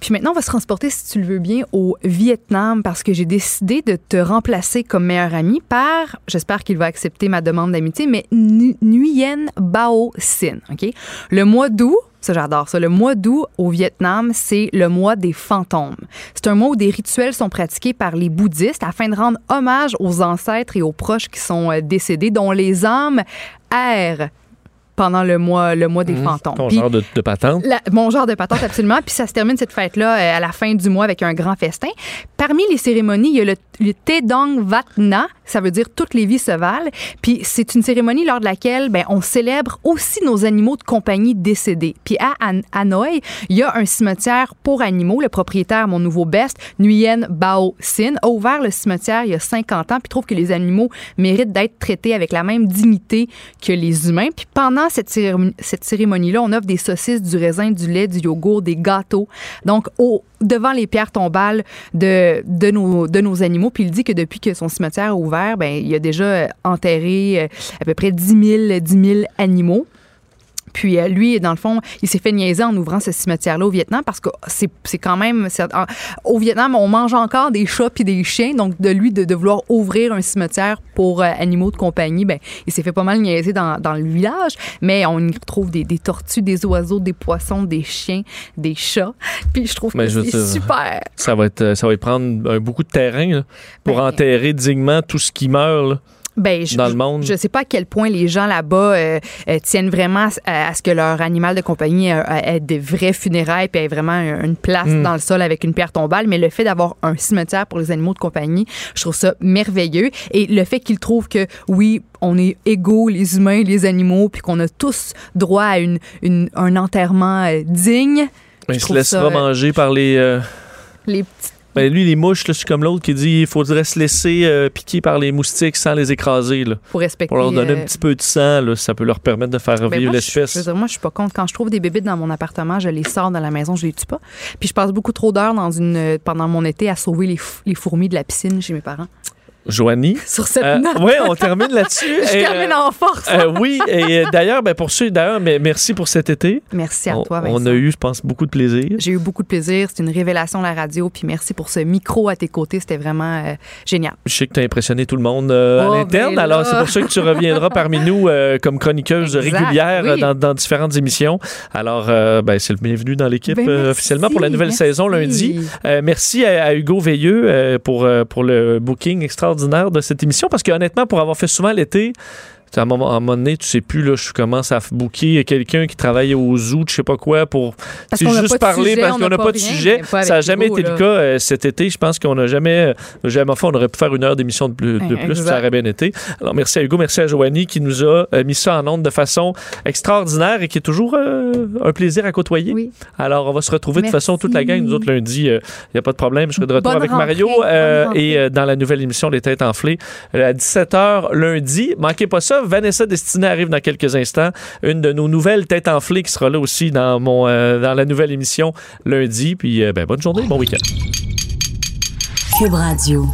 Puis maintenant, on va se transporter, si tu le veux bien, au Vietnam parce que j'ai décidé de te remplacer comme meilleur ami par, j'espère qu'il va accepter ma demande d'amitié, mais Nguyen Bao Sin. OK? Le mois d'août, ça j'adore ça, le mois d'août au Vietnam, c'est le mois des fantômes. C'est un mois où des rituels sont pratiqués par les bouddhistes afin de rendre hommage aux ancêtres et aux proches qui sont euh, décédés, dont les âmes errent pendant le mois, le mois des fantômes. Ton Puis- genre de, de patente? la- mon genre de patente, absolument. Puis ça se termine cette fête-là euh, à la fin du mois avec un grand festin. Parmi les cérémonies, il y a le, le Te Dong Vat Na, ça veut dire toutes les vies se valent. Puis c'est une cérémonie lors de laquelle ben, on célèbre aussi nos animaux de compagnie décédés. Puis à Han- Hanoï, il y a un cimetière pour animaux. Le propriétaire, mon nouveau best, Nguyen Bao Sin, a ouvert le cimetière il y a 50 ans puis trouve que les animaux méritent d'être traités avec la même dignité que les humains. Puis pendant cette cérémonie-là, on offre des saucisses, du raisin, du lait, du yogourt, des gâteaux. Donc, au, devant les pierres tombales de, de, nos, de nos animaux. Puis il dit que depuis que son cimetière a ouvert, ben, il a déjà enterré euh, à peu près 10 000, 10 000 animaux. Puis euh, lui, dans le fond, il s'est fait niaiser en ouvrant ce cimetière-là au Vietnam parce que c'est quand même... en- au Vietnam, on mange encore des chats puis des chiens. Donc, de lui, de, de vouloir ouvrir un cimetière pour euh, animaux de compagnie, ben, il s'est fait pas mal niaiser dans, dans le village. Mais on y retrouve des, des tortues, des oiseaux, des poissons, des chiens, des chats. Puis je trouve que c'est super. Ça va être, euh, ça va y prendre beaucoup de terrain là, pour Ben, enterrer dignement tout ce qui meurt. là. Ben, je, dans le monde? Je sais pas à quel point les gens là-bas euh, euh, tiennent vraiment à, à ce que leur animal de compagnie euh, ait des vraies funérailles puis ait vraiment un- une place Mm. dans le sol avec une pierre tombale. Mais le fait d'avoir un cimetière pour les animaux de compagnie, je trouve ça merveilleux. Et le fait qu'ils trouvent que, oui, on est égaux, les humains, les animaux, puis qu'on a tous droit à une, une- un enterrement euh, digne. Ben, je il se ça, euh, manger par les. Les petites Ben, lui, les mouches, là, c'est comme l'autre qui dit il faudrait se laisser euh, piquer par les moustiques sans les écraser. Là. pour respecter. Pour leur donner euh, un petit peu de sang, là, ça peut leur permettre de faire Ben, revivre je- je l'espèce. moi, je suis pas contre. Quand je trouve des bébites dans mon appartement, je les sors de la maison, je les tue pas. Puis je passe beaucoup trop d'heures dans une pendant mon été à sauver les fourmis de la piscine chez mes parents. Joanie. <laughs> Sur cette Euh, note, oui, on termine là-dessus. <laughs> je Et, termine euh, en force. euh, oui, et euh, d'ailleurs, ben, pour ceux, d'ailleurs, merci pour cet été. merci à on, toi, on Vincent. a eu, je pense, beaucoup de plaisir. J'ai eu beaucoup de plaisir. C'est une révélation la radio. Puis merci pour ce micro à tes côtés. C'était vraiment euh, génial. Je sais que tu as impressionné tout le monde euh, Oh, à l'interne, ben alors c'est pour ça que tu reviendras parmi nous euh, comme chroniqueuse Exact, régulière oui. euh, dans, dans différentes émissions. Alors, euh, ben, c'est le bienvenu dans l'équipe Ben, euh, officiellement pour la nouvelle merci. saison lundi. Euh, merci à, à Hugo Veilleux euh, pour, euh, pour le booking extraordinaire de cette émission parce que honnêtement, pour avoir fait souvent l'été, à un, moment, à un moment donné, tu sais plus, là, je commence à booker quelqu'un qui travaille au zoo, je sais pas quoi, pour Parce juste de parler sujet, parce on qu'on n'a pas de sujet. pas Ça n'a jamais été là. le cas euh, cet été. Je pense qu'on n'a jamais, euh, jamais, enfin, on aurait pu faire une heure d'émission de plus, de ça aurait bien été. Alors, merci à Hugo, merci à Joanie qui nous a euh, mis ça en onde de façon extraordinaire et qui est toujours euh, un plaisir à côtoyer. Oui. Alors, on va se retrouver de toute Merci. façon toute la gang. Nous autres, lundi, il n'y a pas de problème. Je serai de retour Bonne avec rentrée, Mario et dans la nouvelle émission Les Têtes Enflées à 17h lundi. Manquez pas ça. Vanessa Destinée arrive dans quelques instants. Une de nos nouvelles Têtes Enflées qui sera là aussi dans, mon, euh, la nouvelle émission lundi. Puis, euh, ben, bonne journée, bon week-end. Cube Radio.